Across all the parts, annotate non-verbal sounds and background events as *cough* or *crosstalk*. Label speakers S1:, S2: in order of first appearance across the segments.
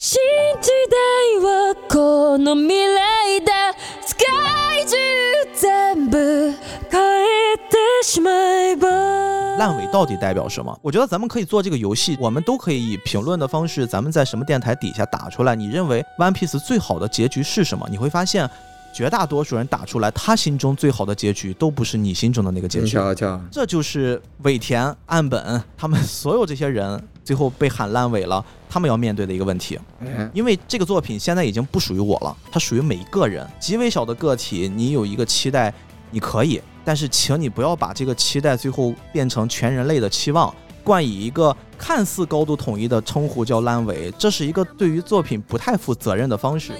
S1: 信じたいわこの未来で世界中全部変えてしまえば
S2: 烂尾到底代表什么？我觉得咱们可以做这个游戏，我们都可以以评论的方式，咱们在什么电台底下打出来，你认为 One Piece 最好的结局是什么？你会发现， 绝大多数人打出来，他心中最好的结局都不是你心中的那个结
S3: 你
S2: 局。
S3: 瞧瞧，
S2: 这就是尾田、岸本 *laughs* 他们所有这些人最后被喊烂尾了，他们要面对的一个问题。
S3: 哎，
S2: 因为这个作品现在已经不属于我了，它属于每一个人。极为小的个体，你有一个期待，你可以，但是请你不要把这个期待最后变成全人类的期望，冠以一个看似高度统一的称呼叫“烂尾”，这是一个对于作品不太负责任的方式。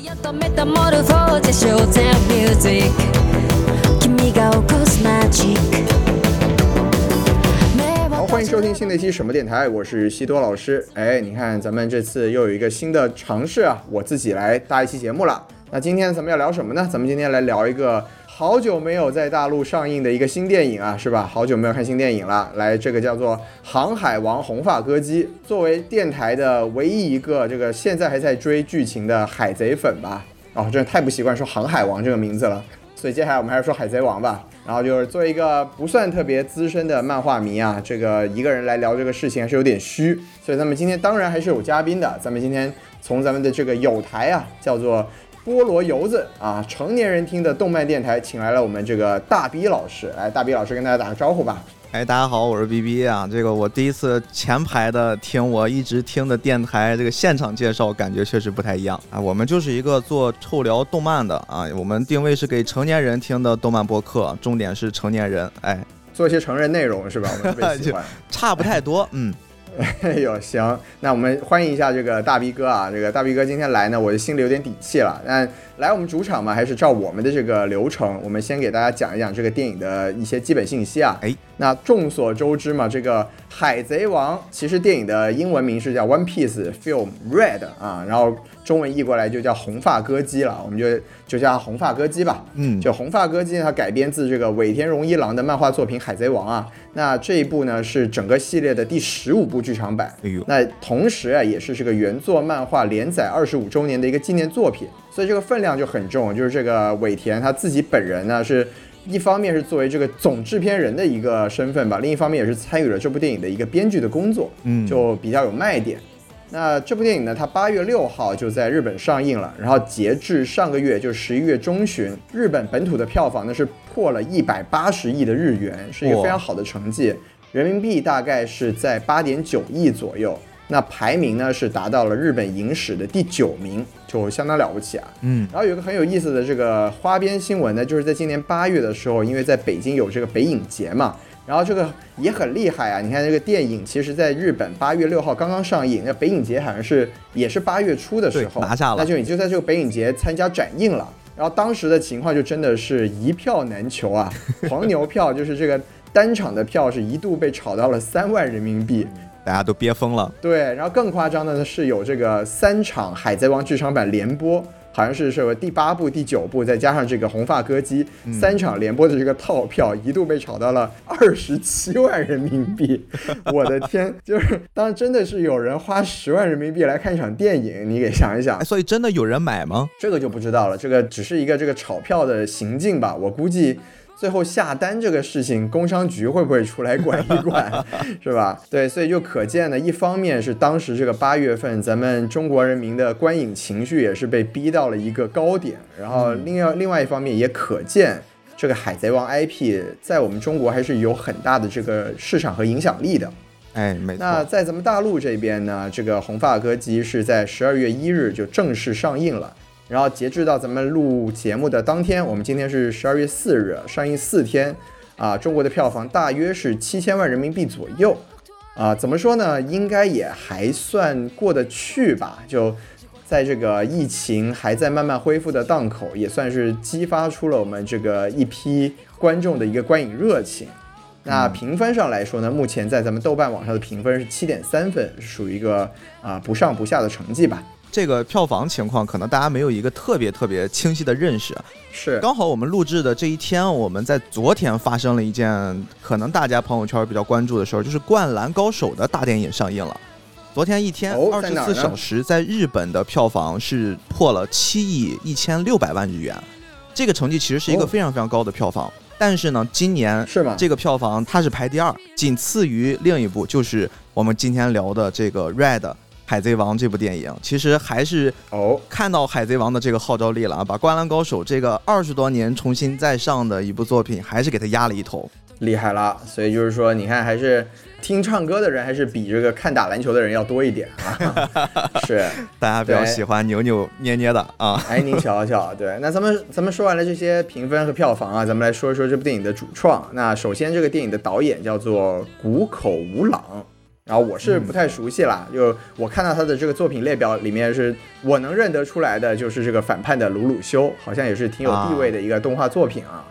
S3: 好，欢迎收听新的一期什么电台，我是西多老师。哎，你看咱们这次又有一个新的尝试啊，我自己来搭一期节目了。那今天咱们要聊什么呢？咱们今天来聊一个。好久没有在大陆上映的一个新电影啊，是吧？好久没有看新电影了。来，这个叫做《航海王红发歌姬》，作为电台的唯一一个这个现在还在追剧情的海贼粉吧。哦，真的太不习惯说航海王这个名字了。所以接下来我们还是说海贼王吧。然后就是作为一个不算特别资深的漫画迷啊，这个一个人来聊这个事情还是有点虚。所以咱们今天当然还是有嘉宾的。咱们今天从咱们的这个有台啊，叫做菠萝油子啊，成年人听的动漫电台，请来了我们这个大 B 老师。来，大 B 老师跟大家打个招呼吧。
S2: 哎，大家好，我是 B B 啊。这个我第一次前排的听我一直听的电台，这个现场介绍感觉确实不太一样啊。我们就是一个做臭聊动漫的啊，我们定位是给成年人听的动漫播客，重点是成年人，哎，
S3: 做一些成人内容是吧？我们特别喜欢。*laughs*
S2: 差不太多，嗯。*laughs*
S3: 哎呦，行，那我们欢迎一下这个大逼哥啊，这个大逼哥今天来呢，我就心里有点底气了。那来我们主场嘛，还是照我们的这个流程，我们先给大家讲一讲这个电影的一些基本信息啊。
S2: 哎，
S3: 那众所周知嘛，这个《海贼王》其实电影的英文名是叫《One Piece Film Red》啊，然后中文译过来就叫红发歌姬了，我们就就叫它红发歌姬吧。
S2: 嗯
S3: 就红发歌姬它改编自这个尾田荣一郎的漫画作品《海贼王》啊。那这一部呢是整个系列的第十五部剧场版。
S2: 哎呦，
S3: 那同时啊，也是这个原作漫画连载二十五周年的一个纪念作品，所以这个分量就很重。就是这个尾田他自己本人呢，是一方面是作为这个总制片人的一个身份吧，另一方面也是参与了这部电影的一个编剧的工作，
S2: 嗯
S3: 就比较有卖点。那这部电影呢，它八月六号就在日本上映了，然后截至上个月就十一月中旬，日本本土的票房呢是破了一百八十亿的日元，是一个非常好的成绩，人民币大概是在八点九亿左右。那排名呢是达到了日本影史的第九名，就相当了不起啊。
S2: 嗯，
S3: 然后有一个很有意思的这个花边新闻呢，就是在今年八月的时候，因为在北京有这个北影节嘛，然后这个也很厉害啊。你看这个电影，其实在日本八月六号刚刚上映，那北影节好像是也是八月初的时候
S2: 拿下了
S3: 那就你就在这个北影节参加展映了。然后当时的情况就真的是一票难求啊，*laughs* 黄牛票就是这个单场的票是一度被炒到了三万人民币。
S2: 大家都憋疯了。
S3: 对，然后更夸张的呢是有这个三场《海贼王》剧场版联播，好像是什么第八部、第九部，再加上这个红发歌姬、三场联播的这个套票，一度被炒到了二十七万人民币。*laughs* 我的天，就是当真的是有人花十万人民币来看一场电影，你给想一想
S2: 哎，，所以真的有人买吗？
S3: 这个就不知道了，这个只是一个这个炒票的行径吧，我估计。最后下单这个事情，工商局会不会出来管一管，*laughs* 是吧？对，所以就可见呢，一方面是当时这个八月份，咱们中国人民的观影情绪也是被逼到了一个高点，然后另外另外一方面也可见这个《海贼王》IP 在我们中国还是有很大的这个市场和影响力的。
S2: 哎，没错。
S3: 那在咱们大陆这边呢，这个《红发歌姬》是在十二月一日就正式上映了。然后截至到咱们录节目的当天，我们今天是十二月四日，上映四天，啊，中国的票房大约是七千万人民币左右，啊，怎么说呢？应该也还算过得去吧。就在这个疫情还在慢慢恢复的档口，也算是激发出了我们这个一批观众的一个观影热情。那评分上来说呢，目前在咱们豆瓣网上的评分是七点三分，属于一个啊、不上不下的成绩吧。
S2: 这个票房情况可能大家没有一个特别特别清晰的认识。
S3: 是，
S2: 刚好我们录制的这一天，我们在昨天发生了一件可能大家朋友圈比较关注的事儿，就是《灌篮高手》的大电影上映了。昨天一天
S3: 哦
S2: 二十四小时，在日本的票房是破了七亿一千六百万日元，这个成绩其实是一个
S3: 哦
S2: 非常非常高的票房。但是呢，今年
S3: 是吗？
S2: 这个票房它是排第二，仅次于另一部就是我们今天聊的这个《Red》海贼王这部电影。其实还是
S3: 哦，
S2: 看到海贼王的这个号召力了啊，把《灌篮高手》这个二十多年重新再上的一部作品，还是给他压了一头。
S3: 厉害了。所以就是说，你看，还是听唱歌的人还是比这个看打篮球的人要多一点啊。*laughs* 是，
S2: 大家比较喜欢扭扭捏捏的啊。
S3: 哎，您瞧瞧，对，那咱们咱们说完了这些评分和票房啊，咱们来说一说这部电影的主创。那首先，这个电影的导演叫做谷口吾朗。然后我是不太熟悉啦，就我看到他的这个作品列表里面，是我能认得出来的，就是这个反叛的鲁鲁修，好像也是挺有地位的一个动画作品啊。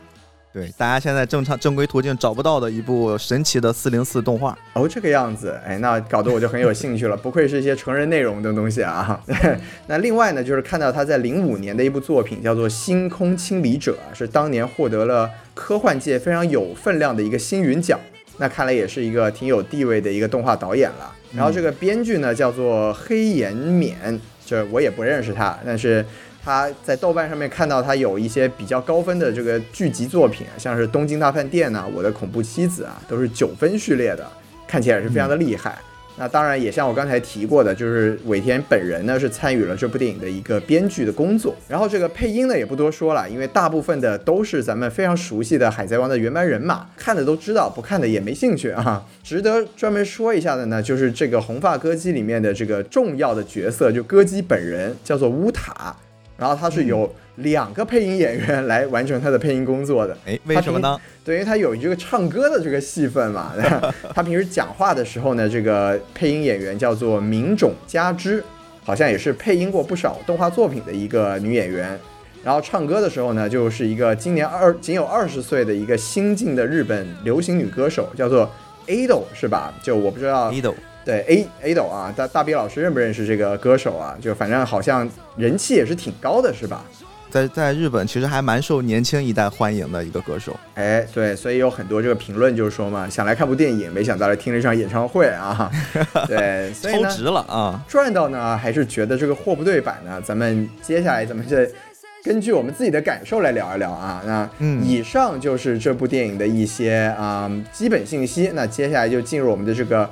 S2: 对，大家现在正常正规途径找不到的一部神奇的四零四动画。
S3: 哦，这个样子，哎，那搞得我就很有兴趣了，*laughs* 不愧是一些成人内容的东西啊。*laughs* 那另外呢，就是看到他在零五年的一部作品叫做《星空清理者》，是当年获得了科幻界非常有分量的一个星云奖。那看来也是一个挺有地位的一个动画导演了。然后这个编剧呢叫做黑岩勉，这我也不认识他，但是他在豆瓣上面看到他有一些比较高分的这个剧集作品，像是《东京大饭店》呐，《我的恐怖妻子》啊，都是九分序列的，看起来也是非常的厉害。那当然也像我刚才提过的，就是尾田本人呢是参与了这部电影的一个编剧的工作。然后这个配音呢也不多说了，因为大部分的都是咱们非常熟悉的《海贼王》的原班人马，看的都知道，不看的也没兴趣啊。值得专门说一下的呢，就是这个红发歌姬里面的这个重要的角色，就歌姬本人叫做乌塔，然后他是有两个配音演员来完成他的配音工作的。
S2: 哎，为什么呢？
S3: 对，因为他有这个唱歌的这个戏份嘛。*laughs* 他平时讲话的时候呢，这个配音演员叫做明种佳之，好像也是配音过不少动画作品的一个女演员。然后唱歌的时候呢，就是一个今年二仅有二十岁的一个新晋的日本流行女歌手，叫做 Ado 是吧？就我不知道
S2: Ido
S3: 对 A Ado 啊，大大 B 老师认不认识这个歌手啊？就反正好像人气也是挺高的，是吧？
S2: 在在日本其实还蛮受年轻一代欢迎的一个歌手。
S3: 哎，对，所以有很多这个评论就是说嘛，想来看部电影，没想到来听了一场演唱会啊。*laughs* 对，所以呢，
S2: 超值了啊！
S3: 赚到呢，还是觉得这个货不对版呢？咱们接下来咱们就根据我们自己的感受来聊一聊啊。那
S2: 嗯
S3: 以上就是这部电影的一些啊、基本信息。那接下来就进入我们的这个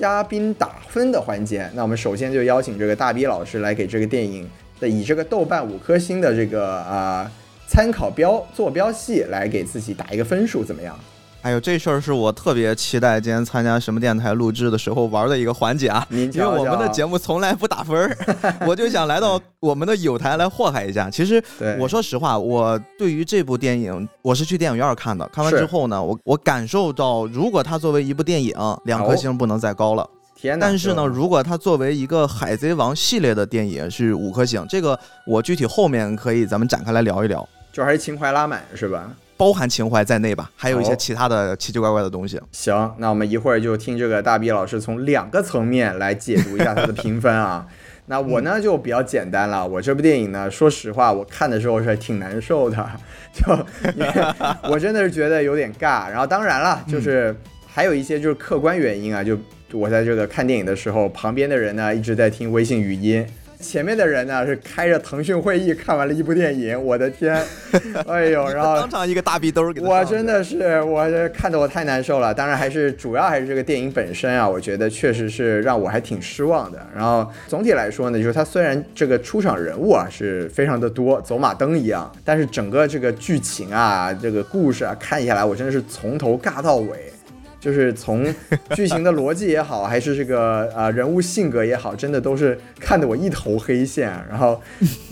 S3: 嘉宾打分的环节。那我们首先就邀请这个大 B 老师来给这个电影的以这个豆瓣五颗星的这个啊、参考标坐标系来给自己打一个分数，怎么样？
S2: 哎呦，这事儿是我特别期待今天参加什么电台录制的时候玩的一个环节啊！
S3: 您
S2: 因为我们的节
S3: 目
S2: 目从来不打分儿，*laughs* 我就想来到我们的有台来祸害一下。其实我说实话，我对于这部电影，我是去电影院看的。看完之后呢，我我感受到，如果它作为一部电影，两颗
S3: 哦
S2: 星不能再高了。
S3: 天！
S2: 但是呢，如果它作为一个《海贼王》系列的电影是五颗星，这个我具体后面可以咱们展开来聊一聊，
S3: 就还是情怀拉满是吧？
S2: 包含情怀在内吧，还有一些其他的奇奇怪怪的东西。
S3: 行，那我们一会儿就听这个大 B 老师从两个层面来解读一下他的评分啊。*laughs* 那我呢就比较简单了，我这部电影呢，说实话，我看的时候是挺难受的，就 *laughs* 我真的是觉得有点尬。然后当然了，就是还有一些就是客观原因啊，就我在这个看电影的时候，旁边的人呢一直在听微信语音。前面的人呢是开着腾讯会议看完了一部电影，我的天，*laughs* 哎呦，然后
S2: 当场一个大逼兜
S3: 我真的是，我这看得我太难受了。当然，还是主要还是这个电影本身啊，我觉得确实是让我还挺失望的。然后总体来说呢，就是它虽然这个出场人物啊是非常的多，走马灯一样，但是整个这个剧情啊，这个故事啊，看下来我真的是从头尬到尾。就是从 *laughs* 剧情的逻辑也好，还是这个呃人物性格也好，真的都是看得我一头黑线。然后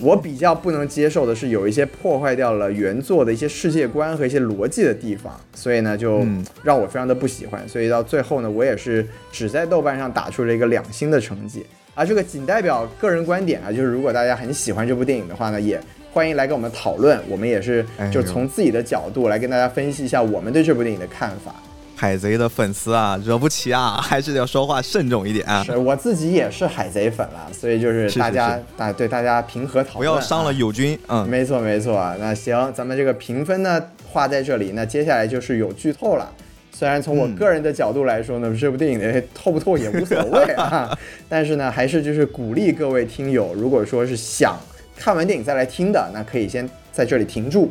S3: 我比较不能接受的是有一些破坏掉了原作的一些世界观和一些逻辑的地方，所以呢就
S2: 嗯
S3: 让我非常的不喜欢。所以到最后呢，我也是只在豆瓣上打出了一个两星的成绩。啊，这个仅代表个人观点啊，就是如果大家很喜欢这部电影的话呢，也欢迎来跟我们讨论。我们也是就从自己的角度来跟大家分析一下我们对这部电影的看法。
S2: 海贼的粉丝啊，惹不起啊，*laughs* 还是要说话慎重一点啊，
S3: 是我自己也是海贼粉了，所以就是
S2: 是
S3: 大家
S2: 是
S3: 大对大家平和讨论，
S2: 不要伤了
S3: 啊。
S2: 友军。嗯，
S3: 没错没错，那行，咱们这个评分呢画在这里，那接下来就是有剧透了。虽然从我个人的角度来说呢，这部电影的透不透也无所谓啊，但是呢，还是就是鼓励各位听友，如果说是想看完电影再来听的，那可以先在这里停住，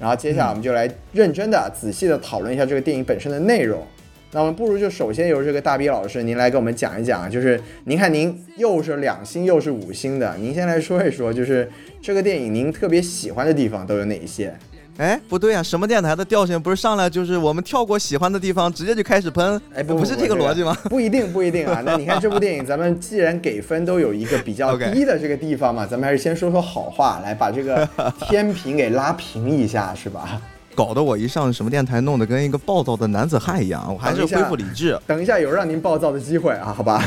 S3: 然后接下来我们就来认真的、仔细的讨论一下这个电影本身的内容。那我们不如就首先由这个大 B 老师您来给我们讲一讲，就是您看您又是两星又是五星的，您先来说一说，就是这个电影您特别喜欢的地方都有哪一些？
S2: 哎，不对啊，什么电台的调性不是上来就是我们跳过喜欢的地方，直接就开始喷？
S3: 哎，不
S2: 不是这个逻辑吗？
S3: 不一定，不一定啊。那你看这部电影，咱们既然给分都有一个比较低的这个地方嘛，咱们还是先说说好话，来把这个天平给拉平一下，是吧？
S2: 搞得我一上什么电台，弄得跟一个暴躁的男子汉一样。我还是恢复理智。
S3: 等一下，有让您暴躁的机会啊，好吧？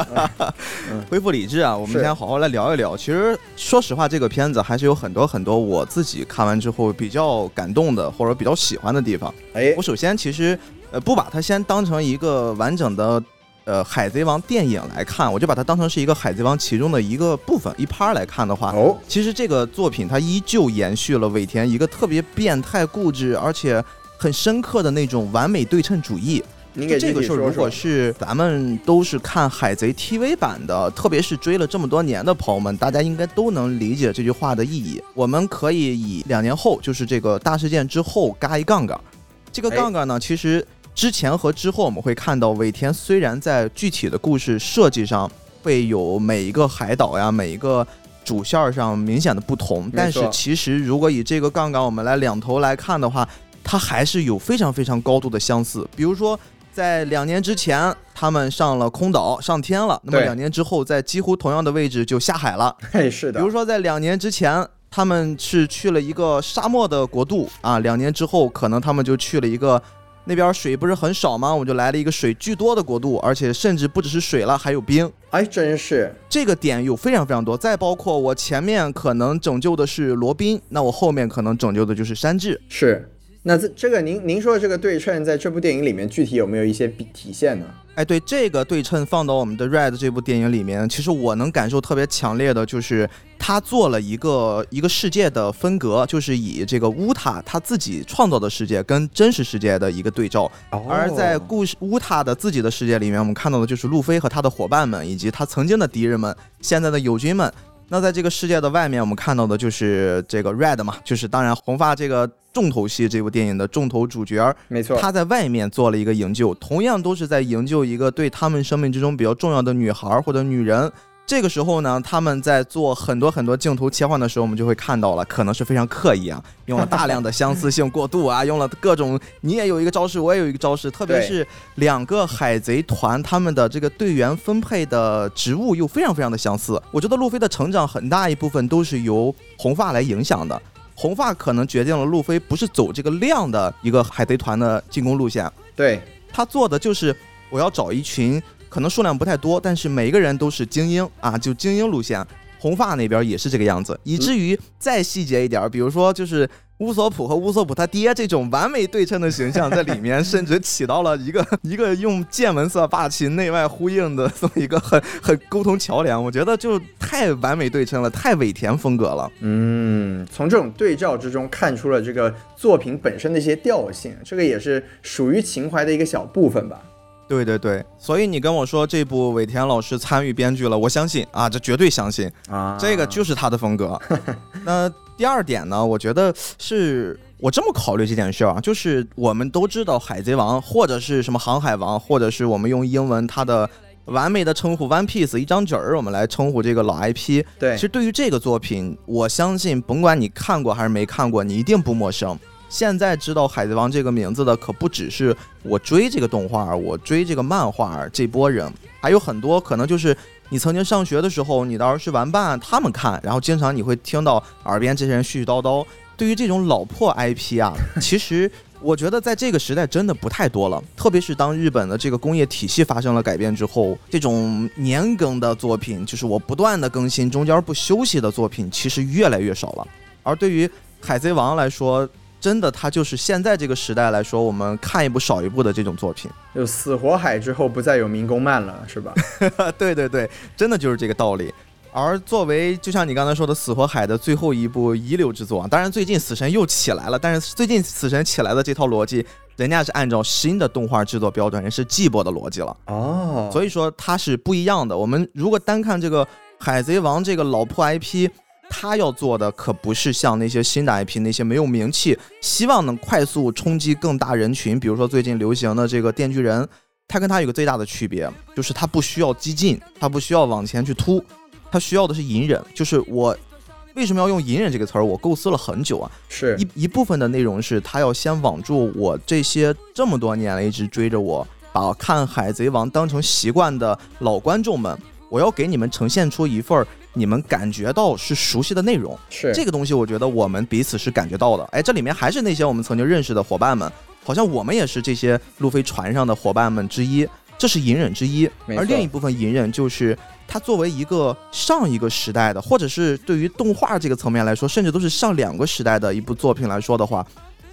S3: *laughs* *laughs*
S2: 恢复理智啊，我们先好好来聊一聊。其实说实话，这个片子还是有很多很多我自己看完之后比较感动的，或者比较喜欢的地方。
S3: 哎，
S2: 我首先其实呃不把它先当成一个完整的。呃，海贼王电影来看，我就把它当成是一个海贼王其中的一个部分一趴来看的话，
S3: 哦，
S2: 其实这个作品它依旧延续了尾田一个特别变态、固执而且很深刻的那种完美对称主义。这个事儿，如果是咱们都是看海贼 TV 版的，特别是追了这么多年的朋友们，大家应该都能理解这句话的意义。我们可以以两年后，就是这个大事件之后，嘎一杠杠。这个杠杠呢，其实。之前和之后，我们会看到尾田虽然在具体的故事设计上会有每一个海岛呀、每一个主线上明显的不同，但是其实如果以这个杠杆我们来两头来看的话，它还是有非常非常高度的相似。比如说，在两年之前他们上了空岛上天了，那么两年之后在几乎同样的位置就下海了。
S3: 嘿，是的。
S2: 比如说在两年之前他们是去了一个沙漠的国度啊，两年之后可能他们就去了一个。那边水不是很少吗？我就来了一个水巨多的国度，而且甚至不只是水了，还有冰。
S3: 哎，真是
S2: 这个点有非常非常多。再包括我前面可能拯救的是罗宾，那我后面可能拯救的就是山治。
S3: 是，那这这个您您说的这个对称，在这部电影里面具体有没有一些体体现呢？
S2: 哎，对这个对称放到我们的《Red》这部电影里面，其实我能感受特别强烈的就是，他做了一个一个世界的分隔，就是以这个乌塔他自己创造的世界跟真实世界的一个对照。而在故事乌塔的自己的世界里面，我们看到的就是路飞和他的伙伴们，以及他曾经的敌人们，现在的友军们。那在这个世界的外面，我们看到的就是这个 Red 嘛，就是当然红发这个重头戏这部电影的重头主角，
S3: 没错，
S2: 他在外面做了一个营救，同样都是在营救一个对他们生命之中比较重要的女孩或者女人。这个时候呢，他们在做很多很多镜头切换的时候，我们就会看到了，可能是非常刻意啊，用了大量的相似性过渡啊，用了各种你也有一个招式，我也有一个招式，特别是两个海贼团他们的这个队员分配的职务又非常非常的相似。我觉得路飞的成长很大一部分都是由红发来影响的，红发可能决定了路飞不是走这个量的一个海贼团的进攻路线，
S3: 对
S2: 他做的就是我要找一群。可能数量不太多，但是每一个人都是精英啊，就精英路线。红发那边也是这个样子，以至于再细节一点，比如说就是乌索普和乌索普他爹这种完美对称的形象在里面，甚至起到了一个 *laughs* 一个用见闻色霸气内外呼应的这么一个很很沟通桥梁。我觉得就太完美对称了，太尾田风格了。
S3: 嗯，从这种对照之中看出了这个作品本身的一些调性，这个也是属于情怀的一个小部分吧。
S2: 对对对，所以你跟我说这部尾田老师参与编剧了，我相信啊，这绝对相信
S3: 啊，
S2: 这个就是他的风格。*laughs* 那第二点呢，我觉得是我这么考虑这件事儿啊，就是我们都知道海贼王或者是什么航海王，或者是我们用英文它的完美的称呼 One Piece 一张纸儿，我们来称呼这个老 IP。
S3: 对，
S2: 其实对于这个作品，我相信甭管你看过还是没看过，你一定不陌生。现在知道海贼王这个名字的可不只是我追这个动画，我追这个漫画这波人，还有很多可能就是你曾经上学的时候，你的儿时玩伴他们看，然后经常你会听到耳边这些人絮絮叨叨。对于这种老破 IP 啊，其实我觉得在这个时代真的不太多了，特别是当日本的这个工业体系发生了改变之后，这种年更的作品，就是我不断的更新，中间不休息的作品，其实越来越少了。而对于海贼王来说，真的，它就是现在这个时代来说，我们看一部少一部的这种作品。
S3: 就死火海之后不再有民工漫了，是吧？*laughs*
S2: 对对对，真的就是这个道理。而作为就像你刚才说的死火海的最后一部遗留之作，当然最近死神又起来了，但是最近死神起来的这套逻辑人家是按照新的动画制作标准，人是季播的逻辑了，
S3: 哦，
S2: 所以说它是不一样的。我们如果单看这个《海贼王》这个老破 IP，它要做的可不是像那些新的 IP 那些没有名气，希望能快速冲击更大人群，比如说最近流行的这个《电锯人》，它跟他有个最大的区别，就是它不需要激进，它不需要往前去突，它需要的是隐忍。就是我为什么要用隐忍这个词儿？我构思了很久啊。
S3: 是
S2: 一一部分的内容是他要先网住我这些这么多年来一直追着我，把看《海贼王》当成习惯的老观众们，我要给你们呈现出一份儿你们感觉到是熟悉的内容。
S3: 是
S2: 这个东西，我觉得我们彼此是感觉到的。哎，这里面还是那些我们曾经认识的伙伴们，好像我们也是这些路飞船上的伙伴们之一，这是隐忍之一。而另一部分隐忍就是它作为一个上一个时代的，或者是对于动画这个层面来说，甚至都是上两个时代的一部作品来说的话，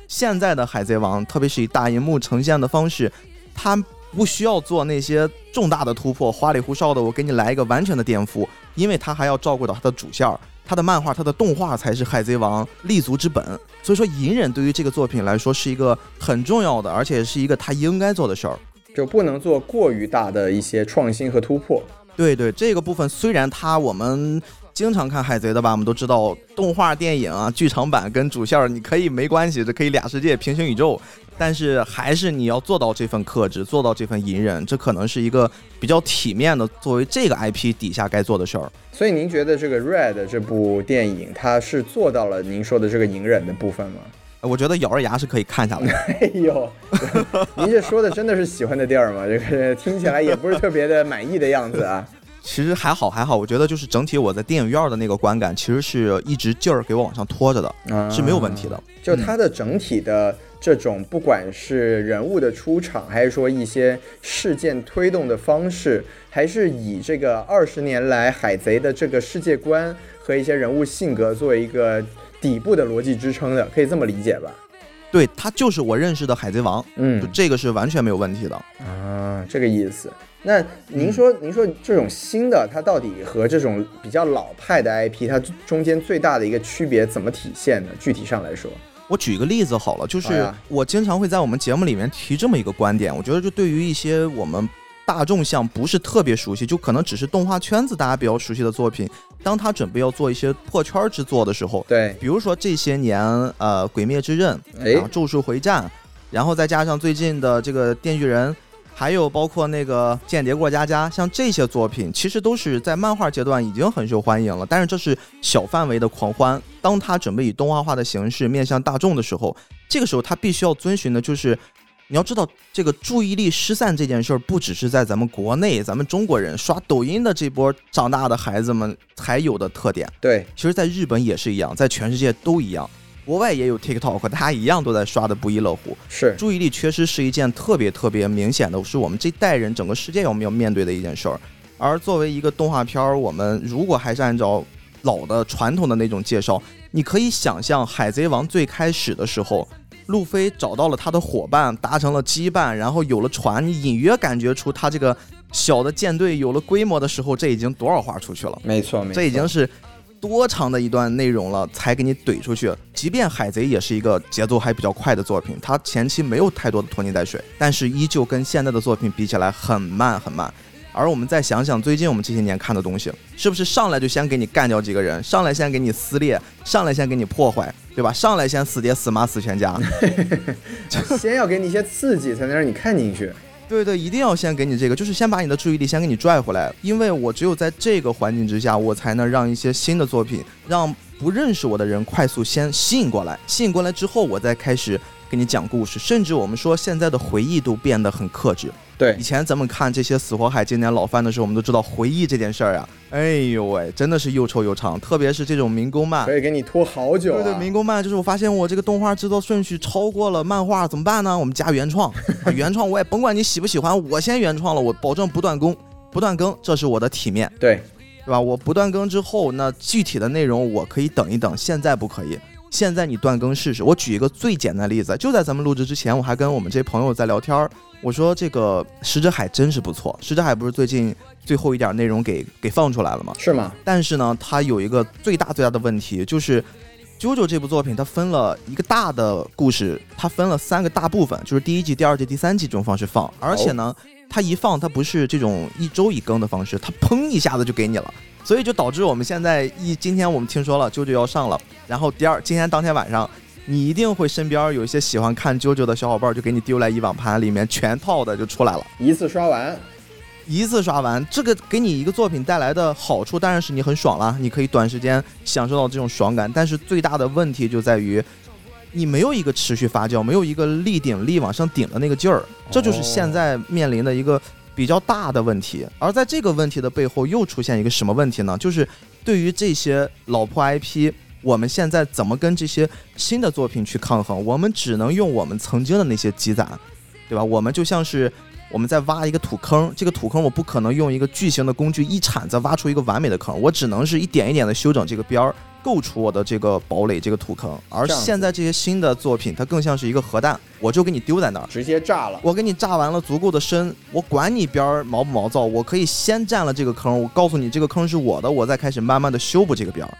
S2: 现在的《海贼王》，特别是以大银幕呈现的方式，它不需要做那些重大的突破、花里胡哨的，我给你来一个完全的颠覆，因为它还要照顾到它的主线儿。它的漫画、它的动画才是《海贼王》立足之本，所以说隐忍对于这个作品来说是一个很重要的，而且是一个他应该做的事儿。
S3: 就不能做过于大的一些创新和突破。
S2: 对对，这个部分虽然它我们经常看海贼的吧，我们都知道动画电影啊、剧场版跟主线儿你可以没关系，这可以俩世界平行宇宙，但是还是你要做到这份克制，做到这份隐忍，这可能是一个比较体面的作为这个 IP 底下该做的事儿。
S3: 所以您觉得这个《Red》这部电影，它是做到了您说的这个隐忍的部分吗？
S2: 我觉得咬着牙是可以看下来的。*laughs*
S3: 哎呦，*laughs* 您这说的真的是喜欢的地儿吗？这个听起来也不是特别的满意的样子啊。
S2: 其实还好还好，我觉得就是整体我在电影院的那个观感，其实是一直劲儿给我往上拖着的，
S3: 啊
S2: 是没有问题的。
S3: 就它的整体的这种，不管是人物的出场，还是说一些事件推动的方式，还是以这个二十年来海贼的这个世界观和一些人物性格作为一个底部的逻辑支撑的，可以这么理解吧？
S2: 对，他就是我认识的海贼王，就
S3: 嗯
S2: 这个是完全没有问题的。
S3: 啊，这个意思。那您说，您说这种新的，它到底和这种比较老派的 IP，它中间最大的一个区别怎么体现呢？具体上来说，
S2: 我举一个例子好了，就是我经常会在我们节目里面提这么一个观点，我觉得就对于一些我们大众向不是特别熟悉，就可能只是动画圈子大家比较熟悉的作品，当他准备要做一些破圈之作的时候，
S3: 对，
S2: 比如说这些年呃《鬼灭之刃》
S3: 哎
S2: 然后《咒术回战》，然后再加上最近的这个《电锯人》。还有包括那个《间谍过家家》，像这些作品，其实都是在漫画阶段已经很受欢迎了。但是这是小范围的狂欢。当他准备以动画化的形式面向大众的时候，这个时候他必须要遵循的就是，你要知道这个注意力失散这件事儿，不只是在咱们国内，咱们中国人刷抖音的这波长大的孩子们才有的特点。
S3: 对，
S2: 其实，在日本也是一样，在全世界都一样。国外也有 TikTok，大家一样都在刷的不亦乐乎。
S3: 是，
S2: 注意力缺失是一件特别特别明显的，是我们这代人整个世界我们要面对的一件事儿。而作为一个动画片儿，我们如果还是按照老的传统的那种介绍，你可以想象《海贼王》最开始的时候，路飞找到了他的伙伴，达成了羁绊，然后有了船，你隐约感觉出他这个小的舰队有了规模的时候，这已经多少话出去了？
S3: 没错，没错，
S2: 这已经是多长的一段内容了，才给你怼出去。即便《海贼》也是一个节奏还比较快的作品，它前期没有太多的拖泥带水，但是依旧跟现在的作品比起来很慢很慢。而我们再想想最近我们这些年看的东西，是不是上来就先给你干掉几个人，上来先给你撕裂，上来先给你破坏，对吧？上来先死爹死妈死全家，
S3: 先要给你一些刺激，才能让你看进去。
S2: 对对，一定要先给你这个，就是先把你的注意力先给你拽回来，因为我只有在这个环境之下，我才能让一些新的作品，让不认识我的人快速先吸引过来，吸引过来之后，我再开始给你讲故事，甚至我们说现在的回忆都变得很克制。
S3: 对
S2: 以，前咱们看这些死火海经典老番的时候，我们都知道回忆这件事儿啊，哎呦喂，真的是又臭又长，特别是这种民工漫，
S3: 可以给你拖好久、啊。
S2: 对对，民工漫就是我发现我这个动画制作顺序超过了漫画，怎么办呢？我们加原创，啊 *laughs* 原创我也甭管你喜不喜欢，我先原创了，我保证不断更，不断更，这是我的体面，
S3: 对，
S2: 对吧？我不断更之后，那具体的内容我可以等一等，现在不可以。现在你断更试试。我举一个最简单的例子，就在咱们录制之前，我还跟我们这朋友在聊天儿，我说这个《石之海》真是不错，《石之海》不是最近最后一点内容给给放出来了吗？
S3: 是吗？
S2: 但是呢，它有一个最大最大的问题，就是 JoJo 这部作品它分了一个大的故事，它分了三个大部分，就是第一季、第二季、第三季这种方式放，而且呢，它一放它不是这种一周一更的方式，它砰一下子就给你了，所以就导致我们现在一今天我们听说了啾啾要上了，然后第二今天当天晚上。你一定会身边有一些喜欢看啾啾的小伙伴，就给你丢来一网盘，里面全套的就出来了，
S3: 一次刷完，
S2: 一次刷完。这个给你一个作品带来的好处当然是你很爽了，你可以短时间享受到这种爽感。但是最大的问题就在于，你没有一个持续发酵，没有一个立顶力往上顶的那个劲儿，这就是现在面临的一个比较大的问题。而在这个问题的背后，又出现一个什么问题呢？就是对于这些老破 IP。我们现在怎么跟这些新的作品去抗衡？我们只能用我们曾经的那些积攒，对吧？我们就像是我们在挖一个土坑，这个土坑我不可能用一个巨型的工具一铲子挖出一个完美的坑，我只能是一点一点的修整这个边儿，构出我的这个堡垒、这个土坑。而现在这些新的作品，它更像是一个核弹，我就给你丢在那儿，
S3: 直接炸了。
S2: 我给你炸完了足够的深，我管你边儿毛不毛躁，我可以先占了这个坑，我告诉你这个坑是我的，我再开始慢慢的修补这个边儿。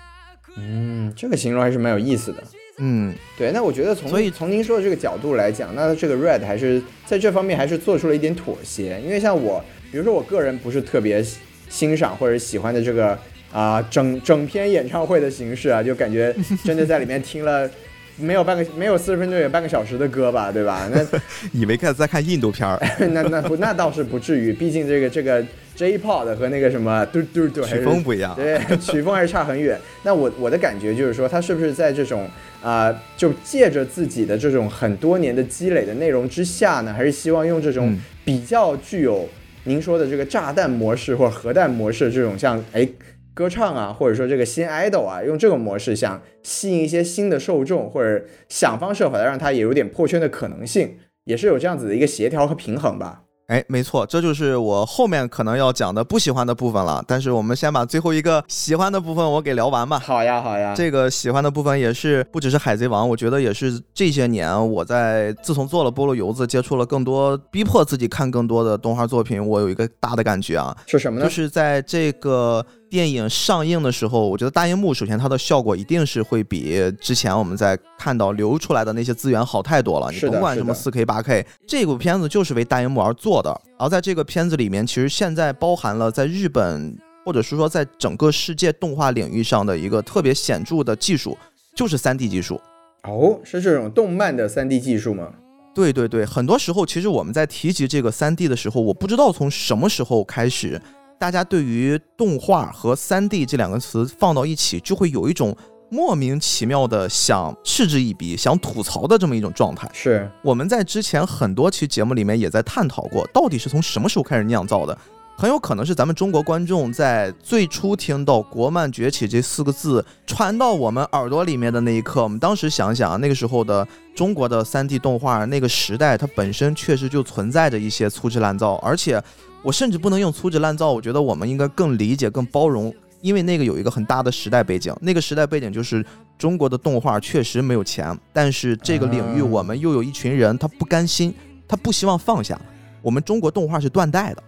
S3: 嗯，这个形容还是蛮有意思的。
S2: 嗯，
S3: 对，那我觉得从
S2: 所以
S3: 从您说的这个角度来讲，那这个 Red 还是在这方面还是做出了一点妥协。因为像我，比如说我个人不是特别欣赏或者喜欢的这个啊整整篇演唱会的形式啊，就感觉 *laughs* 真的在里面听了没有半个没有四十分钟有半个小时的歌吧，对吧？那 *laughs*
S2: 以为看在看印度片儿，*laughs*
S3: 那那不那倒是不至于，毕竟这个这个。J-Pod 和那个什么嘟嘟嘟，
S2: 曲风不一样，
S3: 对，*laughs* 曲风还是差很远。那我我的感觉就是说，他是不是在这种啊，就借着自己的这种很多年的积累的内容之下呢，还是希望用这种比较具有您说的这个炸弹模式或者核弹模式这种像哎歌唱啊，或者说这个新 idol 啊，用这种模式想吸引一些新的受众，或者想方设法的让他也有点破圈的可能性，也是有这样子的一个协调和平衡吧。
S2: 哎，没错，这就是我后面可能要讲的不喜欢的部分了。但是我们先把最后一个喜欢的部分我给聊完吧。
S3: 好呀，好呀。
S2: 这个喜欢的部分也是不只是海贼王，我觉得也是这些年我在自从做了菠萝油子，接触了更多，逼迫自己看更多的动画作品，我有一个大的感觉啊，
S3: 是什么呢？
S2: 就是在这个。电影上映的时候，我觉得大荧幕首先它的效果一定是会比之前我们在看到流出来的那些资源好太多了。你甭管什么四 K、八 K，这部片子就是为大荧幕而做的。而在这个片子里面，其实现在包含了在日本或者是说在整个世界动画领域上的一个特别显著的技术，就是三 D 技术。
S3: 哦，是这种动漫的三 D 技术吗？
S2: 对对对，很多时候其实我们在提及这个三 D 的时候，我不知道从什么时候开始。大家对于动画和三 D 这两个词放到一起，就会有一种莫名其妙的想嗤之以鼻、想吐槽的这么一种状态。
S3: 是
S2: 我们在之前很多期节目里面也在探讨过，到底是从什么时候开始酿造的？很有可能是咱们中国观众在最初听到“国漫崛起”这四个字传到我们耳朵里面的那一刻，我们当时想想，那个时候的中国的三 D 动画那个时代，它本身确实就存在着一些粗制滥造，而且。我甚至不能用粗制滥造，我觉得我们应该更理解、更包容，因为那个有一个很大的时代背景。那个时代背景就是中国的动画确实没有钱，但是这个领域我们又有一群人，他不甘心，他不希望放下。我们中国动画是断代的，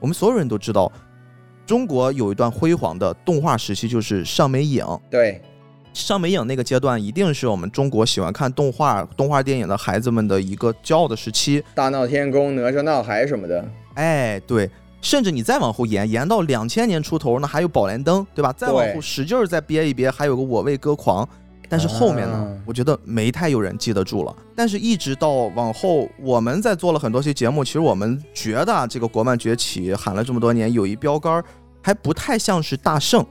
S2: 我们所有人都知道，中国有一段辉煌的动画时期，就是上美影。
S3: 对，
S2: 上美影那个阶段，一定是我们中国喜欢看动画、动画电影的孩子们的一个骄傲的时期。
S3: 大闹天宫、哪吒闹海什么的。
S2: 哎，对，甚至你再往后延，延到两千年出头，呢还有宝莲灯，对吧？再往后使劲儿再憋一憋，还有个我为歌狂。但是后面呢，我觉得没太有人记得住了。但是一直到往后，我们在做了很多期节目，其实我们觉得这个国漫崛起喊了这么多年，有一标杆还不太像是大圣，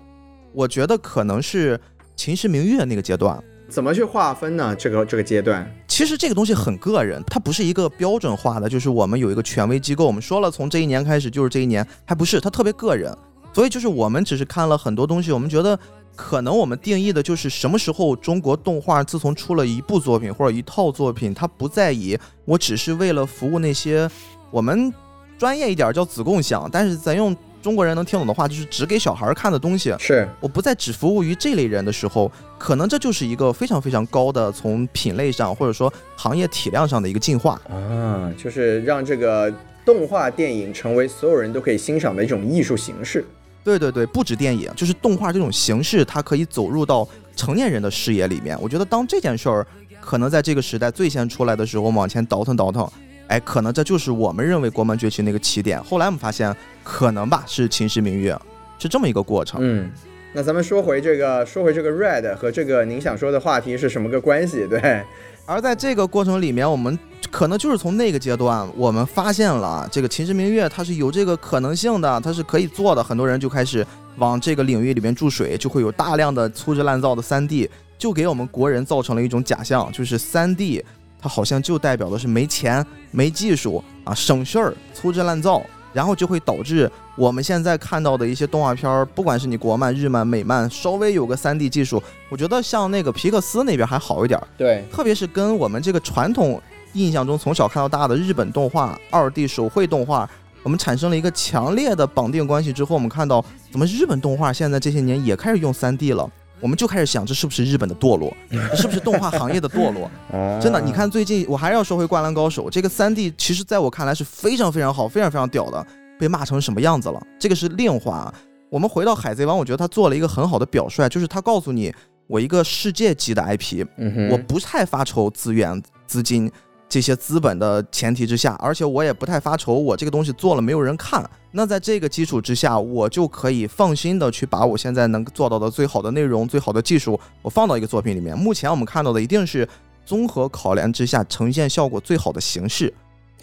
S2: 我觉得可能是秦时明月那个阶段。
S3: 怎么去划分呢？这个这个阶段，
S2: 其实这个东西很个人，它不是一个标准化的。就是我们有一个权威机构，我们说了从这一年开始就是这一年，还不是它特别个人。所以就是我们只是看了很多东西，我们觉得可能我们定义的就是什么时候中国动画自从出了一部作品或者一套作品，它不再以我只是为了服务那些我们专业一点叫子共享，但是咱用。中国人能听懂的话，就是只给小孩看的东西。
S3: 是，
S2: 我不再只服务于这类人的时候，可能这就是一个非常非常高的从品类上或者说行业体量上的一个进化
S3: 啊，就是让这个动画电影成为所有人都可以欣赏的一种艺术形式。
S2: 对对对，不止电影，就是动画这种形式，它可以走入到成年人的视野里面。我觉得当这件事儿可能在这个时代最先出来的时候，往前倒腾倒腾，哎，可能这就是我们认为国门崛起那个起点。后来我们发现，可能吧，是秦时明月，是这么一个过程。
S3: 嗯，那咱们说回这个，说回这个 Red 和这个您想说的话题是什么个关系？对，
S2: 而在这个过程里面，我们可能就是从那个阶段，我们发现了这个秦时明月它是有这个可能性的，它是可以做的。很多人就开始往这个领域里面注水，就会有大量的粗制滥造的三 D，就给我们国人造成了一种假象，就是三 D 它好像就代表的是没钱、没技术啊、省事儿、粗制滥造，然后就会导致我们现在看到的一些动画片儿，不管是你国漫、日漫、美漫，稍微有个三 D 技术，我觉得像那个皮克斯那边还好一点儿。
S3: 对，
S2: 特别是跟我们这个传统印象中从小看到大的日本动画、二 D 手绘动画，我们产生了一个强烈的绑定关系之后，我们看到怎么日本动画现在这些年也开始用3 D 了，我们就开始想这是不是日本的堕落，这是不是动画行业的堕落？*laughs*
S3: 啊
S2: 真的，你，看最近我还是要说回《灌篮高手》这个三 D，其实在我看来是非常非常好、非常非常屌的，被骂成什么样子了？这个是另话。我们回到《海贼王》，我觉得他做了一个很好的表率，就是他告诉你，我一个世界级的 IP，
S3: 嗯，
S2: 我不太发愁资源、资金这些资本的前提之下，而且我也不太发愁我这个东西做了没有人看。那在这个基础之下，我就可以放心的去把我现在能做到的最好的内容、最好的技术，我放到一个作品里面。目前我们看到的一定是综合考量之下呈现效果最好的形式。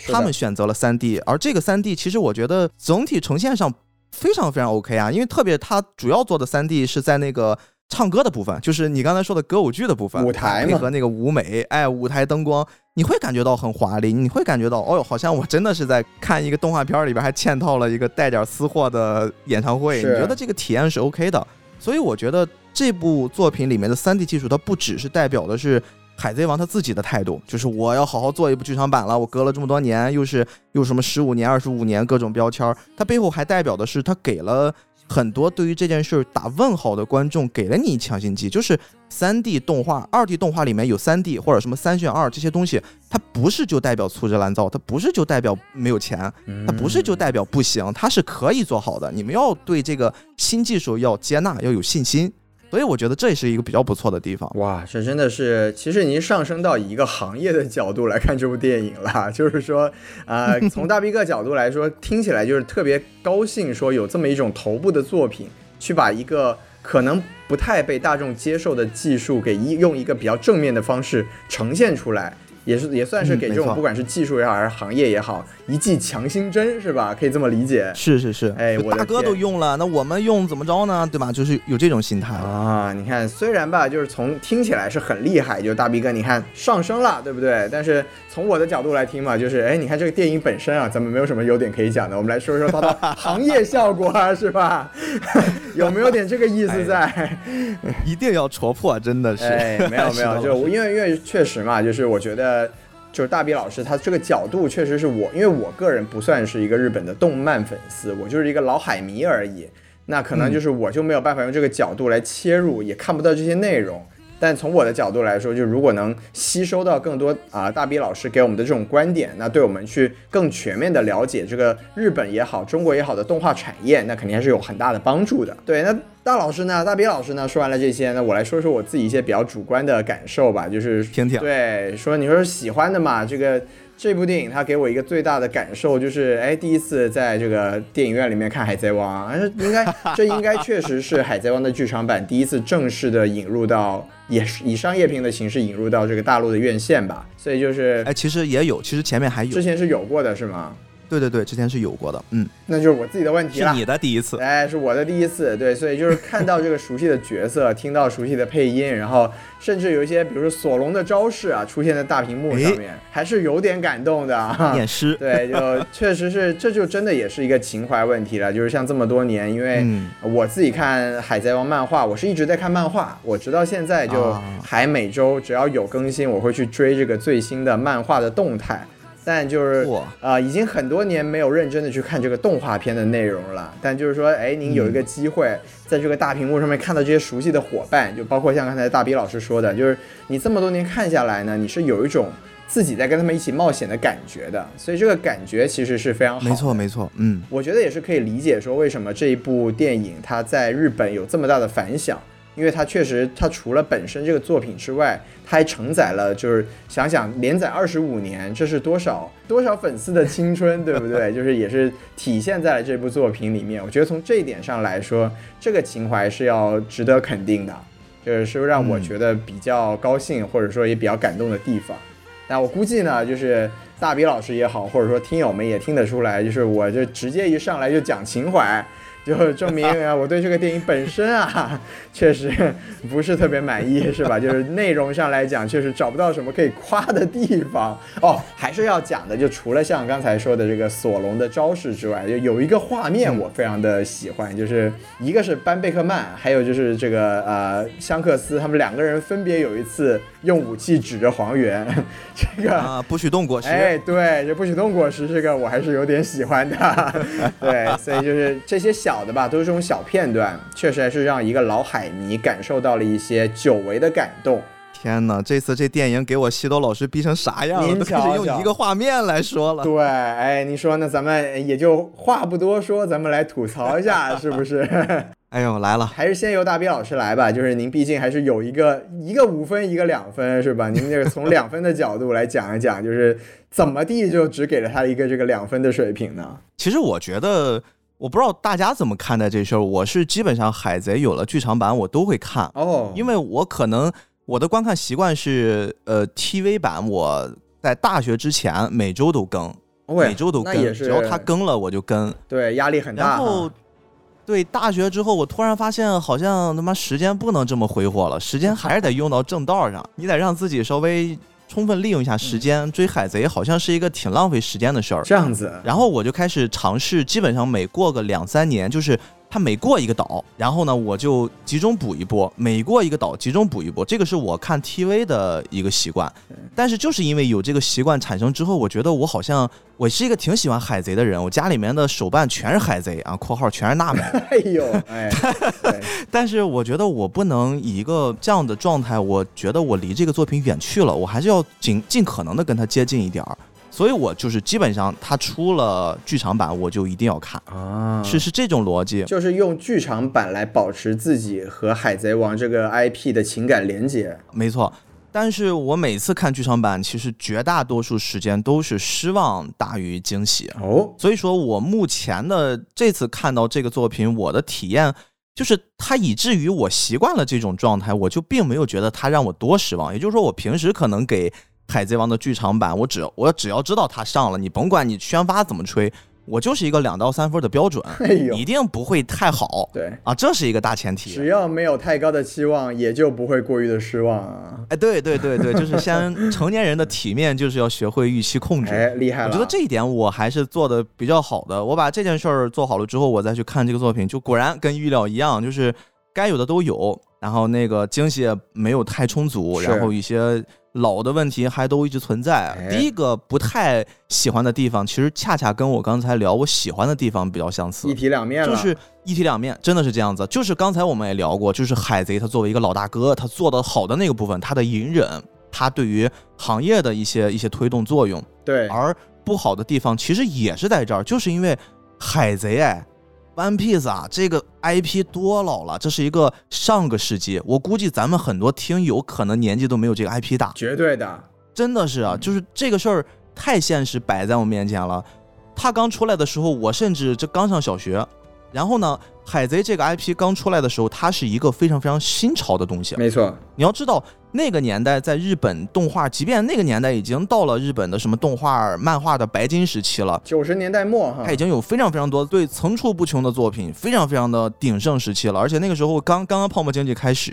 S2: 他们选择了3 D，而这个3 D 其实我觉得整体呈现上非常非常 OK 啊，因为特别它主要做的3 D 是在那个唱歌的部分，就是你刚才说的歌舞剧的部分，
S3: 舞台嘛
S2: 配合那个舞美，哎，舞台灯光，你会感觉到很华丽，你会感觉到，哦哟，好像我真的是在看一个动画片里边，还嵌套了一个带点私货的演唱会，你觉得这个体验是 OK 的，所以我觉得这部作品里面的 3D 技术，它不只是代表的是。海贼王他自己的态度就是我要好好做一部剧场版了，我隔了这么多年，又是又什么十五年、二十五年各种标签儿，它背后还代表的是他给了很多对于这件事儿打问号的观众，给了你强心剂，就是三 D 动画、二 D 动画里面有三 D 或者什么三选二这些东西，它不是就代表粗制滥造，它不是就代表没有钱，它不是就代表不行，它是可以做好的。你们要对这个新技术要接纳，要有信心。所以我觉得这也是一个比较不错的地方。
S3: 哇，这真的是，其实已经上升到一个行业的角度来看这部电影了。*laughs* 就是说，呃，从大 B 哥角度来说，听起来就是特别高兴，说有这么一种头部的作品，去把一个可能不太被大众接受的技术，给一用一个比较正面的方式呈现出来。也是也算是给这种不管是技术也好，还是行业也好，一剂强心针，是吧？可以这么理解。
S2: 是是是，
S3: 哎我
S2: 大哥都用了，那我们用怎么着呢？对吧？就是有这种心态。
S3: 啊，你看，虽然吧，就是从听起来是很厉害，就是大逼哥，你看上升了，对不对？但是从我的角度来听嘛，就是，哎，你看这个电影本身啊，咱们没有什么优点可以讲的，我们来说说它的行业效果啊，是吧？*laughs* 有没有点这个意思在？
S2: 一定要戳破，真的是。
S3: 哎，没有没有，*laughs* 就因为因为确实嘛，就是我觉得。就是大比老师，他这个角度确实是我，因为我个人不算是一个日本的动漫粉丝，我就是一个老海迷而已。那可能就是我就没有办法用这个角度来切入，也看不到这些内容。但从我的角度来说，就如果能吸收到更多啊、大比老师给我们的这种观点，那对我们去更全面的了解这个日本也好、中国也好的动画产业，那肯定还是有很大的帮助的。对，那大老师呢，大比老师呢，说完了这些，那我来说说我自己一些比较主观的感受吧，就是
S2: 听听
S3: 对，说你说喜欢的嘛，这个。这部电影它给我一个最大的感受就是，哎，第一次在这个电影院里面看《海贼王》，哎，应该 *laughs* 这应该确实是《海贼王》的剧场版第一次正式的引入到，也是以商业片的形式引入到这个大陆的院线吧。所以就是
S2: 哎，其实也有，其实前面还有
S3: 之。前是有过的，是吗？
S2: 对对对，之前是有过的。嗯，
S3: 那就是我自己的问题了。
S2: 是你的第一次。
S3: 哎，是我的第一次，对，所以就是看到这个熟悉的角色，听到熟悉的配音，然后甚至有一些，比如说索隆的招式啊，出现在大屏幕上面，还是有点感动的啊。
S2: 念诗。*laughs*
S3: 对，就确实是，这就真的也是一个情怀问题了。就是像这么多年，因为
S2: 嗯
S3: 我自己看《海贼王》漫画，我是一直在看漫画，我直到现在就
S2: 啊
S3: 还每周只要有更新，我会去追这个最新的漫画的动态。但就是
S2: 哇
S3: 啊、已经很多年没有认真的去看这个动画片的内容了。但就是说，哎，您有一个机会在这个大屏幕上面看到这些熟悉的伙伴，就包括像刚才大比老师说的，就是你这么多年看下来呢，你是有一种自己在跟他们一起冒险的感觉的。所以这个感觉其实是非常好。
S2: 没错没错。嗯，
S3: 我觉得也是可以理解说为什么这一部电影它在日本有这么大的反响。因为它确实，它除了本身这个作品之外，它还承载了，就是想想连载二十五年，这是多少多少粉丝的青春，对不对？*laughs* 就是也是体现在了这部作品里面。我觉得从这一点上来说，这个情怀是要值得肯定的，就是是让我觉得比较高兴，或者说也比较感动的地方。那我估计呢，就是大比老师也好，或者说听友们也听得出来，就是我就直接一上来就讲情怀。就证明啊，我对这个电影本身啊，*laughs* 确实不是特别满意，*laughs* 是吧？就是内容上来讲，确实找不到什么可以夸的地方哦。还是要讲的，就除了像刚才说的这个索隆的招式之外，就有一个画面我非常的喜欢，就是一个是班贝克曼，还有就是这个呃香克斯，他们两个人分别有一次用武器指着黄猿，*laughs* 这个
S2: 啊不许动果实，
S3: 哎，对，这不许动果实，这个我还是有点喜欢的，对，所以就是这些小。好的吧，都是这种小片段，确实还是让一个老海迷感受到了一些久违的感动。
S2: 天哪，这次这电影给我西多老师逼成啥样了？都开始用一个画面来说了。
S3: 对，哎，你说那咱们也就话不多说，咱们来吐槽一下，是不是？*laughs*
S2: 哎呦，来了，
S3: 还是先由大逼老师来吧。就是您毕竟还是有一个一个五分，一个两分，是吧？您这个从两分的角度来讲一讲，就是怎么地就只给了他一个这个两分的水平呢？
S2: 其实我觉得。我不知道大家怎么看待这事儿，我是基本上海贼有了剧场版我都会看
S3: 哦，
S2: 因为我可能我的观看习惯是，呃，TV 版我在大学之前每周都更，每周都更，只要它更了我就跟，
S3: 对，压力很大。
S2: 然后，对，大学之后我突然发现好像他妈时间不能这么挥霍了，时间还是得用到正道上，你得让自己稍微。充分利用一下时间追海贼，好像是一个挺浪费时间的事儿。
S3: 这样子，
S2: 然后我就开始尝试，基本上每过个两三年，就是。他每过一个岛，然后呢，我就集中补一波；每过一个岛，集中补一波。这个是我看 TV 的一个习惯。但是就是因为有这个习惯产生之后，我觉得我好像我是一个挺喜欢海贼的人。我家里面的手办全是海贼啊，括号全是娜美。*laughs*
S3: 哎呦，哎。
S2: 但是我觉得我不能以一个这样的状态，我觉得我离这个作品远去了。我还是要尽尽可能的跟他接近一点儿。所以，我就是基本上他出了剧场版，我就一定要看
S3: 啊，
S2: 是是这种逻辑，
S3: 就是用剧场版来保持自己和海贼王这个 IP 的情感连接。
S2: 没错，但是我每次看剧场版，其实绝大多数时间都是失望大于惊喜
S3: 哦。
S2: 所以说我目前的这次看到这个作品，我的体验就是它以至于我习惯了这种状态，我就并没有觉得它让我多失望。也就是说，我平时可能给。海贼王的剧场版，我只我只要知道它上了，你甭管你宣发怎么吹，我就是一个两到三分的标准，一定不会太好。
S3: 对
S2: 啊，这是一个大前提。
S3: 只要没有太高的期望，也就不会过于的失望啊。
S2: 哎，对对对对，就是先成年人的体面，就是要学会预期控制。*laughs*
S3: 哎，厉害了！
S2: 我觉得这一点我还是做的比较好的。我把这件事儿做好了之后，我再去看这个作品，就果然跟预料一样，就是该有的都有，然后那个惊喜也没有太充足，然后一些。老的问题还都一直存在。第一个不太喜欢的地方，其实恰恰跟我刚才聊我喜欢的地方比较相似，
S3: 一体两面
S2: 就是一体两面，真的是这样子。就是刚才我们也聊过，就是海贼他作为一个老大哥，他做的好的那个部分，他的隐忍，他对于行业的一些一些推动作用。
S3: 对。
S2: 而不好的地方其实也是在这儿，就是因为海贼哎。One Piece 啊，这个 IP 多老了，这是一个上个世纪，我估计咱们很多听友可能年纪都没有这个 IP 大，
S3: 绝对的，
S2: 真的是啊，就是这个事儿太现实摆在我面前了。他刚出来的时候，我甚至这刚上小学。然后呢，海贼这个 IP 刚出来的时候，它是一个非常非常新潮的东西。
S3: 没错，
S2: 你要知道那个年代在日本动画，即便那个年代已经到了日本的什么动画漫画的白金时期了，
S3: 九十年代末哈，
S2: 它已经有非常非常多对层出不穷的作品，非常非常的鼎盛时期了。而且那个时候刚刚刚泡沫经济开始，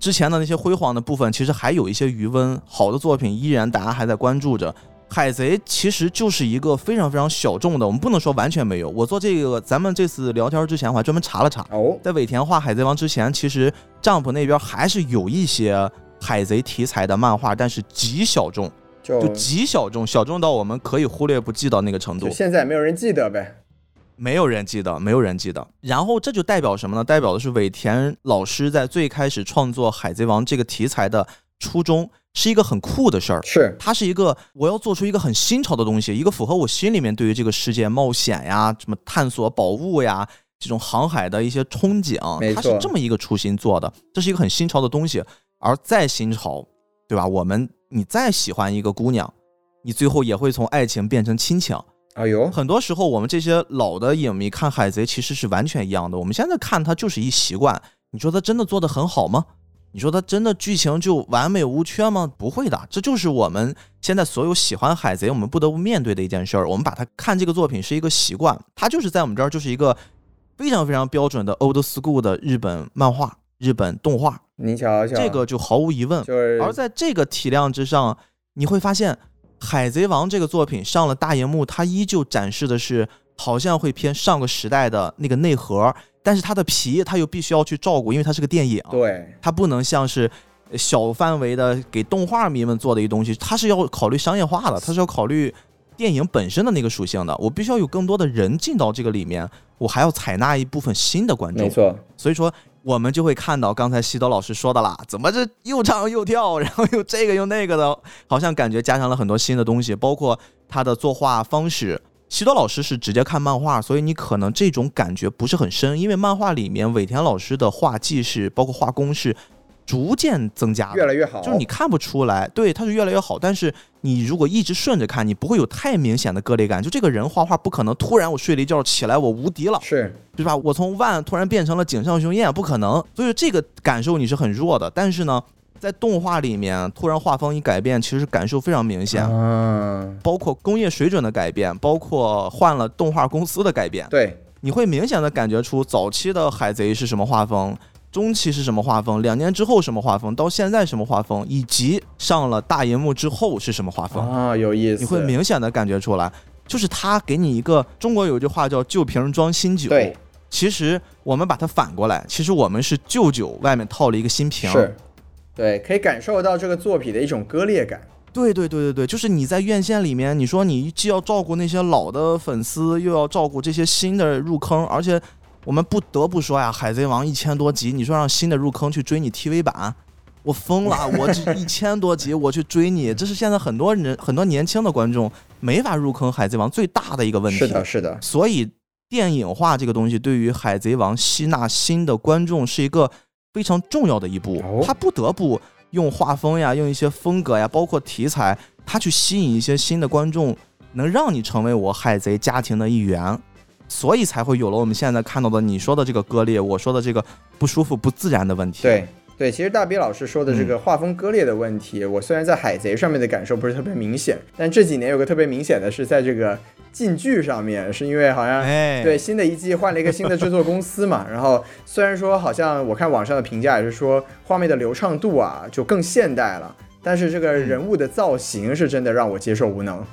S2: 之前的那些辉煌的部分，其实还有一些余温，好的作品依然大家还在关注着。海贼其实就是一个非常非常小众的，我们不能说完全没有。我做这个，咱们这次聊天之前，我还专门查了查。
S3: 哦，
S2: 在尾田画海贼王之前，其实丈夫那边还是有一些海贼题材的漫画，但是极小众，
S3: 就
S2: 极小众，小众到我们可以忽略不计到那个程度。
S3: 现在没有人记得呗？
S2: 没有人记得，没有人记得。然后这就代表什么呢？代表的是尾田老师在最开始创作海贼王这个题材的初衷。是一个很酷的事儿，
S3: 是
S2: 它是一个我要做出一个很新潮的东西，一个符合我心里面对于这个世界冒险呀、什么探索宝物呀这种航海的一些憧憬，它是这么一个初心做的，这是一个很新潮的东西。而再新潮，对吧？我们你再喜欢一个姑娘，你最后也会从爱情变成亲情。
S3: 哎呦，
S2: 很多时候，我们这些老的影迷看海贼其实是完全一样的。我们现在看它就是一习惯。你说它真的做得很好吗？你说它真的剧情就完美无缺吗？不会的，这就是我们现在所有喜欢海贼，我们不得不面对的一件事儿。我们把它看这个作品是一个习惯，它就是在我们这儿就是一个非常非常标准的 old school 的日本漫画、日本动画，
S3: 你瞧瞧，
S2: 这个就毫无疑问。
S3: 就是
S2: 而在这个体量之上，你会发现，《海贼王》这个作品上了大荧幕，它依旧展示的是好像会偏上个时代的那个内核，但是它的皮它又必须要去照顾，因为它是个电影，
S3: 对，
S2: 它不能像是小范围的给动画迷们做的一东西，它是要考虑商业化的，它是要考虑电影本身的那个属性的。我必须要有更多的人进到这个里面，我还要采纳一部分新的观众
S3: 没。错，
S2: 所以说，我们就会看到刚才西多老师说的啦，怎么这又唱又跳，然后又这个又那个的，好像感觉加上了很多新的东西，包括他的作画方式。西多老师是直接看漫画，所以你可能这种感觉不是很深，因为漫画里面尾田老师的画技是包括画工是逐渐增加的，
S3: 越来越好，
S2: 就是你看不出来，对，他是越来越好。但是你如果一直顺着看，你不会有太明显的割裂感。就这个人画画不可能突然我睡了一觉起来我无敌了，
S3: 是
S2: 对吧？我从万突然变成了井上雄彦，不可能。所以这个感受你是很弱的。但是呢，在动画里面突然画风一改变，其实感受非常明显，
S3: 嗯，
S2: 包括工业水准的改变，包括换了动画公司的改变，
S3: 对，
S2: 你会明显的感觉出早期的海贼是什么画风。中期是什么画风？两年之后什么画风？到现在什么画风？以及上了大荧幕之后是什么画风？
S3: 啊，有意思，
S2: 你会明显的感觉出来，就是他给你一个中国有句话叫“旧瓶装新酒”，
S3: 对，
S2: 其实我们把它反过来，其实我们是旧酒外面套了一个新瓶，
S3: 是，对，可以感受到这个作品的一种割裂感，
S2: 对对对对对，就是你在院线里面，你说你既要照顾那些老的粉丝，又要照顾这些新的入坑，而且我们不得不说呀，《海贼王》一千多集，你说让新的入坑去追你 TV 版，我疯了！*laughs* 我这一千多集我去追你，这是现在很多人很多年轻的观众没法入坑《海贼王》最大的一个问题。
S3: 是的，是的，
S2: 所以电影化这个东西对于《海贼王》吸纳新的观众是一个非常重要的一步
S3: 哦，
S2: 他不得不用画风呀，用一些风格呀，包括题材，他去吸引一些新的观众，能让你成为我海贼家庭的一员。所以才会有了我们现在看到的你说的这个割裂，我说的这个不舒服、不自然的问题。
S3: 对。对，其实大 B 老师说的这
S2: 嗯
S3: 个画风割裂的问题，我虽然在海贼上面的感受不是特别明显，但这几年有个特别明显的是在这个禁剧上面，是因为好像
S2: 哎，
S3: 对，新的一季换了一个新的制作公司嘛，*laughs* 然后虽然说好像我看网上的评价也是说画面的流畅度啊就更现代了，但是这个
S2: 嗯
S3: 人物的造型是真的让我接受无能。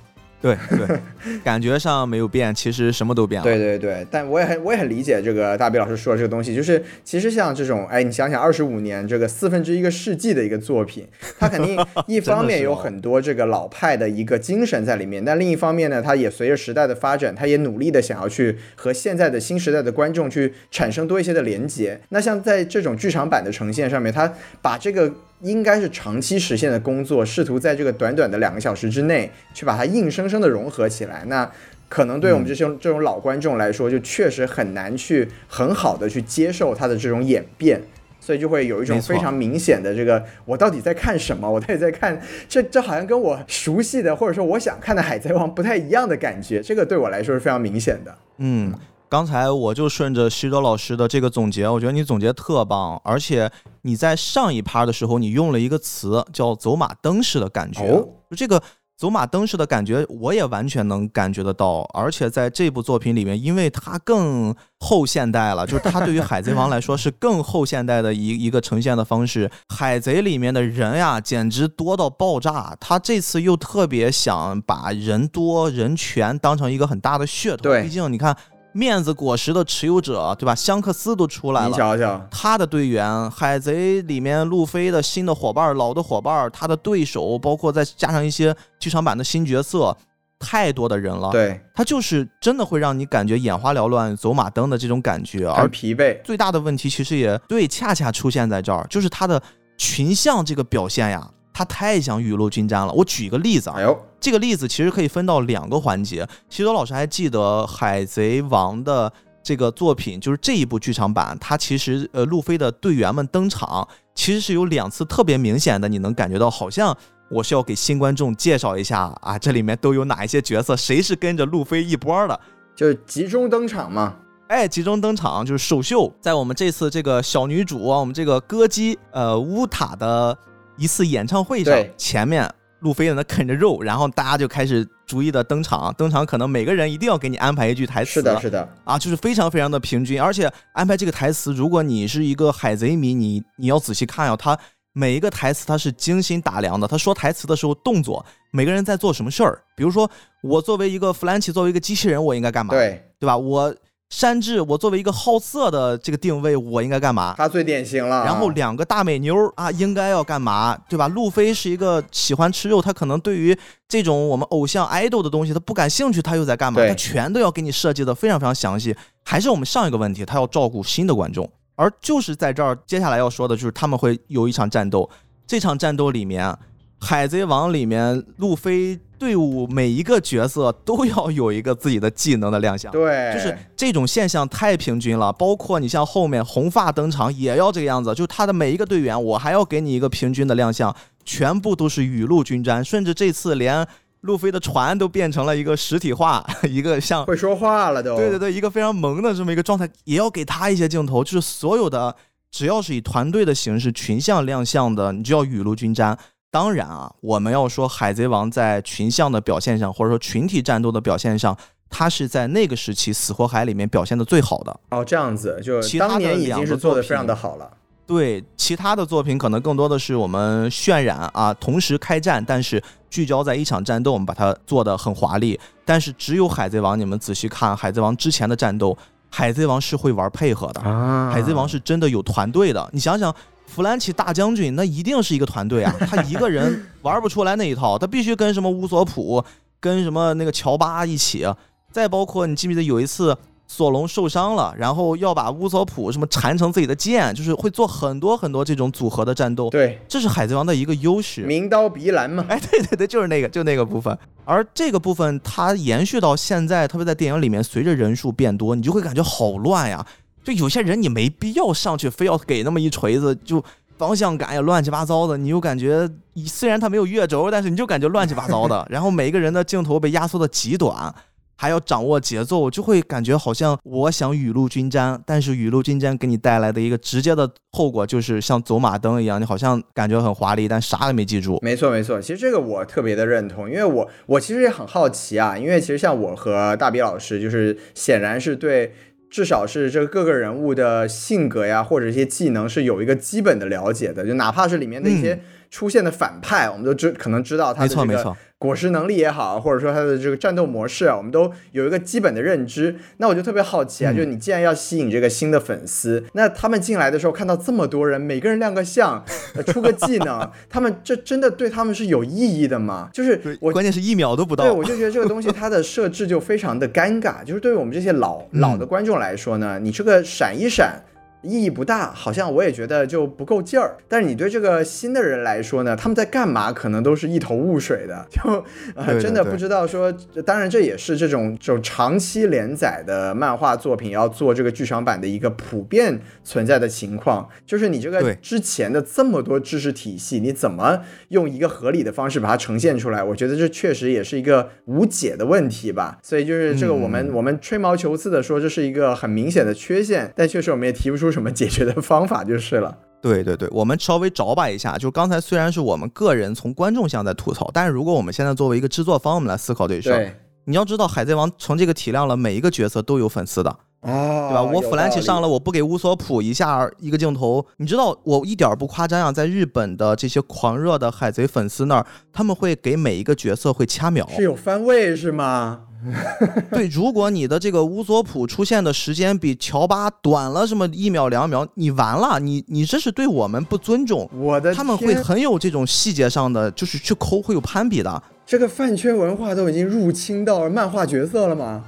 S2: 对对，*laughs* 感觉上没有变，其实什么都变了。
S3: 对对对，但我也很我也很理解这个大比老师说的这个东西，就是其实像这种，哎，你想想二十五年这个四分之一个世纪的一个作品，它肯定 *laughs* 一方面有
S2: 哦
S3: 很多这个老派的一个精神在里面，但另一方面呢，它也随着时代的发展，它也努力的想要去和现在的新时代的观众去产生多一些的连接。那像在这种剧场版的呈现上面，它把这个应该是长期实现的工作，试图在这个短短的两个小时之内去把它硬生生的融合起来，那。可能对我们这些、这种老观众来说，就确实很难去很好的去接受它的这种演变，所以就会有一种非常明显的这个我到底在看什么？我到底在看 *laughs* 这这好像跟我熟悉的或者说我想看的《海贼王》不太一样的感觉，这个对我来说是非常明显的。
S2: 嗯，刚才我就顺着西多老师的这个总结，我觉得你总结特棒，而且你在上一趴的时候，你用了一个词叫“走马灯式的感觉”，
S3: 哦
S2: 就这个。走马灯式的感觉，我也完全能感觉得到，而且在这部作品里面，因为它更后现代了，就是它对于海贼王来说是更后现代的一 *laughs* 一个呈现的方式。海贼里面的人呀，简直多到爆炸。他这次又特别想把人多人权当成一个很大的噱头，
S3: 对
S2: 毕竟你看。面子果实的持有者，对吧？香克斯都出来了你，
S3: 瞧瞧，
S2: 他的队员，海贼里面路飞的新的伙伴、老的伙伴，他的对手，包括再加上一些剧场版的新角色，太多的人了。，
S3: 对，
S2: 他就是真的会让你感觉眼花缭乱、走马灯的这种感觉。而
S3: 疲惫。
S2: 最大的问题其实也对，恰恰出现在这儿，就是他的群像这个表现呀，他太想雨露均沾了。我举一个例子啊，这个例子其实可以分到两个环节。西多老师还记得《海贼王》的这个作品，就是这一部剧场版，它其实呃路飞的队员们登场，其实是有两次特别明显的，你能感觉到好像我是要给新观众介绍一下啊，这里面都有哪一些角色，谁是跟着路飞一波的，
S3: 就是集中登场嘛。
S2: 哎，集中登场就是首秀，在我们这次这个小女主啊，我们这个歌姬呃乌塔的一次演唱会上，前面路飞在那啃着肉，然后大家就开始逐一的登场，登场可能每个人一定要给你安排一句台词，
S3: 是的，是的，
S2: 啊，就是非常非常的平均，而且安排这个台词，如果你是一个海贼迷，你你要仔细看呀，他每一个台词他是精心打量的，他说台词的时候动作，每个人在做什么事儿，比如说我作为一个弗兰奇，作为一个机器人，我应该干嘛？
S3: 对，
S2: 对吧？我山治，我作为一个好色的这个定位，我应该干嘛？
S3: 他最典型了。
S2: 然后两个大美妞啊，应该要干嘛，对吧？路飞是一个喜欢吃肉，他可能对于这种我们偶像 idol 的东西他不感兴趣，他又在干嘛？他全都要给你设计的非常非常详细。还是我们上一个问题，他要照顾新的观众，而就是在这儿，接下来要说的就是他们会有一场战斗，这场战斗里面，海贼王里面路飞队伍每一个角色都要有一个自己的技能的亮相。
S3: 对，
S2: 就是这种现象太平均了，包括你像后面红发登场也要这个样子，就他的每一个队员，我还要给你一个平均的亮相，全部都是雨露均沾，甚至这次连路飞的船都变成了一个实体化，*laughs* 一个像
S3: 会说话了都。
S2: 对对对，一个非常萌的这么一个状态，也要给他一些镜头，就是所有的只要是以团队的形式群像亮相的，你就要雨露均沾。当然啊，我们要说海贼王在群像的表现上，或者说群体战斗的表现上，它是在那个时期死活海里面表现的最好的。
S3: 哦，这样子，就
S2: 其
S3: 当年已经是做的非常的好了。
S2: 对其他的作品，可能更多的是我们渲染啊，同时开战，但是聚焦在一场战斗，我们把它做的很华丽。但是只有海贼王，你们仔细看海贼王之前的战斗，海贼王是会玩配合的，
S3: 啊
S2: 海贼王是真的有团队的。你想想，弗兰奇大将军那一定是一个团队啊，*laughs* 他一个人玩不出来那一套，他必须跟什么乌索普、跟什么那个乔巴一起。再包括你记不记得有一次索隆受伤了，然后要把乌索普什么缠成自己的剑，就是会做很多很多这种组合的战斗。
S3: 对，
S2: 这是海贼王的一个优势。
S3: 名刀鼻蓝嘛。
S2: 哎，对对对，就是那个，就那个部分。而这个部分它延续到现在，特别在电影里面，随着人数变多，你就会感觉好乱呀。就有些人你没必要上去，非要给那么一锤子，就方向感也乱七八糟的，你就感觉虽然他没有月轴，但是你就感觉乱七八糟的。*laughs* 然后每个人的镜头被压缩的极短。还要掌握节奏，就会感觉好像我想雨露均沾，但是雨露均沾给你带来的一个直接的后果就是像走马灯一样，你好像感觉很华丽，但啥也没记住。
S3: 没错没错，其实这个我特别的认同，因为我我其实也很好奇啊，因为其实像我和大比老师，就是显然是对至少是这个各个人物的性格呀，或者一些技能是有一个基本的了解的，就哪怕是里面的一些出现的反派，我们都知可能知道他的这个。果实能力也好，或者说他的这个战斗模式啊，我们都有一个基本的认知。那我就特别好奇啊，
S2: 嗯
S3: 就是你既然要吸引这个新的粉丝，那他们进来的时候看到这么多人，每个人亮个相，呃出个技能，*laughs* 他们这真的对他们是有意义的吗？就是我
S2: 关键是一秒都不到。
S3: 对，我就觉得这个东西它的设置就非常的尴尬。就是对于我们这些老
S2: 嗯
S3: 老的观众来说呢，你这个闪一闪。意义不大，好像我也觉得就不够劲儿。但是你对这个新的人来说呢，他们在干嘛，可能都是一头雾水的，就呃
S2: 对对对
S3: 真的不知道说。当然，这也是这种这种长期连载的漫画作品要做这个剧场版的一个普遍存在的情况，就是你这个之前的这么多知识体系，你怎么用一个合理的方式把它呈现出来？我觉得这确实也是一个无解的问题吧。所以就是这个，我们、
S2: 嗯
S3: 我们吹毛求疵的说这是一个很明显的缺陷，但确实我们也提不出什么解决的方法就是了。
S2: 对对对，我们稍微着把一下，就刚才虽然是我们个人从观众向在吐槽，但是如果我们现在作为一个制作方，我们来思考这事儿，
S3: 对，
S2: 你要知道，海贼王从这个体量了，每一个角色都有粉丝的，
S3: 哦，
S2: 对吧？我弗兰奇上
S3: 了，
S2: 我不给乌索普一下一个镜头，你知道我一点儿不夸张啊，在日本的这些狂热的海贼粉丝那儿，他们会给每一个角色会掐秒，
S3: 是有番位是吗？*laughs*
S2: 对，如果你的这个乌索普出现的时间比乔巴短了什么一秒两秒，你完了，你你这是对我们不尊重。
S3: 我的
S2: 他们会很有这种细节上的，就是去抠，会有攀比的。
S3: 这个饭圈文化都已经入侵到漫画角色了吗？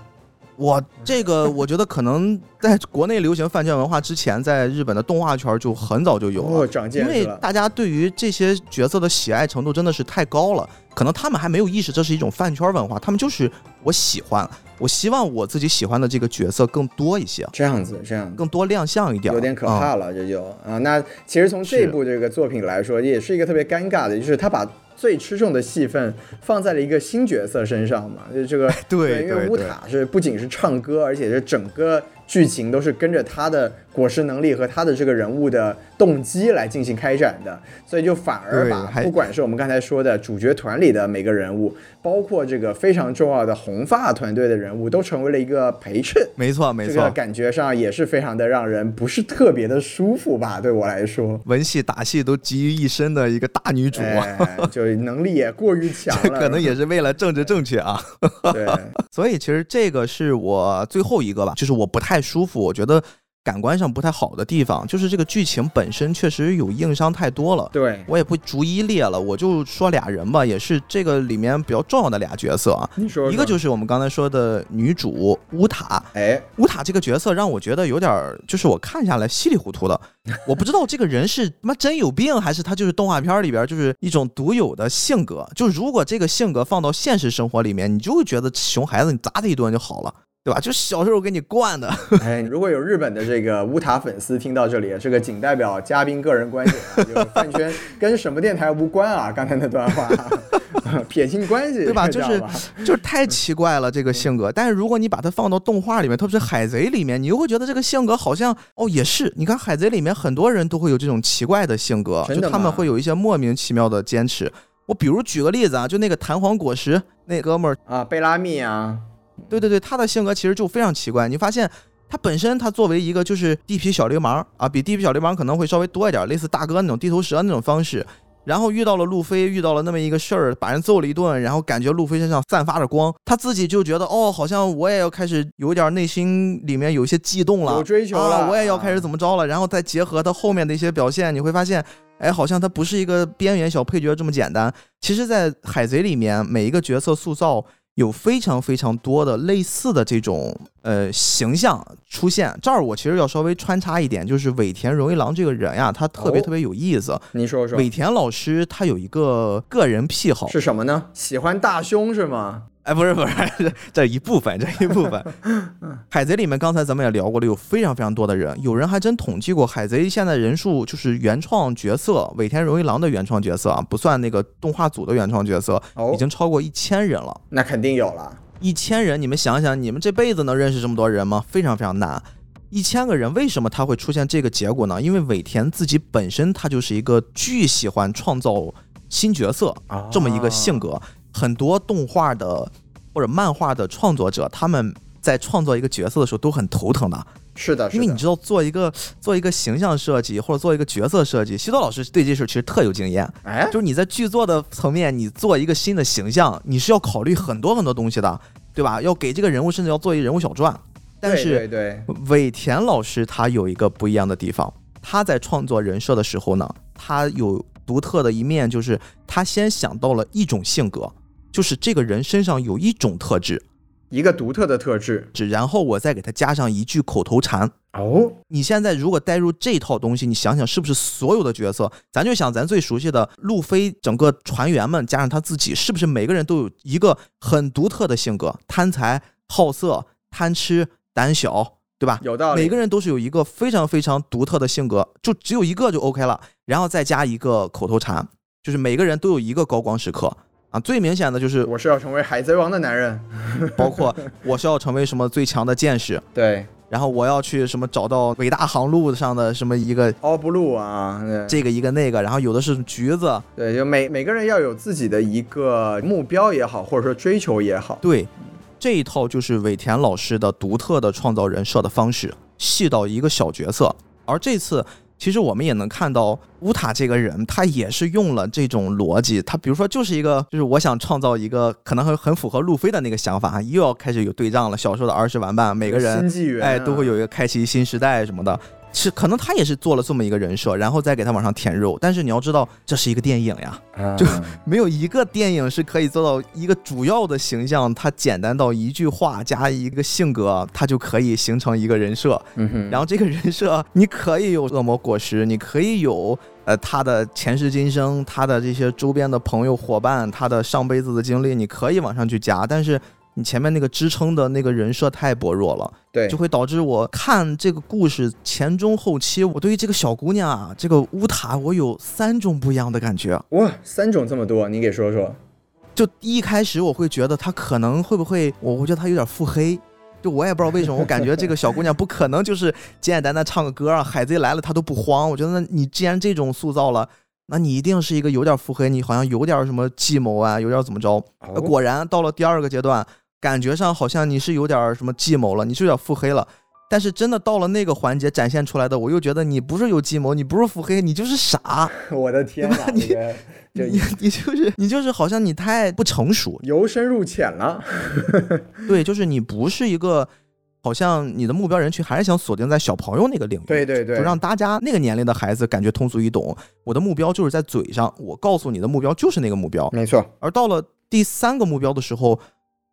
S2: 我这个 *laughs* 我觉得可能在国内流行饭圈文化之前，在日本的动画圈就很早就有了。因为。大家对于这些角色的喜爱程度真的是太高了，可能他们还没有意识这是一种饭圈文化，他们就是我喜欢，我希望我自己喜欢的这个角色更多一些，
S3: 这样子，这样。
S2: 更多亮相一点，
S3: 有点可
S2: 啊
S3: 怕了，这就啊。那其实从这部这个作品来说，也是一个特别尴尬的，就是他把最吃重的戏份放在了一个新角色身上嘛，就这个 *laughs*
S2: 对
S3: 因为乌塔是不仅是唱歌，而且是整个剧情都是跟着他的果实能力和他的这个人物的动机来进行开展的，所以就反而把不管是我们刚才说的主角团里的每个人物，包括这个非常重要的红发团队的人物，都成为了一个陪衬。
S2: 没错没错。
S3: 这个，感觉上也是非常的让人不是特别的舒服吧，对我来说，
S2: 文戏打戏都集于一身的一个大女主，
S3: 哎，就能力也过于强了，*laughs*
S2: 可能也是为了政治正确啊。
S3: 对，*laughs*
S2: 所以其实这个是我最后一个吧，就是我不太舒服，我觉得感官上不太好的地方，就是这个剧情本身确实有硬伤太多了。
S3: 对，
S2: 我也不逐一列了，我就说俩人吧，也是这个里面比较重要的俩角色啊。
S3: 你说
S2: 一个就是我们刚才说的女主乌塔，
S3: 哎，
S2: 乌塔这个角色让我觉得有点儿，就是我看下来稀里糊涂的，我不知道这个人是他妈真有病，还是他就是动画片里边就是一种独有的性格。就如果这个性格放到现实生活里面，你就会觉得熊孩子你砸他一顿就好了，对吧？就小时候给你惯的，*laughs*
S3: 哎，如果有日本的这个乌塔粉丝听到这里，这个仅代表嘉宾个人观点啊，就饭圈跟什么电台无关啊，刚才那段话，撇清关系，
S2: 对吧？*laughs* 就是就是太奇怪了这个性格。但是如果你把它放到动画里面，特别是海贼里面，你又会觉得这个性格好像哦也是。你看海贼里面很多人都会有这种奇怪的性格，就他们会有一些莫名其妙的坚持。我比如举个例子啊，就那个弹簧果实那哥们儿，
S3: 啊，贝拉密啊，
S2: 对对对，他的性格其实就非常奇怪。你发现他本身他作为一个就是地痞小流氓啊，比地痞小流氓可能会稍微多一点，类似大哥那种地头蛇那种方式。然后遇到了路飞，遇到了那么一个事儿，把人揍了一顿，然后感觉路飞身上散发着光，他自己就觉得哦，好像我也要开始有点内心里面有一些悸动了，
S3: 有追求了
S2: 啊，我也要开始怎么着了。然后再结合他后面的一些表现，你会发现，哎，好像他不是一个边缘小配角这么简单。其实，在海贼里面，每一个角色塑造有非常非常多的类似的这种呃形象出现。这儿我其实要稍微穿插一点，就是尾田荣一郎这个人呀，他特别
S3: 哦
S2: 特别有意思。
S3: 你说说
S2: 尾田老师他有一个个人癖好，
S3: 是什么呢？喜欢大胸是吗？
S2: 哎，不是不是，*laughs* 这一部分，这一部分。*laughs* 海贼里面刚才咱们也聊过了，有非常非常多的人，有人还真统计过，海贼现在人数就是原创角色，尾田荣一郎的原创角色啊，不算那个动画组的原创角色，
S3: 哦
S2: 已经超过一千人了。
S3: 那肯定有了。
S2: 一千人，你们想想，你们这辈子能认识这么多人吗？非常非常难。一千个人，为什么他会出现这个结果呢？因为尾田自己本身他就是一个巨喜欢创造新角色
S3: 啊
S2: 这么一个性格。很多动画的或者漫画的创作者，他们在创作一个角色的时候都很头疼的，
S3: 是的，是的
S2: 因为你知道做一个做一个形象设计或者做一个角色设计，西多老师对这事儿其实特有经验。
S3: 哎，
S2: 就是你在剧作的层面，你做一个新的形象，你是要考虑很多很多东西的，对吧？要给这个人物，甚至要做一个人物小传。但是
S3: 对对，
S2: 尾田老师他有一个不一样的地方，他在创作人设的时候呢，他有独特的一面，就是他先想到了一种性格，就是这个人身上有一种特质，
S3: 一个独特的特质。
S2: 只然后我再给他加上一句口头禅。
S3: 哦，
S2: 你现在如果带入这套东西，你想想是不是所有的角色，咱就想咱最熟悉的路飞，整个船员们加上他自己，是不是每个人都有一个很独特的性格？贪财、好色、贪吃、胆小，对吧？
S3: 有道理。
S2: 每个人都是有一个非常非常独特的性格，就只有一个就 OK 了，然后再加一个口头禅，就是每个人都有一个高光时刻啊。最明显的就是
S3: 我是要成为海贼王的男人。
S2: 包括我是要成为什么最强的剑士，*laughs*
S3: 对，
S2: 然后我要去什么找到伟大航路上的什么一个
S3: all blue 啊，
S2: 这个一个那个，然后有的是橘子，
S3: 对，就每每个人要有自己的一个目标也好，或者说追求也好。
S2: 对，这一套就是尾田老师的独特的创造人设的方式，细到一个小角色。而这次，其实我们也能看到乌塔这个人，他也是用了这种逻辑。他比如说，就是一个，就是我想创造一个可能很很符合路飞的那个想法，又要开始有对仗了。小时候的儿时玩伴，每个人、哎，都会有一个开启新时代什么的。是可能他也是做了这么一个人设，然后再给他往上填肉。但是你要知道，这是一个电影呀，*laughs* 就没有一个电影是可以做到一个主要的形象，它简单到一句话加一个性格，它就可以形成一个人设。然后这个人设，你可以有恶魔果实，你可以有呃他的前世今生，他的这些周边的朋友伙伴，他的上辈子的经历，你可以往上去加，但是。你前面那个支撑的那个人设太薄弱了，
S3: 对，
S2: 就会导致我看这个故事前中后期，我对于这个小姑娘啊，这个乌塔，我有三种不一样的感觉。
S3: 哇，三种这么多，你给说说。
S2: 就一开始我会觉得她可能会不会，我我觉得她有点腹黑，就我也不知道为什么，我感觉这个小姑娘不可能就是简简单单唱个歌啊，海贼来了她都不慌。我觉得你既然这种塑造了，那你一定是一个有点腹黑，你好像有点什么计谋啊，有点怎么着。果然到了第二个阶段。感觉上好像你是有点什么计谋了，你是有点腹黑了，但是真的到了那个环节展现出来的，我又觉得你不是有计谋，你不是腹黑，你就是傻。*laughs*
S3: 我的天哪，*laughs* 你
S2: 你你就是你就是好像你太不成熟，
S3: 由深入浅了。*laughs*
S2: 对，就是你不是一个，好像你的目标人群还是想锁定在小朋友那个领域。
S3: 对对对，
S2: 就让大家那个年龄的孩子感觉通俗易懂。我的目标就是在嘴上，我告诉你的目标就是那个目标。
S3: 没错。
S2: 而到了第三个目标的时候。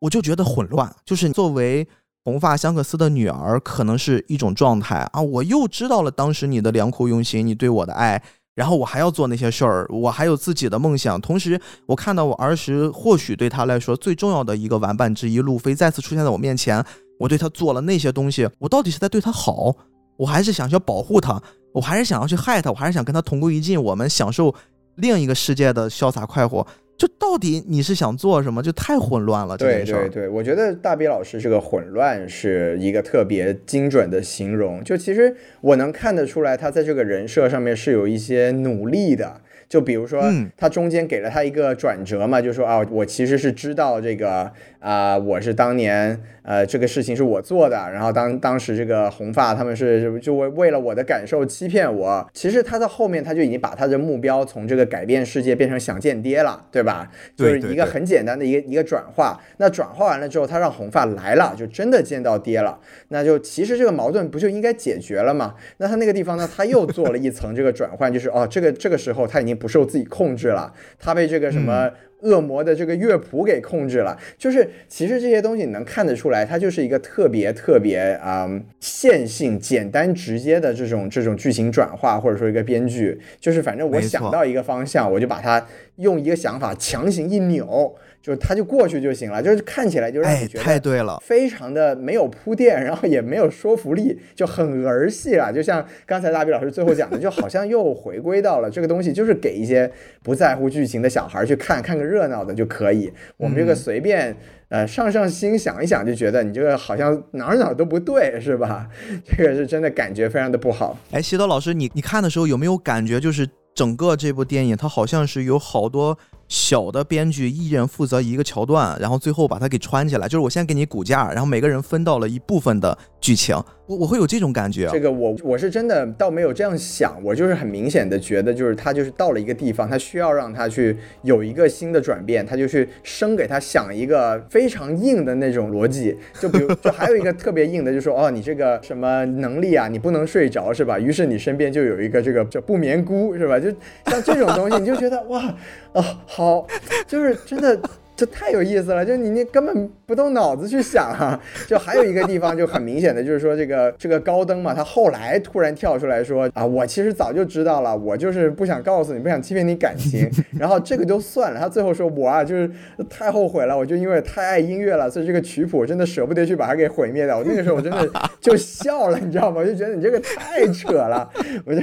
S2: 我就觉得混乱，就是作为红发香克斯的女儿，可能是一种状态啊。我又知道了当时你的良苦用心，你对我的爱，然后我还要做那些事儿，我还有自己的梦想。同时，我看到我儿时或许对他来说最重要的一个玩伴之一路飞再次出现在我面前，我对他做了那些东西，我到底是在对他好，我还是想要保护他，我还是想要去害他，我还是想跟他同归于尽，我们享受另一个世界的潇洒快活。就到底你是想做什么？就太混乱了。
S3: 对对对，我觉得大比老师这个混乱是一个特别精准的形容。就其实我能看得出来，他在这个人设上面是有一些努力的。就比如说，他中间给了他一个转折嘛，就说啊，我其实是知道这个啊，我是当年呃这个事情是我做的，然后当当时这个红发他们是就为为了我的感受欺骗我。其实他在后面他就已经把他的目标从这个改变世界变成想见爹了，对吧？就是一个很简单的一个一个转化。那转化完了之后，他让红发来了，就真的见到爹了。那就其实这个矛盾不就应该解决了吗？那他那个地方呢，他又做了一层这个转换，就是哦，这个这个时候他已经。不受自己控制了，他被这个什么恶魔的这个乐谱给控制了。就是其实这些东西你能看得出来，它就是一个特别特别啊线性、简单、直接的这种这种剧情转化，或者说一个编剧，就是反正我想到一个方向，我就把它用一个想法强行一扭。就他就过去就行了，就是看起来就让你觉得
S2: 太对了，
S3: 非常的没有铺垫，然后也没有说服力，就很儿戏了。就像刚才大比老师最后讲的，就好像又回归到了这个东西，就是给一些不在乎剧情的小孩去看看个热闹的就可以。我们这个随便呃上上心想一想，就觉得你这个好像哪儿哪儿都不对，是吧？*laughs* 这个是真的感觉非常的不好。
S2: 哎，西多老师，你你看的时候有没有感觉，就是整个这部电影它好像是有好多。小的编剧一人负责一个桥段，然后最后把它给穿起来。就是我先给你骨架，然后每个人分到了一部分的剧情。我我会有这种感觉。
S3: 这个我我是真的倒没有这样想，我就是很明显的觉得，就是他就是到了一个地方，他需要让他去有一个新的转变，他就去生给他想一个非常硬的那种逻辑。就比如，就还有一个特别硬的，就说哦，你这个什么能力啊，你不能睡着是吧？于是你身边就有一个这个叫不眠菇是吧？就像这种东西，你就觉得哇，哦。好，就是真的。这太有意思了，就你你根本不动脑子去想啊！*laughs* 就还有一个地方就很明显的就是说这个这个高登嘛，他后来突然跳出来说啊，我其实早就知道了，我就是不想告诉你，不想欺骗你感情。*laughs* 然后这个就算了，他最后说我啊就是太后悔了，我就因为太爱音乐了，所以这个曲谱真的舍不得去把它给毁灭掉。我那个时候我真的就笑了，你知道吗？我就觉得你这个太扯了，*laughs* 我就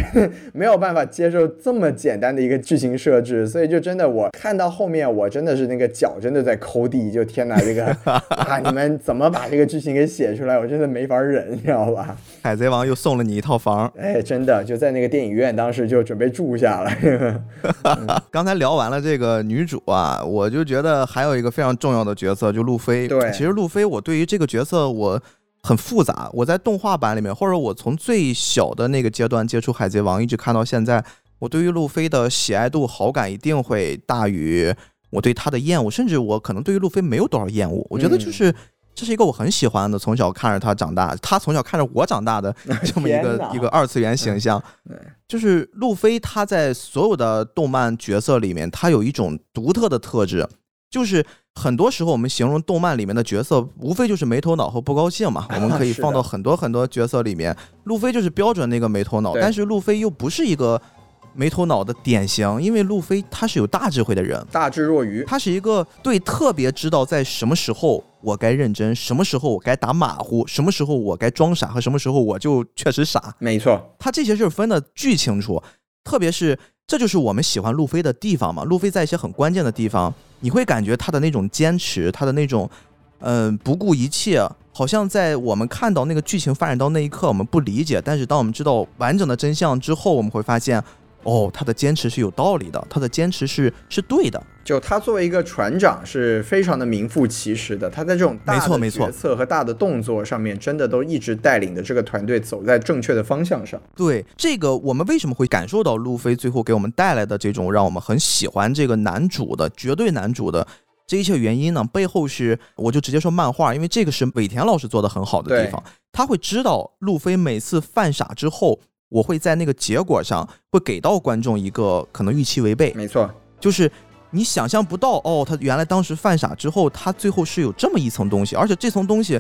S3: 没有办法接受这么简单的一个剧情设置，所以就真的我看到后面我真的是那个脚。真的在抠地，就天哪，这个 *laughs* 啊，你们怎么把这个剧情给写出来？我真的没法忍，你知道吧？
S2: 海贼王又送了你一套房，
S3: 哎，真的就在那个电影院，当时就准备住下了。*laughs*
S2: 刚才聊完了这个女主啊，我就觉得还有一个非常重要的角色，就路飞。
S3: 对，
S2: 其实路飞，我对于这个角色我很复杂。我在动画版里面，或者我从最小的那个阶段接触海贼王，一直看到现在，我对于路飞的喜爱度、好感一定会大于。我对他的厌恶，甚至我可能对于路飞没有多少厌恶。我觉得就是这这是一个我很喜欢的，从小看着他长大，他从小看着我长大的 *laughs* 这么一个一个二次元形象。
S3: 对
S2: 就是路飞，他在所有的动漫角色里面，他有一种独特的特质，就是很多时候我们形容动漫里面的角色，无非就是没头脑和不高兴嘛。我们可以 *laughs* 放到很多很多角色里面，路飞就是标准那个没头脑，但是路飞又不是一个没头脑的典型，因为路飞他是有大智慧的人。
S3: 大智若愚，
S2: 他是一个对特别知道在什么时候我该认真，什么时候我该打马虎，什么时候我该装傻和什么时候我就确实傻。
S3: 没错，
S2: 他这些事儿分的巨清楚，特别是这就是我们喜欢路飞的地方嘛。路飞在一些很关键的地方，你会感觉他的那种坚持，他的那种嗯、呃不顾一切，好像在我们看到那个剧情发展到那一刻，我们不理解，但是当我们知道完整的真相之后，我们会发现。哦，他的坚持是有道理的，他的坚持是是对的，
S3: 就他作为一个船长是非常的名副其实的，他在这种大的
S2: 没错没错
S3: 决策和大的动作上面，真的都一直带领着这个团队走在正确的方向上。
S2: 对这个，我们为什么会感受到路飞最后给我们带来的这种让我们很喜欢这个男主的绝对男主的这一切原因呢？背后是我就直接说漫画，因为这个是尾田老师做的很好的地方，他会知道路飞每次犯傻之后，我会在那个结果上会给到观众一个可能预期违背，
S3: 没错，
S2: 就是你想象不到哦，他原来当时犯傻之后，他最后是有这么一层东西，而且这层东西。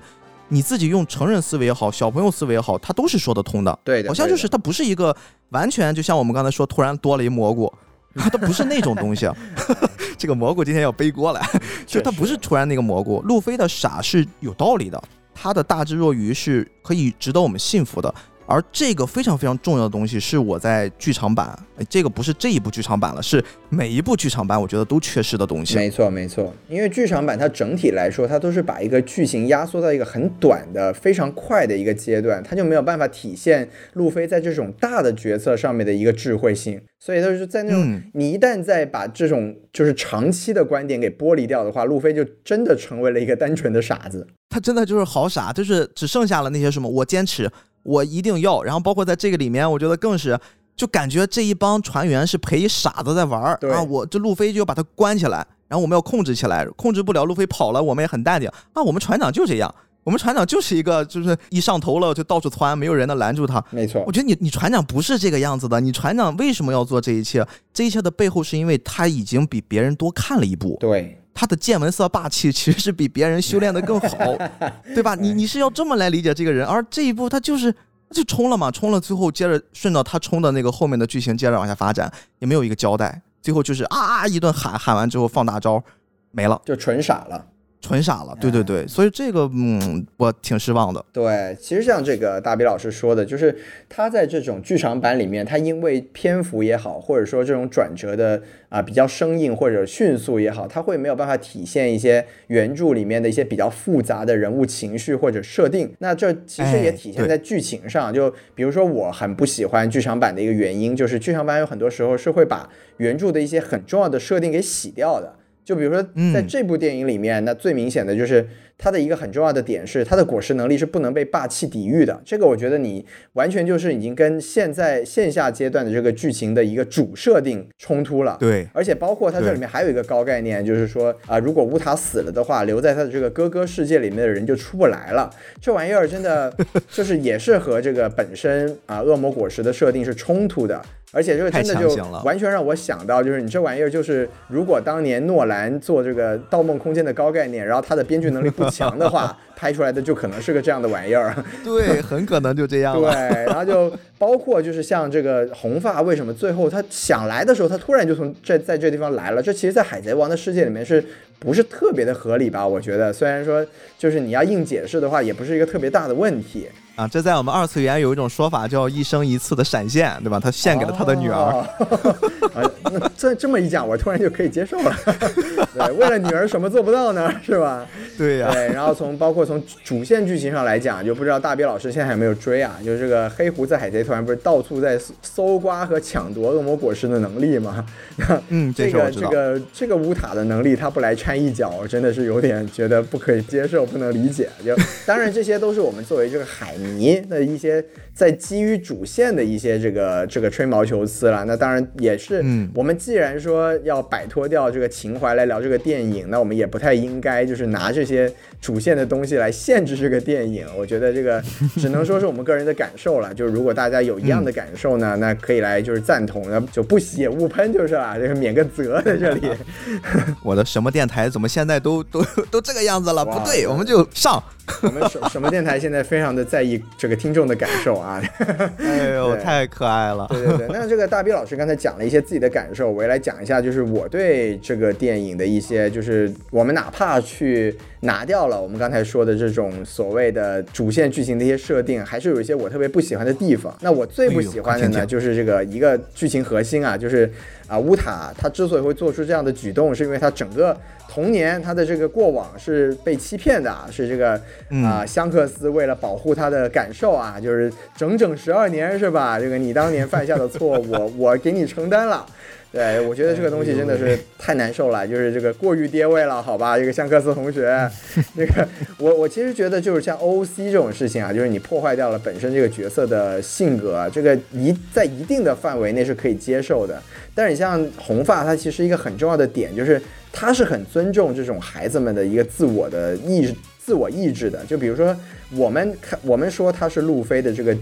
S2: 你自己用成人思维也好，小朋友思维也好，他都是说得通的。
S3: 对的，
S2: 好像就是它不是一个完全就像我们刚才说，突然多了一蘑菇，*laughs* 它不是那种东西。*laughs* 这个蘑菇今天要背锅了，就它不是突然那个蘑菇。路飞的傻是有道理的，他的大智若愚是可以值得我们信服的。而这个非常非常重要的东西，是我在剧场版，哎这个不是这一部剧场版了，是每一部剧场版我觉得都缺失的东西。
S3: 没错，没错，因为剧场版它整体来说，它都是把一个剧情压缩到一个很短的、非常快的一个阶段，它就没有办法体现路飞在这种大的决策上面的一个智慧性。所以就是在那种、
S2: 嗯
S3: 你一旦再把这种就是长期的观点给剥离掉的话，路飞就真的成为了一个单纯的傻子。
S2: 他真的就是好傻，就是只剩下了那些什么我坚持，我一定要，然后包括在这个里面，我觉得更是就感觉这一帮船员是陪傻子在玩儿啊，我这路飞就要把他关起来，然后我们要控制起来，控制不了，路飞跑了，我们也很淡定啊，我们船长就这样。我们船长就是一个，就是一上头了就到处窜，没有人能拦住他。
S3: 没错
S2: 我，觉得你你船长不是这个样子的，你船长为什么要做这一切？这一切的背后是因为他已经比别人多看了一步，
S3: 对，
S2: 他的见闻色霸气 *laughs* 其实是比别人修炼的更好，*laughs* 对吧？你你是要这么来理解这个人，而这一步他就是他就冲了嘛，冲了，最后接着顺着他冲的那个后面的剧情接着往下发展，也没有一个交代，最后就是啊一顿喊，喊完之后放大招，没了，
S3: 就纯傻了。
S2: 纯傻了，对对对，所以这个嗯，我挺失望的。
S3: 对，其实像这个大比老师说的，就是他在这种剧场版里面，他因为篇幅也好，或者说这种转折的啊、比较生硬或者迅速也好，他会没有办法体现一些原著里面的一些比较复杂的人物情绪或者设定。那这其实也体现在剧情上，就比如说我很不喜欢剧场版的一个原因，就是剧场版有很多时候是会把原著的一些很重要的设定给洗掉的。就比如说，在
S2: 嗯
S3: 这部电影里面，那最明显的就是它的一个很重要的点是，它的果实能力是不能被霸气抵御的。这个我觉得你完全就是已经跟现在线下阶段的这个剧情的一个主设定冲突了。
S2: 对，
S3: 而且包括它这里面还有一个高概念，就是说啊、如果乌塔死了的话，留在他的这个哥哥世界里面的人就出不来了。这玩意儿真的 *laughs* 就是也是和这个本身啊、恶魔果实的设定是冲突的。而且这个真的就完全让我想到，就是你这玩意儿，就是如果当年诺兰做这个《盗梦空间》的高概念，然后他的编剧能力不强的话，拍出来的就可能是个这样的玩意儿。*laughs*
S2: 对，很可能就这样
S3: 对，然后就包括就是像这个红发，为什么最后他想来的时候，他突然就从这在这地方来了？这其实，在海贼王的世界里面是不是特别的合理吧？我觉得，虽然说就是你要硬解释的话，也不是一个特别大的问题。
S2: 啊，这在我们二次元有一种说法叫一生一次的闪现，对吧？他献给了他的女儿。
S3: 哦 *laughs* 啊，那这这么一讲，我突然就可以接受了。对，为了女儿什么做不到呢？是吧？
S2: 对呀、
S3: 对，然后从包括从主线剧情上来讲，就不知道大鳖老师现在还有没有追啊？就是这个黑胡子海贼团不是到处在搜搜刮和抢夺恶魔果实的能力吗？*laughs*
S2: 嗯，
S3: 这个这
S2: 事我知道。
S3: 个这个乌塔的能力，他不来掺一脚，我真的是有点觉得不可以接受，不能理解。就 *laughs* 当然这些都是我们作为这个海迷的一些在基于主线的一些这个这个吹毛求疵了。那当然也是
S2: 嗯
S3: 我们既既然说要摆脱掉这个情怀来聊这个电影，那我们也不太应该就是拿这些主线的东西来限制这个电影。我觉得这个 *laughs* 只能说是我们个人的感受了。就是如果大家有一样的感受呢，那可以来就是赞同，那就不喜也勿喷就是了，这个免个责在这里。*laughs* *laughs*
S2: 我的什么电台怎么现在都都都这个样子了？不对，我们就上。
S3: 我们什什么电台现在非常的在意这个听众的感受啊。*laughs*
S2: 哎呦，
S3: 对
S2: 太可爱了。
S3: 对对对，那这个大 B 老师刚才讲了一些自己的感受，我也来讲一下，就是我对这个电影的一些，就是我们哪怕去拿掉了我们刚才说的这种所谓的主线剧情的一些设定，还是有一些我特别不喜欢的地方。那我最不喜欢的呢，就是这个一个剧情核心啊，就是啊乌塔他之所以会做出这样的举动，是因为他整个童年他的这个过往是被欺骗的啊，是这个
S2: 嗯
S3: 啊香克斯为了保护他的感受啊，就是整整十二年是吧？这个你当年犯下的错，我 *laughs* 我给你承担了。对，我觉得这个东西真的是太难受了，就是这个过于跌位了，好吧？这个香克斯同学，*laughs* 这个我我其实觉得就是像 OOC 这种事情啊，就是你破坏掉了本身这个角色的性格啊，这个一在一定的范围内是可以接受的。但是你像红发，它其实一个很重要的点就是，他是很尊重这种孩子们的一个自我的意、自我意志的。就比如说，我们看我们说他是路飞的这个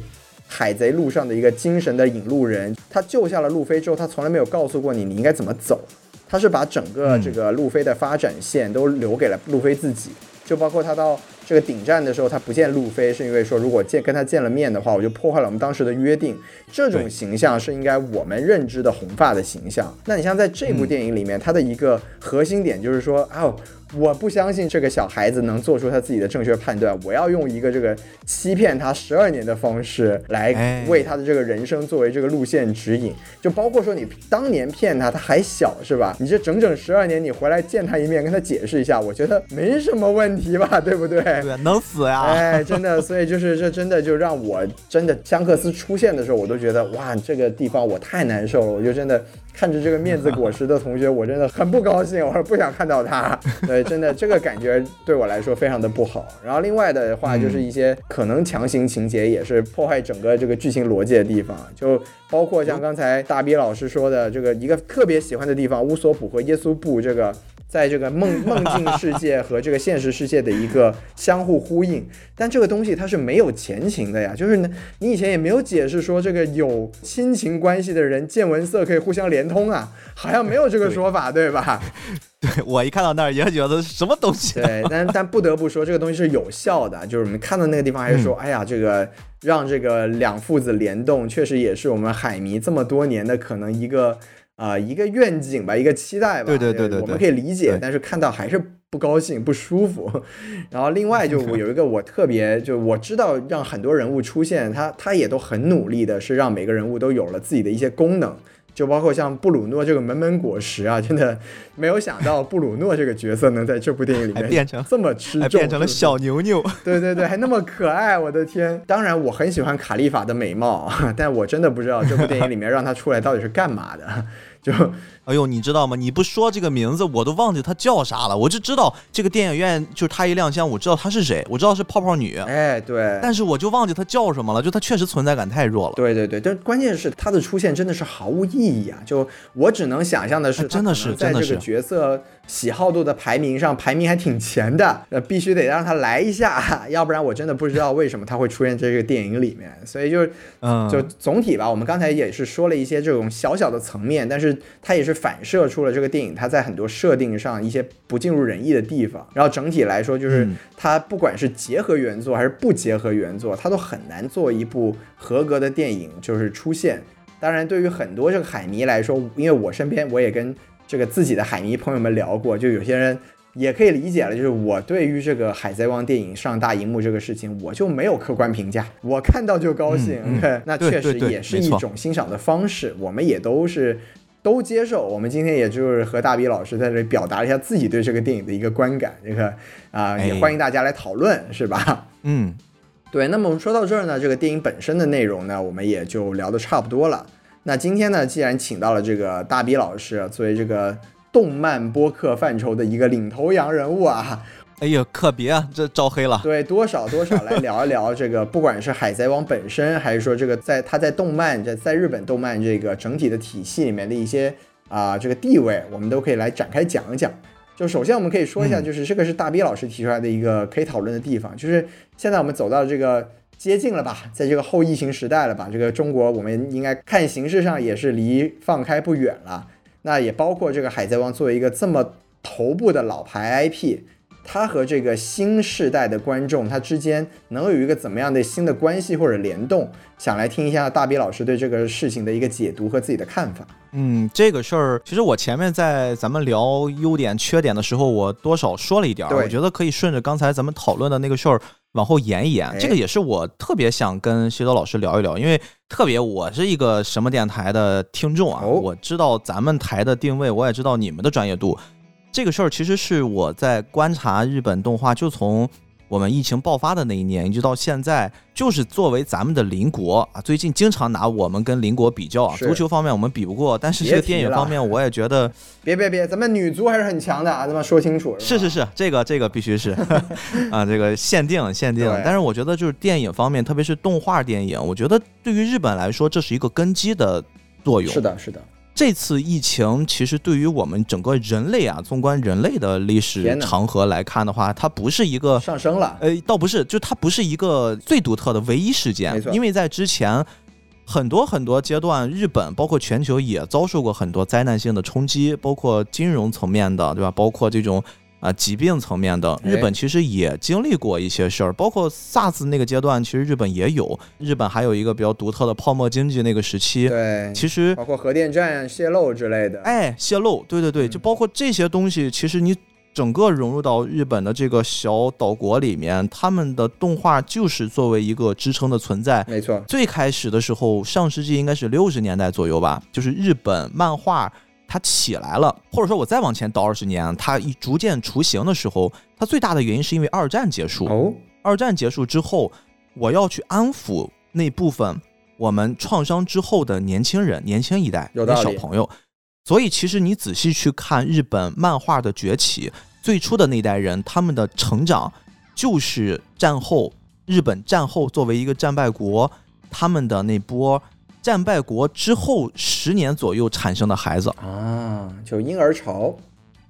S3: 海贼路上的一个精神的引路人，他救下了路飞之后，他从来没有告诉过你你应该怎么走，他是把整个这个路飞的发展线都留给了路飞自己。就包括他到这个顶站的时候，他不见路飞，是因为说如果见跟他见了面的话，我就破坏了我们当时的约定。这种形象是应该我们认知的红发的形象。那你像在这部电影里面，他的一个核心点就是说，哦，我不相信这个小孩子能做出他自己的正确判断，我要用一个这个欺骗他十二年的方式来
S2: 哎
S3: 为他的这个人生作为这个路线指引。就包括说你当年骗他，他还小是吧？你这整整十二年，你回来见他一面，跟他解释一下，我觉得没什么问题吧，对不对？
S2: 对，能死呀！
S3: 哎，真的，所以就是这真的就让我真的香克斯出现的时候，我都觉得哇，这个地方我太难受了，我就真的看着这个面子果实的同学，我真的很不高兴，我说不想看到他。*laughs* 对，真的这个感觉对我来说非常的不好。然后另外的话，就是一些可能强行情节也是破坏整个这个剧情逻辑的地方，就包括像刚才大 B 老师说的这个一个特别喜欢的地方，乌索普和耶稣布这个。在这个梦梦境世界和这个现实世界的一个相互呼应，但这个东西它是没有前情的呀，就是呢，你以前也没有解释说这个有亲情关系的人见闻色可以互相连通啊，好像没有这个说法，对吧？*laughs*
S2: 对我一看到那儿也觉得什么东西。
S3: 对，但 *laughs* 但不得不说，这个东西是有效的，就是我们看到那个地方还是说，哎呀，这个让这个两父子联动，确实也是我们海迷这么多年的可能一个。啊、一个愿景吧，一个期待吧，
S2: 对对对对对
S3: 我们可以理解，但是看到还是不高兴、不舒服。*laughs* 然后另外就我有一个我特别就我知道让很多人物出现，他他也都很努力的，是让每个人物都有了自己的一些功能。就包括像布鲁诺这个门门果实啊，真的没有想到布鲁诺这个角色能在这部电影里面
S2: 还变成
S3: 这么吃重，
S2: 还变成了小牛牛，
S3: 对对对，还那么可爱，我的天！当然，我很喜欢卡利法的美貌，但我真的不知道这部电影里面让他出来到底是干嘛的。就
S2: 哎呦，你知道吗？你不说这个名字，我都忘记他叫啥了。我就知道这个电影院就是他一亮相，我知道他是谁，我知道是泡泡女，
S3: 哎，对，
S2: 但是我就忘记他叫什么了。就他确实存在感太弱了。
S3: 对对对，但关键是他的出现真的是毫无意义啊！就我只能想象的是，
S2: 哎真的是
S3: 在这个角色喜好度的排名上，排名还挺前的，呃，必须得让他来一下，要不然我真的不知道为什么他会出现在这个电影里面。所以就
S2: 嗯，
S3: 就总体吧，我们刚才也是说了一些这种小小的层面，但是她也是反射出了这个电影它在很多设定上一些不尽如人意的地方。然后整体来说，就是
S2: 嗯
S3: 它不管是结合原作还是不结合原作，它都很难做一部合格的电影就是出现。当然，对于很多这个海迷来说，因为我身边我也跟这个自己的海迷朋友们聊过，就有些人也可以理解了，就是我对于这个《海贼王》电影上大荧幕这个事情，我就没有客观评价，我看到就高兴。
S2: 嗯嗯，
S3: 那确实也是一种欣赏的方式，我们也都是。都接受，我们今天也就是和大比老师在这里表达了一下自己对这个电影的一个观感，这个啊、也
S2: 哎
S3: 欢迎大家来讨论，是吧？
S2: 嗯，
S3: 对，那么我们说到这儿呢，这个电影本身的内容呢，我们也就聊得差不多了。那今天呢，既然请到了这个大比老师作为这个动漫播客范畴的一个领头羊人物啊，
S2: 哎呀，可别啊，这招黑了。
S3: 对，多少多少来聊一聊这个，不管是海贼王本身，还是说这个在它在动漫在在日本动漫这个整体的体系里面的一些啊、这个地位，我们都可以来展开讲一讲。就首先我们可以说一下，
S2: 嗯
S3: 就是这个是大 B 老师提出来的一个可以讨论的地方，就是现在我们走到这个接近了吧，在这个后疫情时代了吧，这个中国我们应该看形势上也是离放开不远了。那也包括这个《海贼王》作为一个这么头部的老牌 IP，它和这个新世代的观众，他之间能有一个怎么样的新的关系或者联动？想来听一下大比老师对这个事情的一个解读和自己的看法。
S2: 嗯，这个事儿其实我前面在咱们聊优点缺点的时候，我多少说了一点儿，
S3: 对
S2: 我觉得可以顺着刚才咱们讨论的那个事儿往后延一延。
S3: 哎
S2: 这个也是我特别想跟西多老师聊一聊，因为特别我是一个什么电台的听众啊，
S3: 哦
S2: 我知道咱们台的定位，我也知道你们的专业度。这个事儿其实是我在观察日本动画，就从我们疫情爆发的那一年一直到现在，就是作为咱们的邻国啊，最近经常拿我们跟邻国比较啊。足球方面我们比不过，但是这个电影方面，我也觉得 *laughs*
S3: 别别别，咱们女足还是很强的啊，咱们说清楚。吧
S2: 是是是，这个这个必须是 *laughs* 啊，这个限定限定。但是我觉得就是电影方面，特别是动画电影，我觉得对于日本来说，这是一个根基的作用。
S3: 是的，是的，
S2: 这次疫情其实对于我们整个人类啊，纵观人类的历史长河来看的话，它不是一个
S3: 上升了。
S2: 呃，倒不是，就它不是一个最独特的唯一事件因为在之前很多很多阶段，日本包括全球也遭受过很多灾难性的冲击，包括金融层面的，对吧？包括这种。啊，疾病层面的，
S3: 哎
S2: 日本其实也经历过一些事儿，包括 SARS 那个阶段，其实日本也有。日本还有一个比较独特的泡沫经济那个时期，
S3: 对，
S2: 其实
S3: 包括核电站泄漏之类的。
S2: 哎，泄漏，对对对，
S3: 嗯
S2: 就包括这些东西，其实你整个融入到日本的这个小岛国里面，他们的动画就是作为一个支撑的存在。
S3: 没错，
S2: 最开始的时候，上世纪应该是六十年代左右吧，就是日本漫画它起来了，或者说我再往前倒二十年，它一逐渐雏形的时候，它最大的原因是因为二战结束。
S3: 哦，
S2: 二战结束之后，我要去安抚那部分我们创伤之后的年轻人、年轻一代、那
S3: 有道理
S2: 小朋友。所以，其实你仔细去看日本漫画的崛起，最初的那代人他们的成长，就是战后日本战后作为一个战败国，他们的那波战败国之后十年左右产生的孩子。
S3: 啊，就婴儿潮。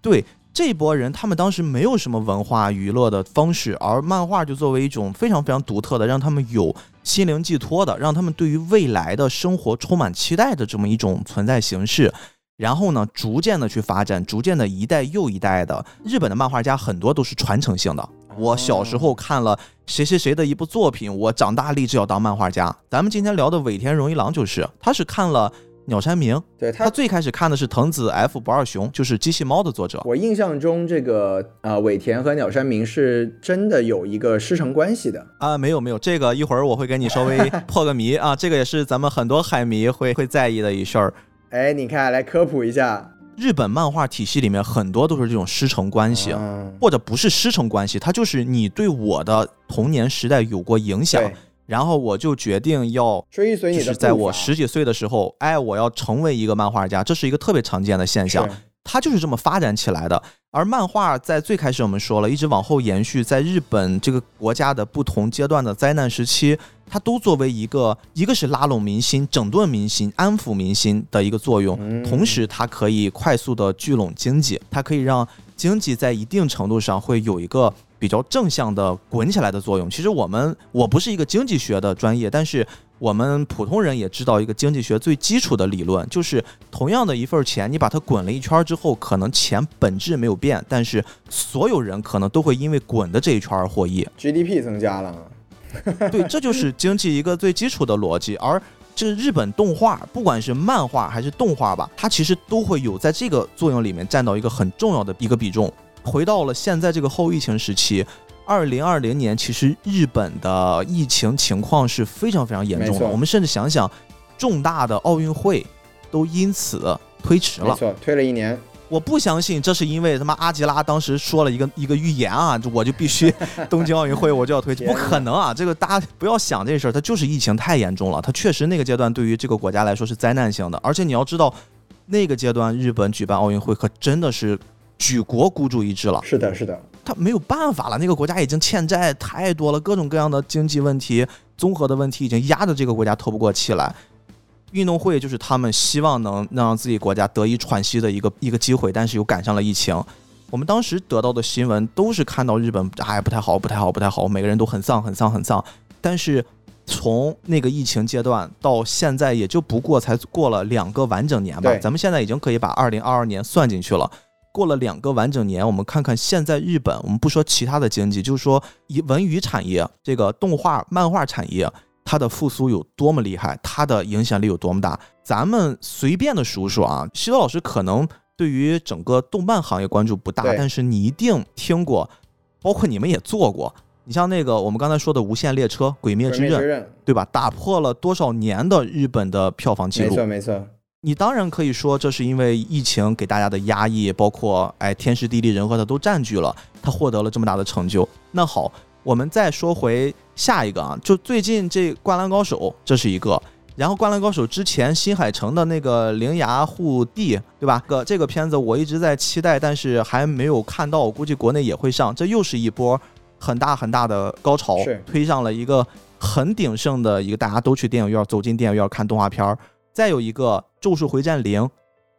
S2: 对这一波人，他们当时没有什么文化娱乐的方式，而漫画就作为一种非常非常独特的，让他们有心灵寄托的，让他们对于未来的生活充满期待的这么一种存在形式。然后呢，逐渐的去发展，逐渐的一代又一代的日本的漫画家很多都是传承性的。我小时候看了谁谁谁的一部作品，我长大立志要当漫画家。咱们今天聊的尾田荣一郎就是，他是看了鸟山明，
S3: 对他
S2: 他最开始看的是藤子 F 不二雄，就是机器猫的作者。
S3: 我印象中，这个呃尾田和鸟山明是真的有一个师承关系的。
S2: 啊，没有没有，这个一会儿我会给你稍微 *laughs* 破个谜啊，这个也是咱们很多海迷会会在意的一事儿。
S3: 哎，你看，来科普一下。
S2: 日本漫画体系里面很多都是这种师承关系，
S3: 嗯
S2: 或者不是师承关系，它就是你对我的童年时代有过影响，然后我就决定要。
S3: 追随你的
S2: 就是在我十几岁的时候，哎，我要成为一个漫画家，这是一个特别常见的现象。它就是这么发展起来的。而漫画在最开始我们说了，一直往后延续，在日本这个国家的不同阶段的灾难时期，它都作为一个，一个是拉拢民心、整顿民心、安抚民心的一个作用，
S3: 嗯
S2: 同时它可以快速的聚拢经济，它可以让经济在一定程度上会有一个比较正向的滚起来的作用。其实我们我不是一个经济学的专业，但是我们普通人也知道一个经济学最基础的理论，就是同样的一份钱，你把它滚了一圈之后，可能钱本质没有变，但是所有人可能都会因为滚的这一圈而获益。
S3: GDP 增加了。*laughs*
S2: 对，这就是经济一个最基础的逻辑。而这日本动画，不管是漫画还是动画吧，它其实都会有在这个作用里面占到一个很重要的一个比重。回到了现在这个后疫情时期，二零二零年，其实日本的疫情情况是非常非常严重的。我们甚至想想，重大的奥运会都因此推迟了。
S3: 没错，推了一年。
S2: 我不相信这是因为他妈阿吉拉当时说了一个 *laughs* 一个预言啊，就我就必须 *laughs* 东京奥运会我就要推迟，不可能啊！这个大家不要想这事儿，它就是疫情太严重了，它确实那个阶段对于这个国家来说是灾难性的，而且你要知道，那个阶段日本举办奥运会可真的是举国孤注一掷了，
S3: 是的，是的，
S2: 他没有办法了，那个国家已经欠债太多了，各种各样的经济问题、综合的问题已经压得这个国家透不过气来。运动会就是他们希望能能让自己国家得以喘息的一个一个机会，但是又赶上了疫情。我们当时得到的新闻都是看到日本哎不太好，不太好，不太好，每个人都很丧，很丧，很丧。但是从那个疫情阶段到现在，也就不过才过了两个完整年吧。咱们现在已经可以把二零二二年算进去了。过了两个完整年，我们看看现在日本，我们不说其他的经济，就是说以文娱产业、这个动画、漫画产业，它的复苏有多么厉害，它的影响力有多么大。咱们随便的数数啊，西多老师可能对于整个动漫行业关注不大，但是你一定听过，包括你们也做过。你像那个我们刚才说的《无限列车》《鬼灭之刃》，对吧？打破了多少年的日本的票房记录
S3: 没错？没错，
S2: 你当然可以说这是因为疫情给大家的压抑，包括哎天时地利人和它都占据了，它获得了这么大的成就。那好，我们再说回下一个啊，就最近这《灌篮高手》这是一个，然后《灌篮高手》之前新海诚的那个《铃芽护地》，对吧？个这个片子我一直在期待，但是还没有看到，我估计国内也会上，这又是一波很大很大的高潮
S3: 是，
S2: 推上了一个很鼎盛的一个大家都去电影院走进电影院看动画片儿。再有一个《咒术回战零》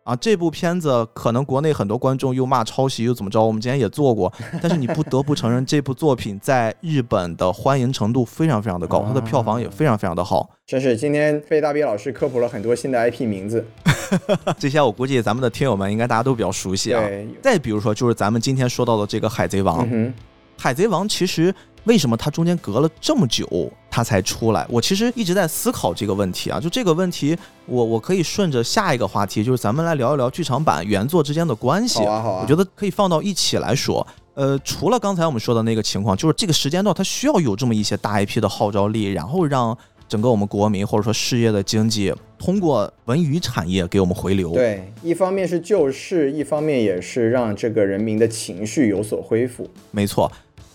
S2: 啊，这部片子可能国内很多观众又骂抄袭又怎么着，我们之前也做过，*laughs* 但是你不得不承认，这部作品在日本的欢迎程度非常非常的高，它的票房也非常非常的好。
S3: 真是今天被大鳖老师科普了很多新的 IP 名字。*laughs*
S2: 这些我估计咱们的听友们应该大家都比较熟悉啊。再比如说，就是咱们今天说到的这个《海贼王》
S3: 嗯，
S2: 海贼王其实为什么它中间隔了这么久，它才出来？我其实一直在思考这个问题啊。就这个问题，我我可以顺着下一个话题，就是咱们来聊一聊剧场版原作之间的关系。
S3: 好啊好啊，
S2: 我觉得可以放到一起来说。呃，除了刚才我们说的那个情况，就是这个时间段它需要有这么一些大 IP 的号召力，然后让整个我们国民或者说事业的经济通过文娱产业给我们回流。
S3: 对，一方面是救市，一方面也是让这个人民的情绪有所恢复。
S2: 没错。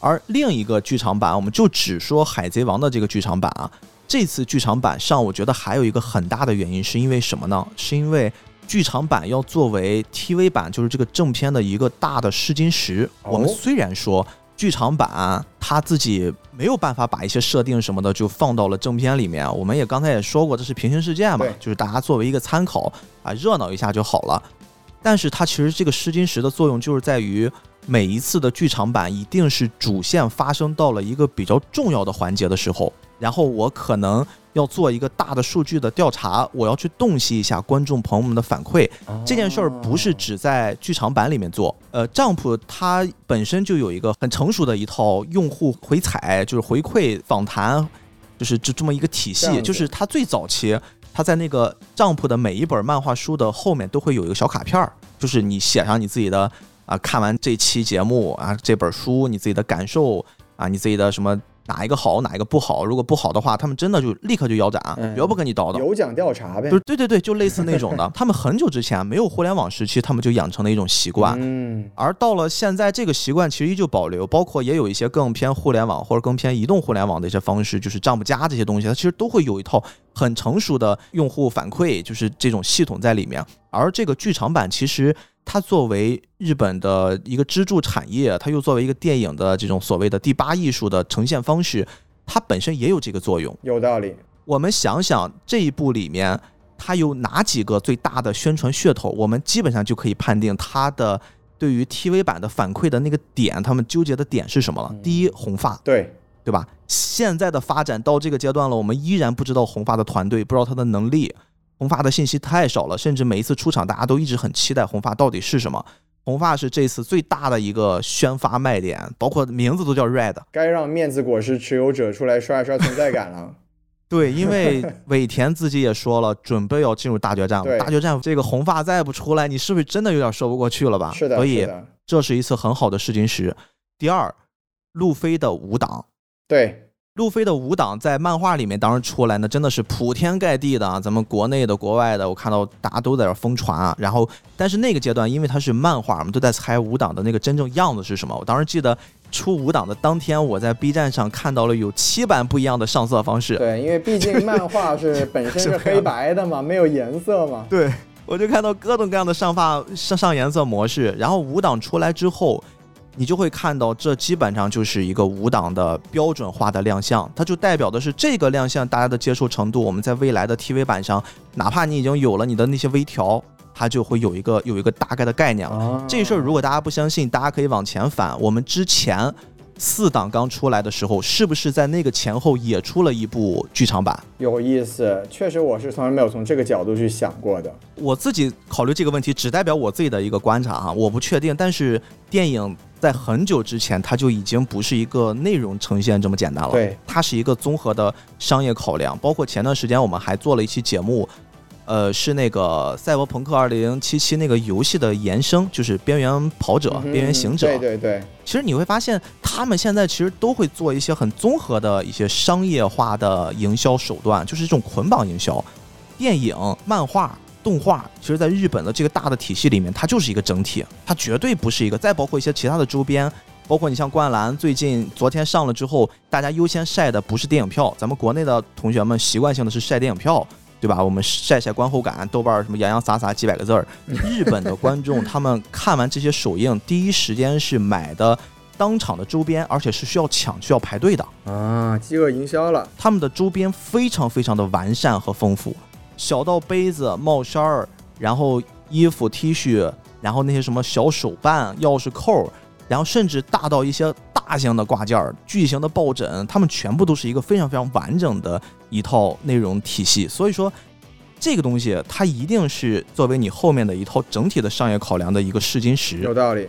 S2: 而另一个剧场版，我们就只说《海贼王》的这个剧场版啊。这次剧场版上，我觉得还有一个很大的原因，是因为什么呢？是因为剧场版要作为 TV 版，就是这个正片的一个大的试金石。
S3: 哦
S2: 我们虽然说剧场版它自己没有办法把一些设定什么的就放到了正片里面，我们也刚才也说过，这是平行世界嘛，就是大家作为一个参考啊，热闹一下就好了。但是它其实这个试金石的作用就是在于每一次的剧场版一定是主线发生到了一个比较重要的环节的时候，然后我可能要做一个大的数据的调查，我要去洞悉一下观众朋友们的反馈。这件事儿不是只在剧场版里面做，呃，Jump 它本身就有一个很成熟的一套用户回踩，就是回馈访谈，就是这这么一个体系。就是它最早期，它在那个 Jump 的每一本漫画书的后面都会有一个小卡片儿，就是你写上你自己的啊，看完这期节目啊，这本书你自己的感受啊，你自己的什么哪一个好，哪一个不好。如果不好的话，他们真的就立刻就腰斩，
S3: 嗯
S2: 绝不跟你叨叨。
S3: 有奖调查呗
S2: 就是。对对对，就类似那种的。*laughs* 他们很久之前没有互联网时期，他们就养成了一种习惯。
S3: 嗯，
S2: 而到了现在，这个习惯其实依旧保留，包括也有一些更偏互联网或者更偏移动互联网的一些方式，就是丈夫加这些东西，它其实都会有一套很成熟的用户反馈，就是这种系统在里面。而这个剧场版其实它作为日本的一个支柱产业，它又作为一个电影的这种所谓的第八艺术的呈现方式，它本身也有这个作用。
S3: 有道理。
S2: 我们想想这一部里面，它有哪几个最大的宣传噱头，我们基本上就可以判定它的对于 TV 版的反馈的那个点，他们纠结的点是什么了。第一，红发，
S3: 对，
S2: 对吧？现在的发展到这个阶段了，我们依然不知道红发的团队，不知道他的能力，红发的信息太少了，甚至每一次出场，大家都一直很期待红发到底是什么。红发是这次最大的一个宣发卖点，包括名字都叫 Red。
S3: 该让面子果实持有者出来刷一刷存在感了。*laughs*
S2: 对，因为尾田自己也说了，准备要进入大决战了。大决战这个红发再不出来，你是不是真的有点说不过去了吧？
S3: 是的，
S2: 所以，这是一次很好的试金石。第二，路飞的舞蹈，
S3: 对，
S2: 路飞的五档在漫画里面当时出来呢，真的是铺天盖地的啊，咱们国内的、国外的，我看到大家都在这儿疯传啊。然后，但是那个阶段，因为它是漫画，我们都在猜五档的那个真正样子是什么。我当时记得出五档的当天，我在 B 站上看到了有七版不一样的上色方式。
S3: 对，因为毕竟漫画是本身是黑白的嘛，没有颜色嘛。*laughs*
S2: 对，我就看到各种各样的上发上上颜色模式，然后五档出来之后，你就会看到这基本上就是一个五档的标准化的亮相，它就代表的是这个亮相大家的接受程度。我们在未来的 TV 版上，哪怕你已经有了你的那些微调，它就会有一个有一个大概的概念了。
S3: 啊
S2: 这事儿如果大家不相信，大家可以往前翻，我们之前四档刚出来的时候，是不是在那个前后也出了一部剧场版？
S3: 有意思，确实我是从来没有从这个角度去想过的。
S2: 我自己考虑这个问题，只代表我自己的一个观察哈，我不确定。但是电影在很久之前，它就已经不是一个内容呈现这么简单了，
S3: 对，
S2: 它是一个综合的商业考量。包括前段时间我们还做了一期节目，呃，是那个《赛博朋克2077》那个游戏的延伸，就是《边缘跑者》
S3: 嗯
S2: 边缘行者》。
S3: 对对对，
S2: 其实你会发现，他们现在其实都会做一些很综合的一些商业化的营销手段，就是这种捆绑营销。电影、漫画、动画，其实在日本的这个大的体系里面，它就是一个整体，它绝对不是一个。再包括一些其他的周边，包括你像灌篮，最近昨天上了之后，大家优先晒的不是电影票，咱们国内的同学们习惯性的是晒电影票。对吧？我们晒晒观后感，豆瓣什么洋洋洒洒几百个字儿。日本的观众他们看完这些首映，第一时间是买的当场的周边，而且是需要抢、需要排队的。
S3: 啊，饥饿营销了。
S2: 他们的周边非常非常的完善和丰富，小到杯子、帽衫儿，然后衣服、T 恤，然后那些什么小手办、钥匙扣，然后甚至大到一些大型的挂件儿、巨型的抱枕，他们全部都是一个非常非常完整的一套内容体系。所以说，这个东西它一定是作为你后面的一套整体的商业考量的一个试金石有。
S3: 道理。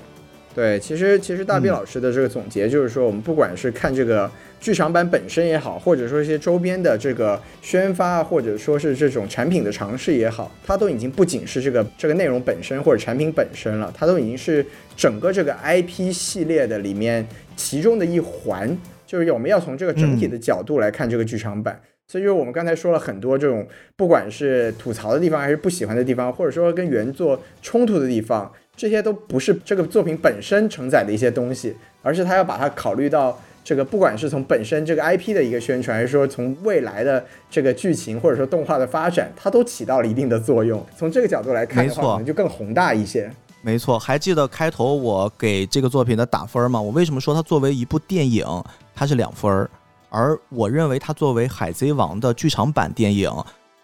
S3: 对，其实其实大
S2: 嗯
S3: 老师的这个总结就是说，我们不管是看这个剧场版本身也好，或者说一些周边的这个宣发，或者说是这种产品的尝试也好，它都已经不仅是这个这个内容本身或者产品本身了，它都已经是整个这个 IP 系列的里面其中的一环。就是我们要从这个整体的角度来看这个剧场版。所以就是我们刚才说了很多这种，不管是吐槽的地方，还是不喜欢的地方，或者说跟原作冲突的地方，这些都不是这个作品本身承载的一些东西，而是他要把它考虑到这个，不管是从本身这个 IP 的一个宣传，还是说从未来的这个剧情或者说动画的发展，它都起到了一定的作用。从这个角度来看的话，可能就更宏大一些。
S2: 没错，还记得开头我给这个作品的打分吗？我为什么说它作为一部电影，它是两分儿，而我认为它作为《海贼王》的剧场版电影，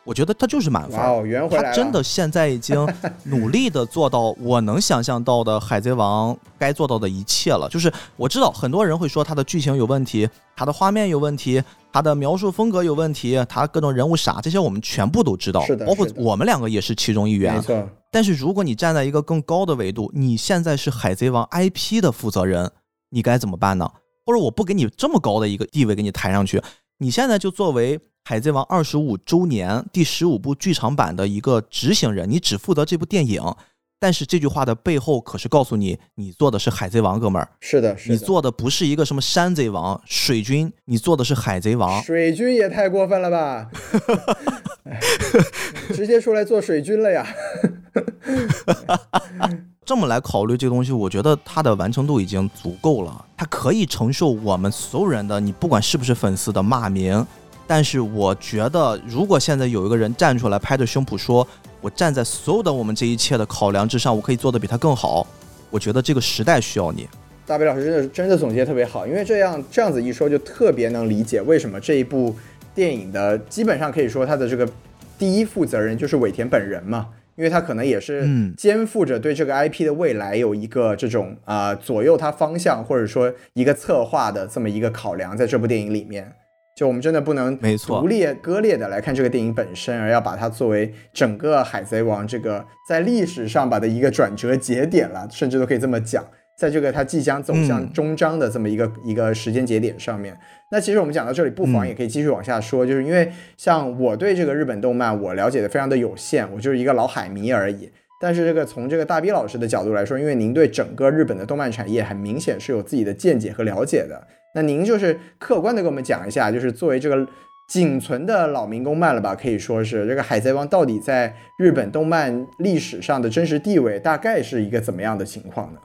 S2: 我觉得他就是满分儿。
S3: 哇哦，圆回来！
S2: 他真的现在已经努力的做到我能想象到的《海贼王》该做到的一切了。就是我知道很多人会说他的剧情有问题，他的画面有问题，他的描述风格有问题，他各种人物傻，这些我们全部都知道。
S3: 是的
S2: 包括我们两个也是其中一员
S3: 没。错，
S2: 但是如果你站在一个更高的维度，你现在是《海贼王》IP 的负责人，你该怎么办呢？或者我不给你这么高的一个地位给你抬上去，你现在就作为《海贼王》二十五周年第十五部剧场版的一个执行人，你只负责这部电影。但是这句话的背后可是告诉你，你做的是《海贼王》，哥们儿，
S3: 是的，是的。
S2: 你做的不是一个什么山贼王、水军，你做的是海贼王。
S3: 水军也太过分了吧！哎 *laughs* 直接出来做水军了呀！*laughs*
S2: 这么来考虑这个东西，我觉得它的完成度已经足够了，它可以承受我们所有人的，你不管是不是粉丝的骂名。但是我觉得，如果现在有一个人站出来拍着胸脯说，我站在所有的我们这一切的考量之上，我可以做得比他更好，我觉得这个时代需要你。
S3: 大北老师真的真的总结特别好，因为这样这样子一说，就特别能理解为什么这一部电影的基本上可以说它的这个第一负责人就是尾田本人嘛，因为他可能也是
S2: 嗯
S3: 肩负着对这个 IP 的未来有一个这种啊、呃左右它方向或者说一个策划的这么一个考量，在这部电影里面。就我们真的不能
S2: 没错
S3: 独立割裂的来看这个电影本身，而要把它作为整个《海贼王》这个在历史上吧的一个转折节点了，甚至都可以这么讲。在这个它即将走向
S2: 嗯
S3: 终章的这么一个、一个时间节点上面，那其实我们讲到这里，不妨
S2: 嗯
S3: 也可以继续往下说，就是因为像我对这个日本动漫我了解的非常的有限，我就是一个老海迷而已。但是这个从这个大 B 老师的角度来说，因为您对整个日本的动漫产业很明显是有自己的见解和了解的，那您就是客观的给我们讲一下，就是作为这个仅存的老民工漫了吧，可以说是这个《海贼王》到底在日本动漫历史上的真实地位大概是一个怎么样的情况呢？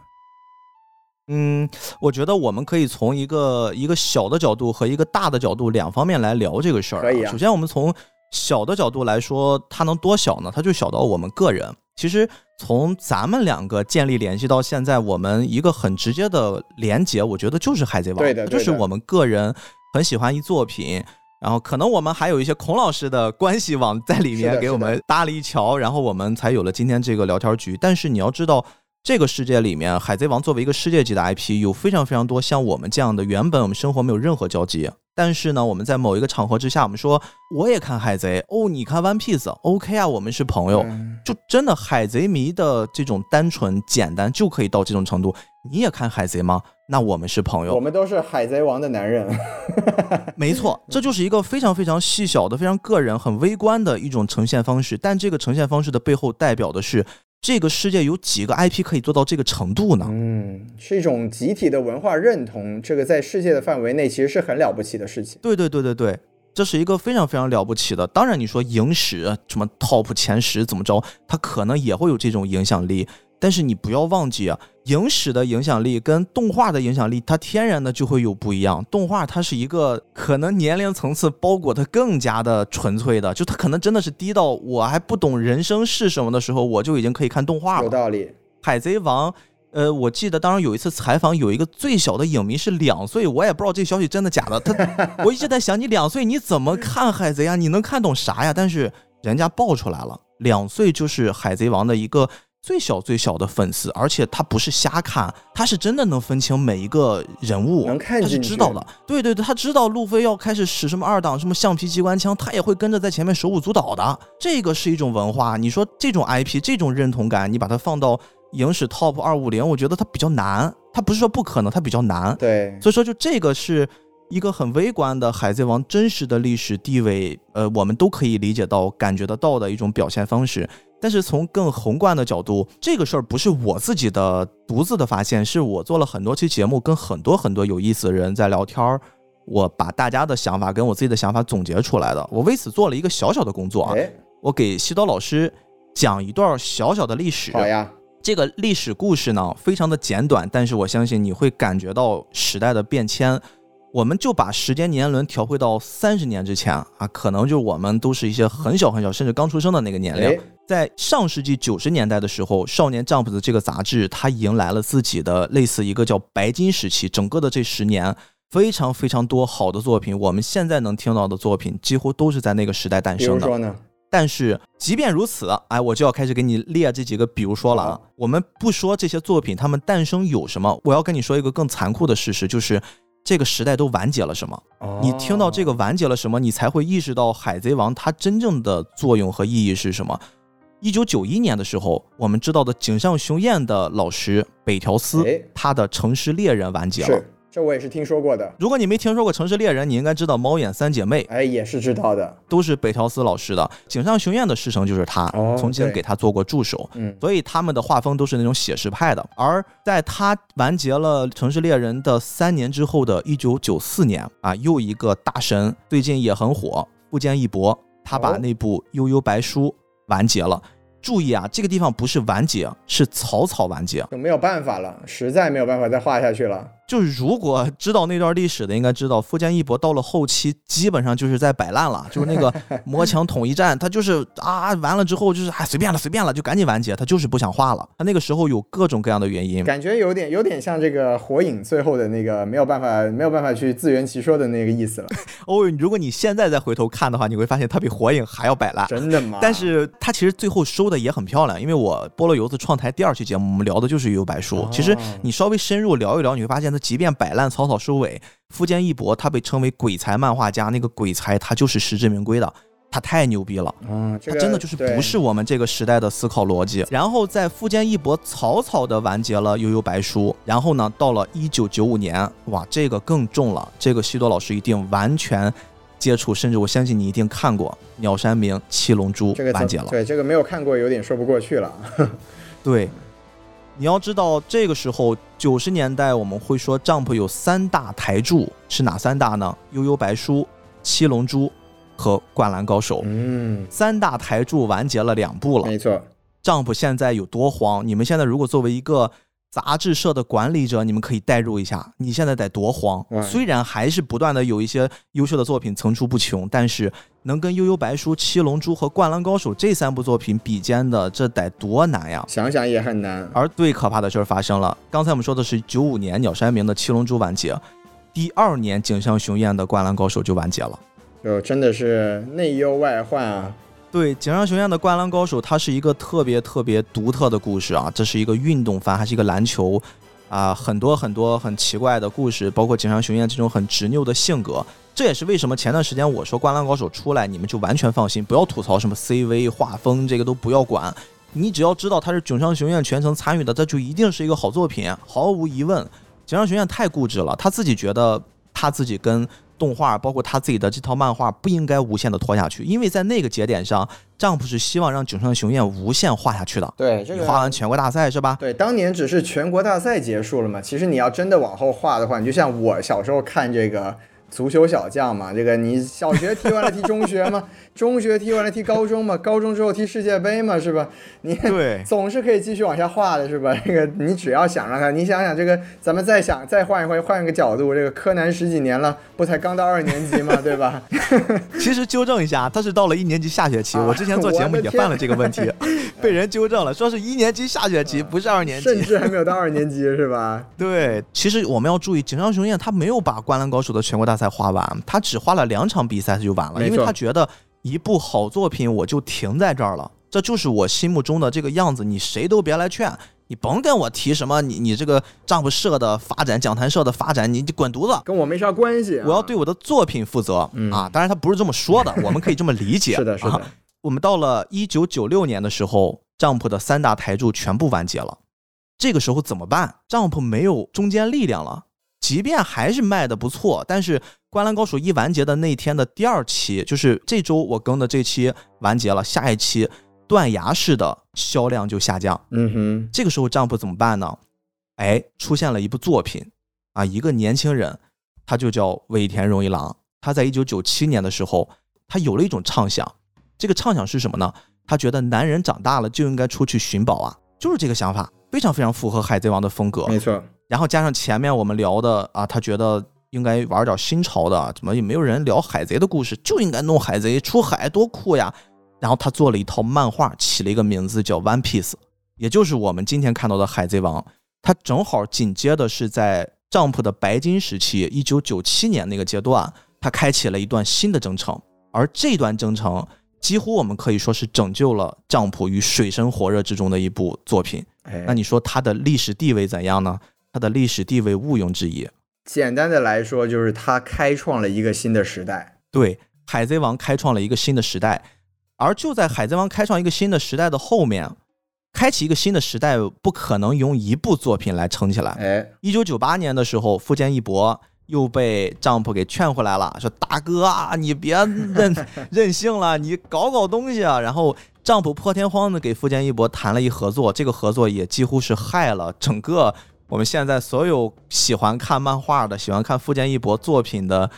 S2: 嗯，我觉得我们可以从一个一个小的角度和一个大的角度两方面来聊这个事儿、
S3: 可以啊
S2: 首先，我们从小的角度来说，它能多小呢？它就小到我们个人。其实从咱们两个建立联系到现在，我们一个很直接的连接，我觉得就是《海贼王》，就是我们个人很喜欢一作品。然后可能我们还有一些孔老师的关系网在里面给我们搭了一桥，然后我们才有了今天这个聊天局。但是你要知道，这个世界里面，《海贼王》作为一个世界级的 IP，有非常非常多像我们这样的，原本我们生活没有任何交集，但是呢，我们在某一个场合之下，我们说我也看海贼，哦，你看 One Piece，OK 啊，我们是朋友。
S3: 嗯
S2: 就真的海贼迷的这种单纯简单就可以到这种程度。你也看海贼吗？那我们是朋友。
S3: 我们都是海贼王的男人，*laughs*
S2: 没错，这就是一个非常非常细小的、非常个人、很微观的一种呈现方式。但这个呈现方式的背后，代表的是这个世界有几个 IP 可以做到这个程度呢？
S3: 嗯，是一种集体的文化认同，这个在世界的范围内其实是很了不起的事情。
S2: 对对对对对，这是一个非常非常了不起的。当然，你说影史什么 top 前十怎么着，它可能也会有这种影响力。但是你不要忘记啊，影史的影响力跟动画的影响力，它天然的就会有不一样。动画它是一个可能年龄层次包裹的更加的纯粹的，就它可能真的是低到我还不懂人生是什么的时候，我就已经可以看动画了。
S3: 有道理，
S2: 海贼王，呃，我记得当时有一次采访，有一个最小的影迷是两岁，我也不知道这消息真的假的。他，*laughs* 我一直在想，你两岁你怎么看海贼啊？你能看懂啥呀？但是人家爆出来了，两岁就是海贼王的一个最小最小的粉丝，而且他不是瞎看，他是真的能分清每一个人物，
S3: 能看
S2: 他是知道的。对对对，他知道路飞要开始使什么二档什么橡皮机关枪，他也会跟着在前面手舞足蹈的。这个是一种文化，你说这种 IP 这种认同感，你把它放到影史 Top 二五零，我觉得它比较难。它不是说不可能，它比较难。
S3: 对，
S2: 所以说，就这个是一个很微观的《海贼王》真实的历史地位，呃，我们都可以理解到、感觉得到的一种表现方式。但是从更宏观的角度，这个事儿不是我自己的独自的发现，是我做了很多期节目，跟很多很多有意思的人在聊天儿，我把大家的想法跟我自己的想法总结出来的。我为此做了一个小小的工作啊，
S3: 哎，
S2: 我给西多老师讲一段小小的历史。
S3: 好呀，
S2: 这个历史故事呢，非常的简短，但是我相信你会感觉到时代的变迁。我们就把时间年轮调回到三十年之前啊，可能就我们都是一些很小很小，甚至刚出生的那个年龄。
S3: 哎，
S2: 在上世纪九十年代的时候，《少年 Jump》的这个杂志，它迎来了自己的类似一个叫白金时期。整个的这十年，非常非常多好的作品，我们现在能听到的作品，几乎都是在那个时代诞生的。
S3: 说呢，
S2: 但是即便如此，哎，我就要开始给你列这几个，比如说了啊，我们不说这些作品它们诞生有什么，我要跟你说一个更残酷的事实，就是这个时代都完结了什么。你听到这，
S3: 个
S2: 完结了什么，你才会意识到《海贼王》它真正的作用和意义是什么。一九九一年的时候，我们知道的井上雄彦的老师北条司
S3: 哎，
S2: 他的《城市猎人》完结了。
S3: 这我也是听说过的，
S2: 如果你没听说过《城市猎人》，你应该知道猫眼三姐妹
S3: 哎，也是知道的，
S2: 都是北条司老师的，井上雄彦的师承就是他，
S3: 哦
S2: 曾经给他做过助手。
S3: 嗯，
S2: 所以他们的画风都是那种写实派的。而在他完结了《城市猎人》的三年之后的1994年啊，又一个大神最近也很火，富坚义博，他把
S3: 哦。
S2: 那部《悠悠白书》完结了。注意啊，这个地方不是完结，是草草完结。
S3: 就没有办法了，实在没有办法再画下去了。
S2: 就是如果知道那段历史的，应该知道富坚义博到了后期基本上就是在摆烂了，*laughs* 就是那个魔墙统一战，他就是啊完了之后就是哎随便了随便了，就赶紧完结，他就是不想画了。他那个时候有各种各样的原因，
S3: 感觉有点有点像这个火影最后的那个没有办法没有办法去自圆其说的那个意思了，*laughs*
S2: 哦，如果你现在再回头看的话，你会发现他比火影还要摆烂。
S3: 真的吗？
S2: 但是他其实最后收的也很漂亮，因为我菠萝油子创台第二期节目，我们聊的就是《悠悠白书》
S3: 哦
S2: 其实你稍微深入聊一聊，你会发现他即便摆烂草草收尾，富坚义博他被称为鬼才漫画家，那个鬼才他就是实至名归的，他太牛逼了。
S3: 嗯，这个
S2: 他真的就是不是我们这个时代的思考逻辑。然后在富坚义博草草的完结了《悠悠白书》，然后呢，到了一九九五年，哇，这个更重了，这个西多老师一定完全接触，甚至我相信你一定看过《鸟山明七龙珠
S3: 这个》
S2: 完结了。
S3: 对这个没有看过，有点说不过去了。*laughs*
S2: 对，你要知道，这个时候九十年代我们会说 Jump 有三大台柱，是哪三大呢？悠悠白书、七龙珠和灌篮高手。
S3: 嗯，
S2: 三大台柱完结了两部了，
S3: 没错
S2: ，Jump 现在有多慌？你们现在如果作为一个杂志社的管理者，你们可以代入一下，你现在得多慌。虽然还是不断的有一些优秀的作品层出不穷，但是能跟《悠悠白书》《七龙珠》和《灌篮高手》这三部作品比肩的，这得多难呀！
S3: 想想也很难。
S2: 而最可怕的事儿发生了，刚才我们说的是九五年鸟山明的《七龙珠》完结，第二年井上雄彦的《灌篮高手》就完结了。
S3: 就真的是内忧外患啊！
S2: 对，井上雄彦的《灌篮高手》，它是一个特别特别独特的故事啊，这是一个运动番，还是一个篮球啊，很多很多很奇怪的故事，包括井上雄彦这种很执拗的性格。这也是为什么前段时间我说《灌篮高手》出来，你们就完全放心，不要吐槽什么 CV 画风，这个都不要管。你只要知道他是井上雄彦全程参与的，这就一定是一个好作品，毫无疑问。井上雄彦太固执了，他自己觉得他自己跟动画，包括他自己的这套漫画不应该无限的拖下去，因为在那个节点上，Jump 是希望让井上雄彦无限画下去的。
S3: 对，这个
S2: 画完全国大赛是吧？
S3: 对，当年只是全国大赛结束了嘛。其实你要真的往后画的话，你就像我小时候看这个足球小将嘛，这个你小学踢完了踢中学嘛，*laughs* 中学踢完了踢高中嘛，高中之后踢世界杯嘛，是吧？你
S2: 对 *laughs*
S3: 总是可以继续往下画的，是吧？这个你只要想让他，你想想这个，咱们再想再换一换换一个角度，这个柯南十几年了，不才刚到二年级嘛，对吧？*laughs*
S2: 其实纠正一下，他是到了一年级下学期。
S3: 啊
S2: 我之前做节目也犯了这个问题，被人纠正了，说是一年级下学期，不是二年级。
S3: 甚至还没有到二年级，是吧？
S2: 对，其实我们要注意，井上雄彦他没有把《灌篮高手》的全国大赛画完，他只画了两场比赛他就完了，因为他觉得一部好作品我就停在这儿了，这就是我心目中的这个样子，你谁都别来劝。你甭跟我提什么，你你这个丈夫社的发展，讲坛社的发展，你你滚犊子！
S3: 跟我没啥关系啊、
S2: 我要对我的作品负责、
S3: 嗯
S2: 啊！当然他不是这么说的，*laughs* 我们可以这么理解。
S3: 是的，是的。
S2: 啊我们到了一九九六年的时候，Jump 的三大台柱全部完结了。这个时候怎么办？Jump 没有中间力量了，即便还是卖的不错，但是《灌篮高手》一完结的那天的第二期，就是这周我更的这期完结了，下一期断崖式的销量就下降。
S3: 嗯哼，
S2: 这个时候 Jump 怎么办呢？哎，出现了一部作品啊，一个年轻人，他就叫尾田荣一郎。他在一九九七年的时候，他有了一种畅想，这个畅想是什么呢？他觉得男人长大了就应该出去寻宝啊，就是这个想法，非常非常符合海贼王的风格。
S3: 没错。
S2: 然后加上前面我们聊的啊，他觉得应该玩点新潮的，怎么也没有人聊海贼的故事，就应该弄海贼出海多酷呀！然后他做了一套漫画，起了一个名字叫《One Piece》，也就是我们今天看到的海贼王。他正好紧接的是在 Jump 的白金时期，一九九七年那个阶段，他开启了一段新的征程，而这段征程几乎我们可以说是拯救了 Jump 于水深火热之中的一部作品。
S3: 哎，
S2: 那你说它的历史地位怎样呢？它的历史地位毋庸置疑。
S3: 简单的来说，就是他开创了一个新的时代。
S2: 对，《海贼王》开创了一个新的时代，而就在《海贼王》开创一个新的时代的后面，开启一个新的时代不可能用一部作品来撑起来。
S3: 哎，
S2: 一九九八年的时候，富坚义博又被 Jump 给劝回来了，说：“大哥啊，你别任 *laughs* 任性了，你搞搞东西啊。”然后 Jump 破天荒的给富坚义博谈了一合作，这个合作也几乎是害了整个我们现在所有喜欢看漫画的、喜欢看富坚义博作品的，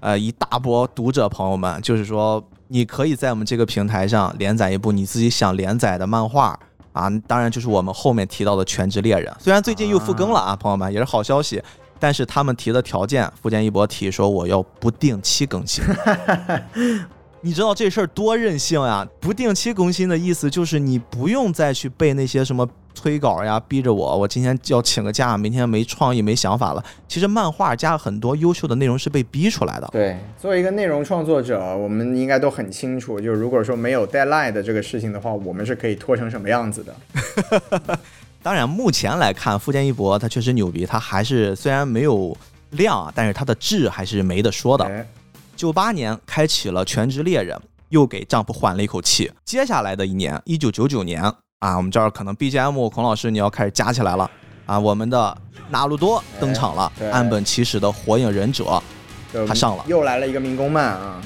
S2: 呃，一大波读者朋友们，就是说，你可以在我们这个平台上连载一部你自己想连载的漫画。啊，当然就是我们后面提到的《全职猎人》，虽然最近又复更了啊，朋友们也是好消息，但是他们提的条件，富坚义博提说我要不定期更新。*laughs* 你知道这事儿多任性呀！不定期更新的意思就是你不用再去背那些什么催稿呀，逼着我，我今天就要请个假，明天没创意没想法了。其实漫画家很多优秀的内容是被逼出来的。
S3: 对，作为一个内容创作者，我们应该都很清楚，就是如果说没有 deadline 的这个事情的话，我们是可以拖成什么样子的。*laughs*
S2: 当然，目前来看，富坚义博他确实牛逼，他还是虽然没有量啊，但是他的质还是没得说的。
S3: 哎，
S2: 九八年开启了《全职猎人》，又给丈夫缓了一口气。接下来的一年，一九九九年啊，我们这儿可能 BGM 孔老师你要开始加起来了啊，我们的纳鲁多登场了
S3: 哎，
S2: 岸本齐史的《火影忍者》，他上了
S3: 又来了一个民工漫啊。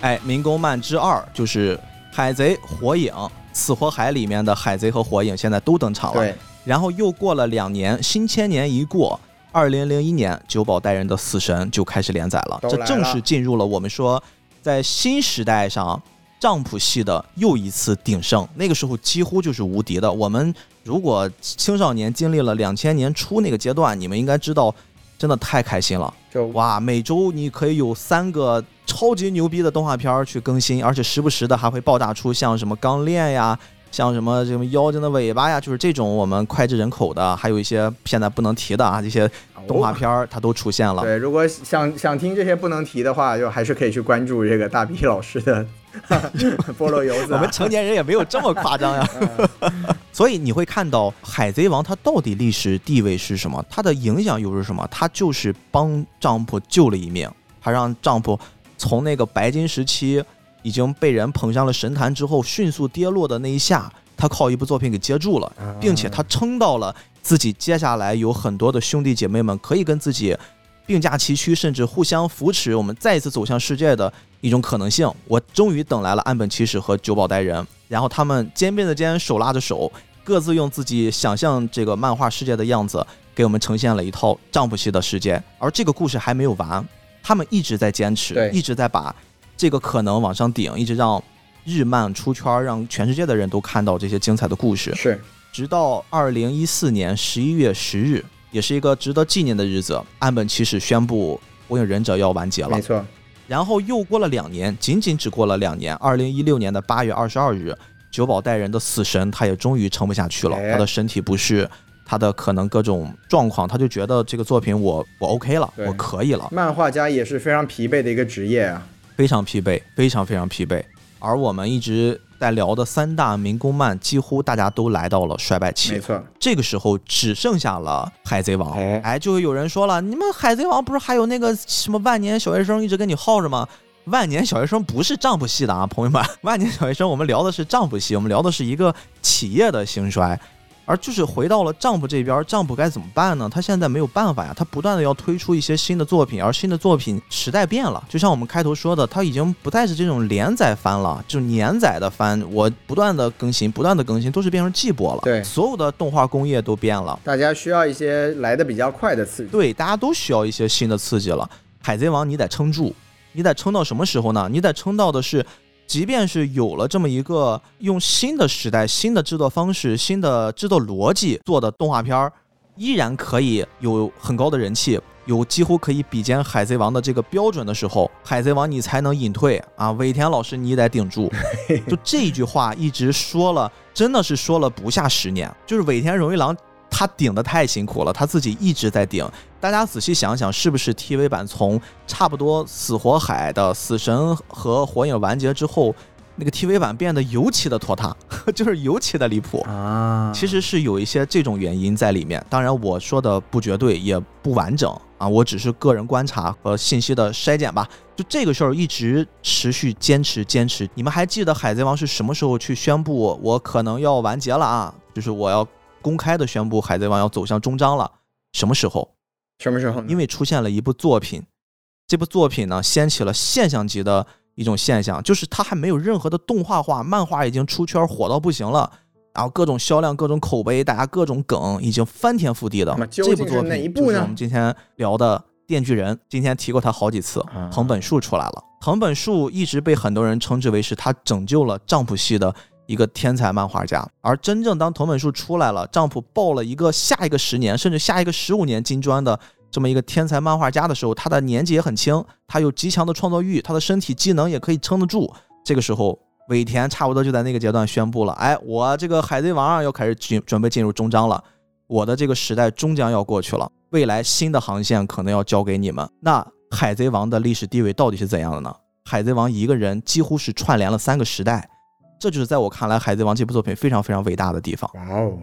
S2: 哎，《民工漫之二》就是海贼、火影、死火海里面的海贼和火影现在都登场了。
S3: 对，
S2: 然后又过了两年，新千年一过，二零零一年久保带人的《死神》就开始连载了，
S3: 了
S2: 这正式进入了我们说在新时代上丈夫系的又一次鼎盛，那个时候几乎就是无敌的。我们如果青少年经历了两千年初那个阶段，你们应该知道，真的太开心了。
S3: 就
S2: 哇，每周你可以有三个超级牛逼的动画片儿去更新，而且时不时的还会爆炸出像什么钢炼呀，像什么什么妖精的尾巴呀，就是这种我们脍炙人口的，还有一些现在不能提的啊，这些动画片儿它都出现了。
S3: 对，如果想想听这些不能提的话，就还是可以去关注这个大 B 老师的 *laughs* 菠萝油子啊。
S2: 我们成年人也没有这么夸张呀。*laughs* *laughs* 所以你会看到《海贼王》它到底历史地位是什么？它的影响又是什么？它就是帮丈夫救了一命，它让丈夫从那个白金时期已经被人捧上了神坛之后，迅速跌落的那一下，他靠一部作品给接住了，并且他撑到了自己接下来有很多的兄弟姐妹们可以跟自己并驾齐驱，甚至互相扶持，我们再一次走向世界的一种可能性。我终于等来了岸本齐史和久保带人，然后他们肩并着肩，手拉着手，各自用自己想象这个漫画世界的样子，给我们呈现了一套丈夫系的世界。而这个故事还没有完，他们一直在坚持，一直在把这个可能往上顶，一直让日漫出圈，让全世界的人都看到这些精彩的故事。
S3: 是
S2: 直到二零一四年十一月十日，也是一个值得纪念的日子，岸本齐史宣布《火影忍者》要完结了
S3: 没。错，
S2: 然后又过了两年，仅仅只过了两年，二零一六年的八月二十二日，久保带人的死神他也终于撑不下去了，
S3: 哎
S2: 他的身体不适，他的可能各种状况，他就觉得这个作品我我 OK 了，我可以了，
S3: 漫画家也是非常疲惫的一个职业啊。
S2: 非常疲惫，非常非常疲惫。而我们一直在聊的三大民工漫，几乎大家都来到了衰败期
S3: 没。错，
S2: 这个时候只剩下了海贼王。
S3: 哎
S2: 哎，就会有人说了，你们海贼王不是还有那个什么万年小学生一直跟你耗着吗？万年小学生不是丈夫系的啊，朋友们，*laughs* 万年小学生我们聊的是丈夫系，我们聊的是一个企业的兴衰。而就是回到了丈夫这边，丈夫该怎么办呢？他现在没有办法呀，他不断的要推出一些新的作品，而新的作品时代变了，就像我们开头说的，他已经不再是这种连载番了，就是年载的番，我不断的更新，不断的更新，都是变成季播了。
S3: 对
S2: 所有的动画工业都变了，
S3: 大家需要一些来的比较快的刺激。
S2: 对，大家都需要一些新的刺激了。海贼王你得撑住，你得撑到什么时候呢？你得撑到的是，即便是有了这么一个用新的时代、新的制作方式、新的制作逻辑做的动画片儿，依然可以有很高的人气，有几乎可以比肩海贼王的这个标准的时候，海贼王你才能隐退啊！*laughs* 尾田老师你得顶住，就这句话一直说了，真的是说了不下十年。就是尾田荣一郎他顶的太辛苦了，他自己一直在顶。大家仔细想想，是不是 TV 版从差不多死火海的死神和火影完结之后，那个 TV 版变得尤其的拖沓，*laughs* 就是尤其的离谱。
S3: 啊，
S2: 其实是有一些这种原因在里面，当然我说的不绝对，也不完整啊，我只是个人观察和信息的筛减吧。就这个事儿一直持续坚持坚持。你们还记得海贼王是什么时候去宣布我可能要完结了啊？就是我要公开的宣布海贼王要走向终章了，什么时候？
S3: 什么时候？
S2: 因为出现了一部作品，这部作品呢掀起了现象级的一种现象，就是它还没有任何的动画化，漫画已经出圈火到不行了，然后各种销量、各种口碑，大家各种梗已经翻天覆地的这部作品就是
S3: 哪一部呢
S2: 我们今天聊的《电锯人》，今天提过他好几次
S3: 啊，
S2: 藤本树出来了。藤本树一直被很多人称之为是他拯救了丈夫系的一个天才漫画家，而真正当藤本树出来了，丈夫抱了一个下一个十年甚至下一个十五年金砖的这么一个天才漫画家的时候，他的年纪也很轻，他有极强的创作欲，他的身体机能也可以撑得住。这个时候，尾田差不多就在那个阶段宣布了，哎，我这个海贼王啊要开始进准备进入终章了，我的这个时代终将要过去了，未来新的航线可能要交给你们。那海贼王的历史地位到底是怎样的呢？海贼王一个人几乎是串联了三个时代，这就是在我看来海贼王这部作品非常非常伟大的地方。
S3: 哇哦，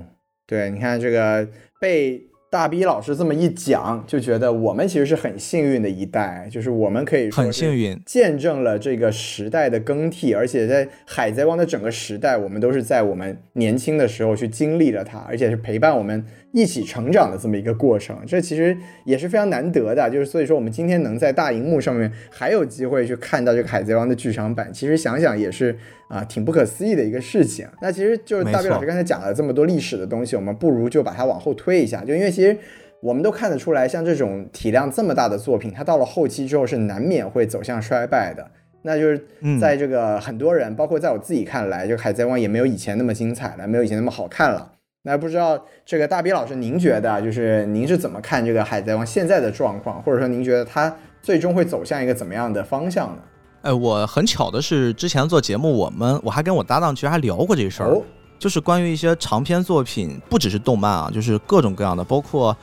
S3: 对，你看这个被大 B 老师这么一讲，就觉得我们其实是很幸运的一代，就是我们可以说
S2: 很幸运，
S3: 见证了这个时代的更替，而且在海贼王的整个时代，我们都是在我们年轻的时候去经历了它，而且是陪伴我们一起成长的这么一个过程，这其实也是非常难得的。就是所以说，我们今天能在大荧幕上面还有机会去看到这个海贼王的剧场版，其实想想也是啊、挺不可思议的一个事情。那其实就是大
S2: 错
S3: 老师刚才讲了这么多历史的东西，我们不如就把它往后推一下，就因为其实。我们都看得出来，像这种体量这么大的作品，它到了后期之后是难免会走向衰败的。那就是
S2: 嗯
S3: 在这个很多人，包括在我自己看来，这个《海贼王》也没有以前那么精彩了，没有以前那么好看了。那不知道这个大比老师，您觉得啊就是您是怎么看这个《海贼王》现在的状况，或者说您觉得它最终会走向一个怎么样的方向呢？
S2: 哎，我很巧的是，之前做节目，我们我还跟我搭档其实还聊过这事儿，
S3: 哦，
S2: 就是关于一些长篇作品，不只是动漫啊，就是各种各样的，包括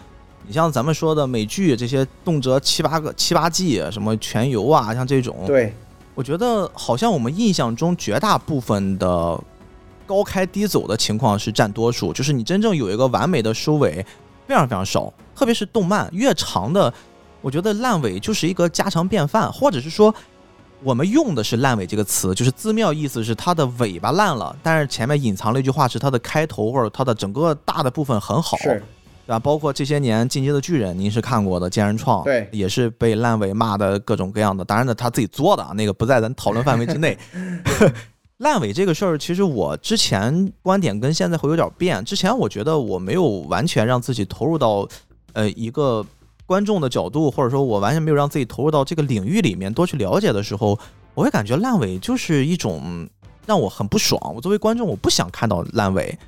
S2: 你像咱们说的美剧这些，动辄七八个七八季，什么全游啊，像这种，
S3: 对，
S2: 我觉得好像我们印象中绝大部分的高开低走的情况是占多数，就是你真正有一个完美的收尾非常非常少，特别是动漫越长的，我觉得烂尾就是一个家常便饭，或者是说我们用的是烂尾这个词，就是字面意思是它的尾巴烂了，但是前面隐藏了一句话是它的开头或者它的整个大的部分很好，
S3: 是，
S2: 对吧？包括这些年《进击的巨人》，您是看过的《剑人创 *laughs*》，
S3: 对
S2: 也是被烂尾骂的各种各样的。当然呢，他自己做的啊，那个不在咱讨论范围之内。烂尾这个事儿，其实我之前观点跟现在会有点变。之前我觉得我没有完全让自己投入到呃一个观众的角度，或者说我完全没有让自己投入到这个领域里面多去了解的时候，我会感觉烂尾就是一种让我很不爽。我作为观众，我不想看到烂尾。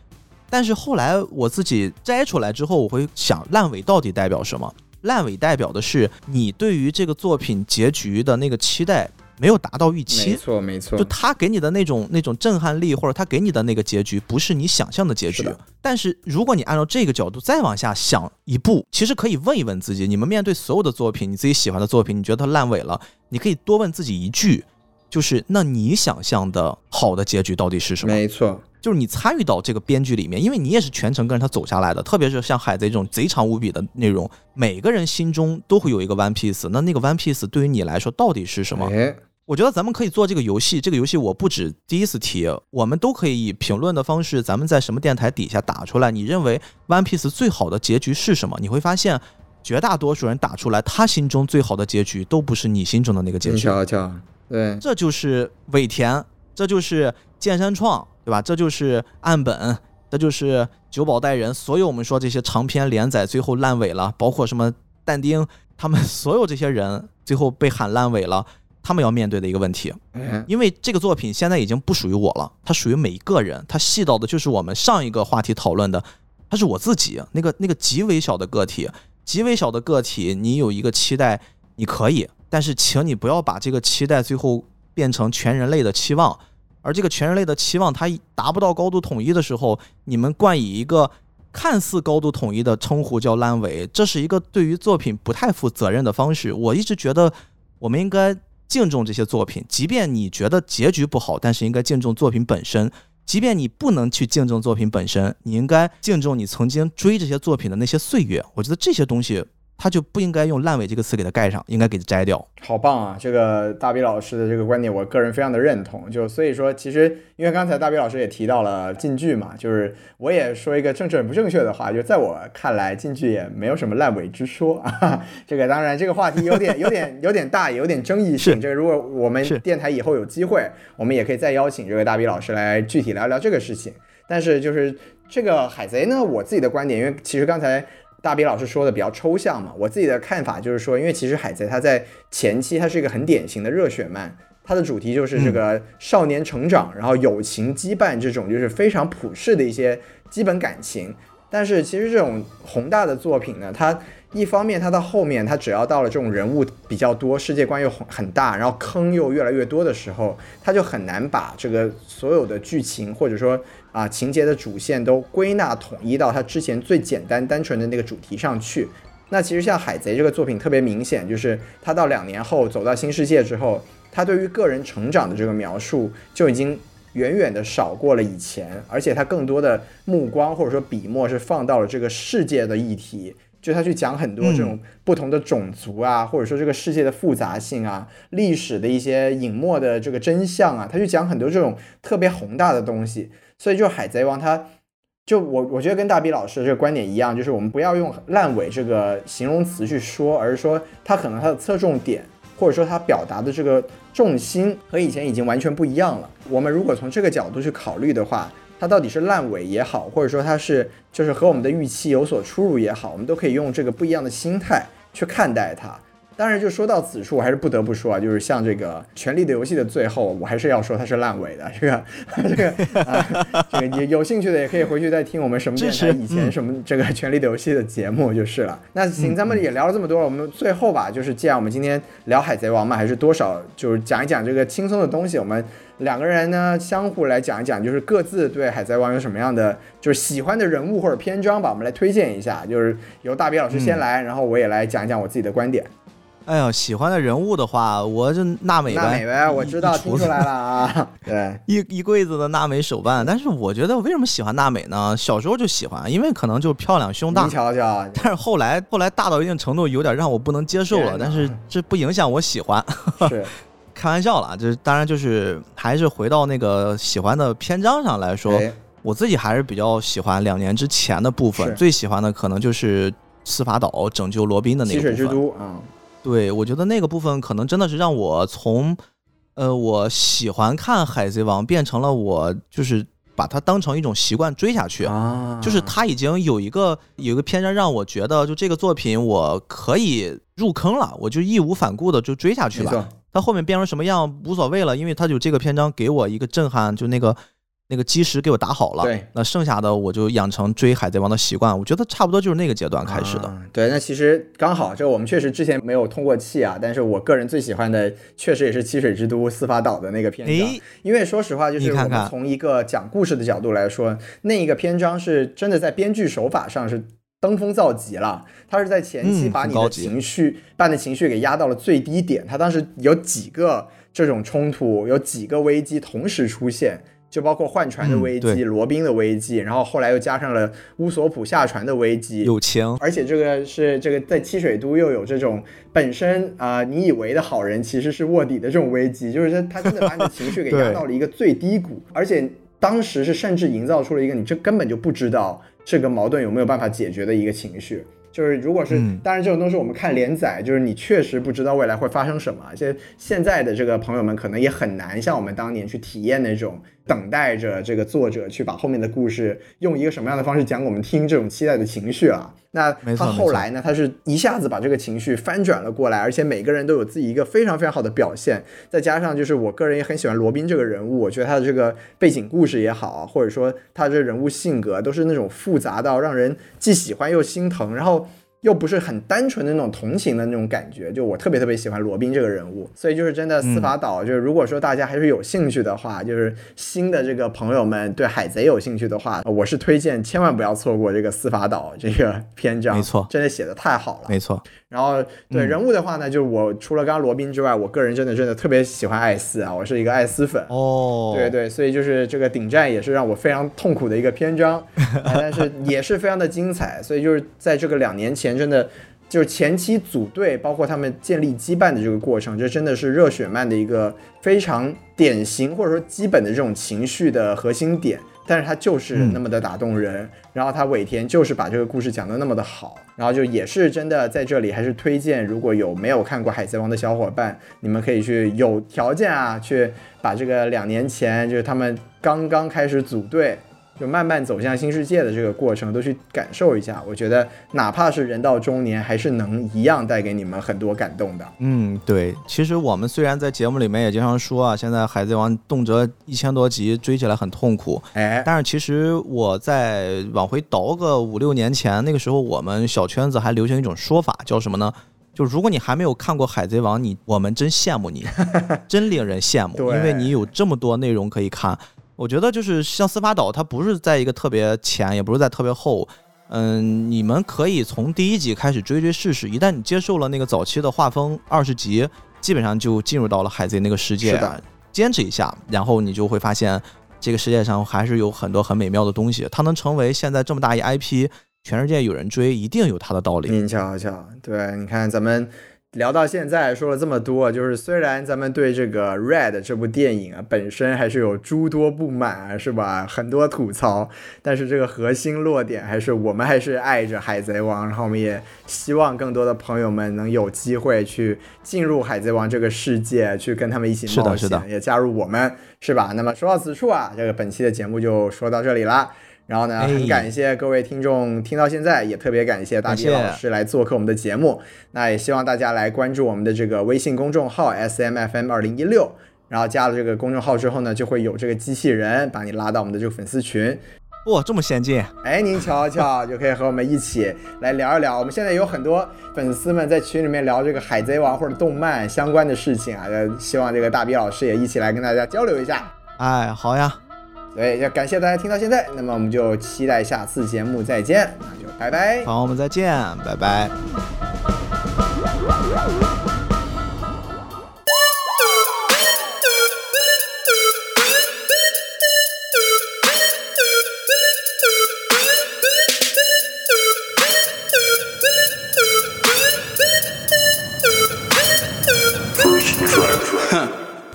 S2: 但是后来我自己摘出来之后，我会想烂尾到底代表什么？烂尾代表的是你对于这个作品结局的那个期待没有达到预期没，
S3: 错，没错
S2: 就，他给你的那种那种震撼力，或者他给你的那个结局不是你想象的结局
S3: 是。
S2: 但是如果你按照这个角度再往下想一步，其实可以问一问自己：你们面对所有的作品，你自己喜欢的作品，你觉得它烂尾了，你可以多问自己一句，就是那你想象的好的结局到底是什么？
S3: 没错，
S2: 就是你参与到这个编剧里面，因为你也是全程跟着他走下来的。特别是像海贼这种贼长无比的内容，每个人心中都会有一个 One Piece。那那个 One Piece 对于你来说到底是什么？
S3: 哎，
S2: 我觉得咱们可以做这个游戏。这个游戏我不止第一次提，我们都可以以评论的方式，咱们在什么电台底下打出来，你认为 One Piece 最好的结局是什么？你会发现，绝大多数人打出来，他心中最好的结局都不是你心中的那个结
S3: 你
S2: 局。
S3: 瞧瞧，对，
S2: 这就是尾田，这就是剑山创，对吧？这就是岸本，这就是九保带人。所有我们说这些长篇连载最后烂尾了，包括什么但丁，他们所有这些人最后被喊烂尾了，他们要面对的一个问题，
S3: 哎，
S2: 因为这个作品现在已经不属于我了，它属于每一个人，它细到的就是我们上一个话题讨论的，它是我自己。那个那个极微小的个体，极微小的个体，你有一个期待，你可以，但是请你不要把这个期待最后变成全人类的期望，而这个全人类的期望它达不到高度统一的时候，你们冠以一个看似高度统一的称呼叫烂尾，这是一个对于作品不太负责任的方式。我一直觉得我们应该敬重这些作品，即便你觉得结局不好，但是应该敬重作品本身。即便你不能去敬重作品本身，你应该敬重你曾经追这些作品的那些岁月。我觉得这些东西，它就不应该用“烂尾”这个词给它盖上，应该给它摘掉。
S3: 好棒啊！这个大比老师的这个观点，我个人非常的认同。就所以说，其实因为刚才大比老师也提到了禁剧嘛，就是我也说一个政治很不正确的话，就在我看来，禁剧也没有什么烂尾之说啊。*laughs* 这个当然，这个话题有点、有点、有点大，也有点争议性。这个如果我们电台以后有机会，我们也可以再邀请这个大比老师来具体聊聊这个事情。但是就是这个海贼呢，我自己的观点，因为其实刚才大比老师说的比较抽象嘛，我自己的看法就是说，因为其实海贼它在前期它是一个很典型的热血漫，它的主题就是这个少年成长，然后友情羁绊这种就是非常普世的一些基本感情。但是其实这种宏大的作品呢，它一方面它到后面，它只要到了这种人物比较多、世界观又很很大，然后坑又越来越多的时候，它就很难把这个所有的剧情或者说啊情节的主线都归纳统一到它之前最简单单纯的那个主题上去。那其实像《海贼》这个作品特别明显，就是他到两年后走到新世界之后，他对于个人成长的这个描述就已经远远的少过了以前，而且他更多的目光或者说笔墨是放到了这个世界的议题，就他去讲很多这种不同的种族啊，或者说这个世界的复杂性啊，历史的一些隐没的这个真相啊，他去讲很多这种特别宏大的东西。所以就《海贼王》它。就我我觉得跟大比老师的这个观点一样，就是我们不要用烂尾这个形容词去说，而是说它可能它的侧重点，或者说它表达的这个重心和以前已经完全不一样了。我们如果从这个角度去考虑的话，它到底是烂尾也好，或者说它是就是和我们的预期有所出入也好，我们都可以用这个不一样的心态去看待它。当然，就说到此处，我还是不得不说啊，就是像这个《权力的游戏》的最后，我还是要说它是烂尾的。这个，这个，啊、这个你有兴趣的也可以回去再听我们什么电台以前什么这个《权力的游戏》的节目就是了。那行，咱们也聊了这么多了，我们最后吧，就是既然我们今天聊《海贼王》嘛，还是多少就是讲一讲这个轻松的东西。我们两个人呢，相互来讲一讲，就是各自对《海贼王》有什么样的就是喜欢的人物或者篇章吧，我们来推荐一下。就是由大别老师先来，然后我也来讲一讲我自己的观点。
S2: 哎呦，喜欢的人物的话，我就娜美呗。
S3: 娜美呗，我知道，听出来了啊。*laughs* 对，
S2: 一一柜子的娜美手办。但是我觉得，为什么喜欢娜美呢？小时候就喜欢，因为可能就漂亮胸大。
S3: 你瞧瞧。
S2: 但是后来，后来大到一定程度，有点让我不能接受了。但是这不影响我喜欢。
S3: 是，*laughs*
S2: 开玩笑了。这当然就是还是回到那个喜欢的篇章上来说，我自己还是比较喜欢两年之前的部分。最喜欢的可能就是司法岛拯救罗宾的那个部分。
S3: 溪水之都啊。
S2: 对，我觉得那个部分可能真的是让我从，呃，我喜欢看《海贼王》变成了我就是把它当成一种习惯追下去
S3: 啊。
S2: 就是它已经有一个有一个篇章让我觉得，就这个作品我可以入坑了，我就义无反顾的就追下去了。它后面变成什么样无所谓了，因为它有这个篇章给我一个震撼，就那个。那个基石给我打好了，
S3: 对，
S2: 那剩下的我就养成追海贼王的习惯。我觉得差不多就是那个阶段开始的。
S3: 对，那其实刚好，这我们确实之前没有通过气啊，但是我个人最喜欢的确实也是七水之都司法岛的那个篇章，因为说实话，就是我们从一个讲故事的角度来说，那一个篇章是真的在编剧手法上是登峰造极了。他是在前期把你的情绪，把你的情绪给压到了最低点。他当时有几个这种冲突，有几个危机同时出现。就包括换船的危机、罗宾的危机，然后后来又加上了乌索普下船的危机，
S2: 友情，
S3: 而且这个是这个在七水都又有这种本身啊，你以为的好人其实是卧底的这种危机，就是他他真的把你的情绪给压到了一个最低谷，而且当时是甚至营造出了一个你这根本就不知道这个矛盾有没有办法解决的一个情绪。就是如果是，当然这种东西我们看连载，就是你确实不知道未来会发生什么。而且现在的这个朋友们可能也很难像我们当年去体验那种等待着这个作者去把后面的故事用一个什么样的方式讲给我们听这种期待的情绪啊。那他后来呢？他是一下子把这个情绪翻转了过来，而且每个人都有自己一个非常非常好的表现。再加上就是我个人也很喜欢罗宾这个人物，我觉得他的这个背景故事也好，或者说他这人物性格都是那种复杂到让人既喜欢又心疼，然后。又不是很单纯的那种同情的那种感觉，就我特别特别喜欢罗宾这个人物，所以就是真的司法岛，就是如果说大家还是有兴趣的话，就是新的这个朋友们对海贼有兴趣的话，我是推荐千万不要错过这个司法岛这个篇章，
S2: 没错，
S3: 真的写的太好了，
S2: 没错。
S3: 然后对人物的话呢，就是我除了刚刚罗宾之外，我个人真的真的特别喜欢艾斯啊，我是一个艾斯粉。
S2: 哦，
S3: 对对，所以就是这个顶战也是让我非常痛苦的一个篇章，*laughs* 但是也是非常的精彩，所以就是在这个两年前真的就是前期组队，包括他们建立羁绊的这个过程，这真的是热血漫的一个非常典型或者说基本的这种情绪的核心点。但是他就是那么的打动人，然后他尾田就是把这个故事讲得那么的好，然后就也是真的在这里还是推荐，如果有没有看过《海贼王》的小伙伴，你们可以去有条件啊，去把这个两年前就是他们刚刚开始组队。就慢慢走向新世界的这个过程，都去感受一下。我觉得，哪怕是人到中年，还是能一样带给你们很多感动的。
S2: 嗯，对。其实我们虽然在节目里面也经常说啊，现在《海贼王》动辄一千多集，追起来很痛苦。
S3: 哎，
S2: 但是其实我在往回倒个五六年前，那个时候我们小圈子还流行一种说法，叫什么呢？就如果你还没有看过《海贼王》，你我们真羡慕你，*laughs* 真令人羡慕，因为你有这么多内容可以看。我觉得就是像司法岛，它不是在一个特别前，也不是在特别后，嗯，你们可以从第一集开始追追试试。一旦你接受了那个早期的画风，二十集基本上就进入到了海贼那个世界。
S3: 是的，
S2: 坚持一下，然后你就会发现这个世界上还是有很多很美妙的东西。它能成为现在这么大一 IP，全世界有人追，一定有它的道理。
S3: 你瞧瞧，对，你看咱们。聊到现在说了这么多，就是虽然咱们对这个《Red》这部电影啊本身还是有诸多不满，是吧？很多吐槽，但是这个核心落点还是我们还是爱着《海贼王》，然后我们也希望更多的朋友们能有机会去进入《海贼王》这个世界，去跟他们一起冒
S2: 险，
S3: 也加入我们，是吧？那么说到此处啊，这个本期的节目就说到这里啦。然后呢，
S2: 哎
S3: 很感谢各位听众听到现在，也特别感谢大
S2: 谢
S3: 老师来做客我们的节目。那也希望大家来关注我们的这个微信公众号 S M F M 二零一六，然后加了这个公众号之后呢，就会有这个机器人把你拉到我们的这个粉丝群。
S2: 哇，这么先进，
S3: 哎，您瞧瞧，就可以和我们一起来聊一聊。我们现在有很多粉丝们在群里面聊这个《海贼王》或者动漫相关的事情啊，呃，希望这个大 B 老师也一起来跟大家交流一下。
S2: 哎，好呀，
S3: 对要感谢大家听到现在，那么我们就期待下次节目再见，那就拜拜。
S2: 好，我们再见，拜拜。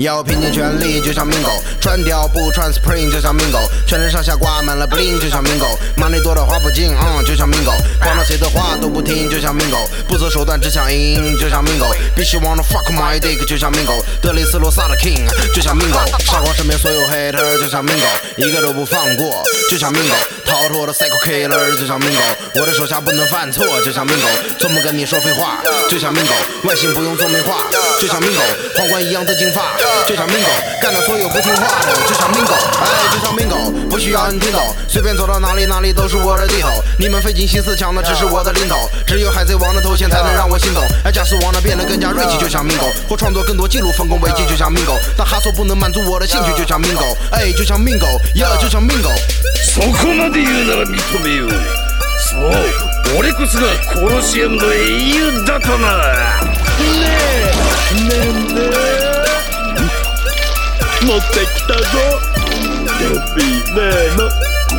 S4: 要拼尽全力，就像 Mingo，穿貂不穿 Spring，就像 Mingo，全身上下挂满了 bling，就像 Mingo，忙里多的花不尽，嗯，就像 Mingo，管到谁的话都不听，就像 Mingo，不择手段只想赢，就像 Mingo，必须 wanna fuck my dick，就像 Mingo，德里斯罗萨的 King，就像 Mingo，杀光身边所有 hater，就像 Mingo，一个都不放过，就像 Mingo，逃脱的 psycho killer，就像 Mingo，我的手下不能犯错，就像 Mingo，从不跟你说废话，就像 Mingo，外形不用做美化，就像 Mingo，皇冠一样的金发，就像 Mingo，干掉所有不听话的，就像 Mingo，哎，就像 Mingo，不需要你听懂，随便走到哪里哪里都是我的地头，你们费尽心思抢的只是我的零头，只有海贼王的头衔才能让我心动，哎，假使王呢变得更加锐气，就像 Mingo，或创作更多记录，丰功伟绩，就像 Mingo，但哈索不能满足我的兴趣，就像 Mingo，哎，就像 Mingo，呀，就像 Mingo。
S5: そこまで言うなら認めようそう俺こそがコロシアムの英雄だとな 持ってきたぞ。ドビーメの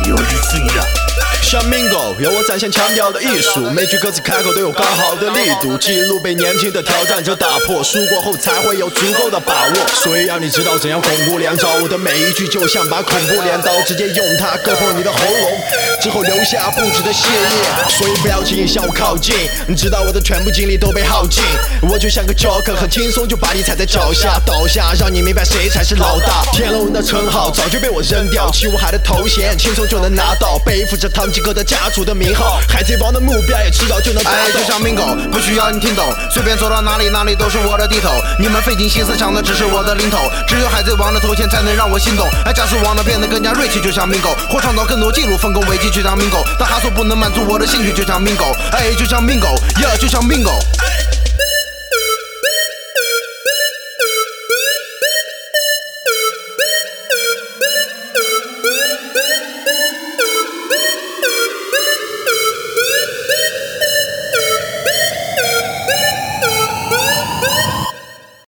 S5: 寄りすぎだ。
S6: 像 Mingo，有我展现腔调的艺术，每句歌词开口都有刚好的力度，记录被年轻的挑战者打破，输过后才会有足够的把握。所以让你知道怎样恐怖连？招，我的每一句就像把恐怖镰刀，直接用它割破你的喉咙，之后留下不止的血液。所以不要轻易向我靠近，你知道我的全部精力都被耗尽，我就像个 Joker，很轻松就把你踩在脚下，倒下，让你明白谁才是老大。天龙的称号早就被我扔掉，七武海的头衔轻松就能拿到，背负着堂几个的家族的名号，海贼王的目标也迟早就能达
S4: 哎，就像命狗不需要你听懂，随便走到哪里哪里都是我的地头。你们费尽心思抢的只是我的零头，只有海贼王的头衔才能让我心动。哎，加速王的变得更加锐气，就像命狗或创造更多记录，丰功伟绩，就像命狗。但哈索不能满足我的兴趣，就像命狗哎，就像命狗呀，就像命狗。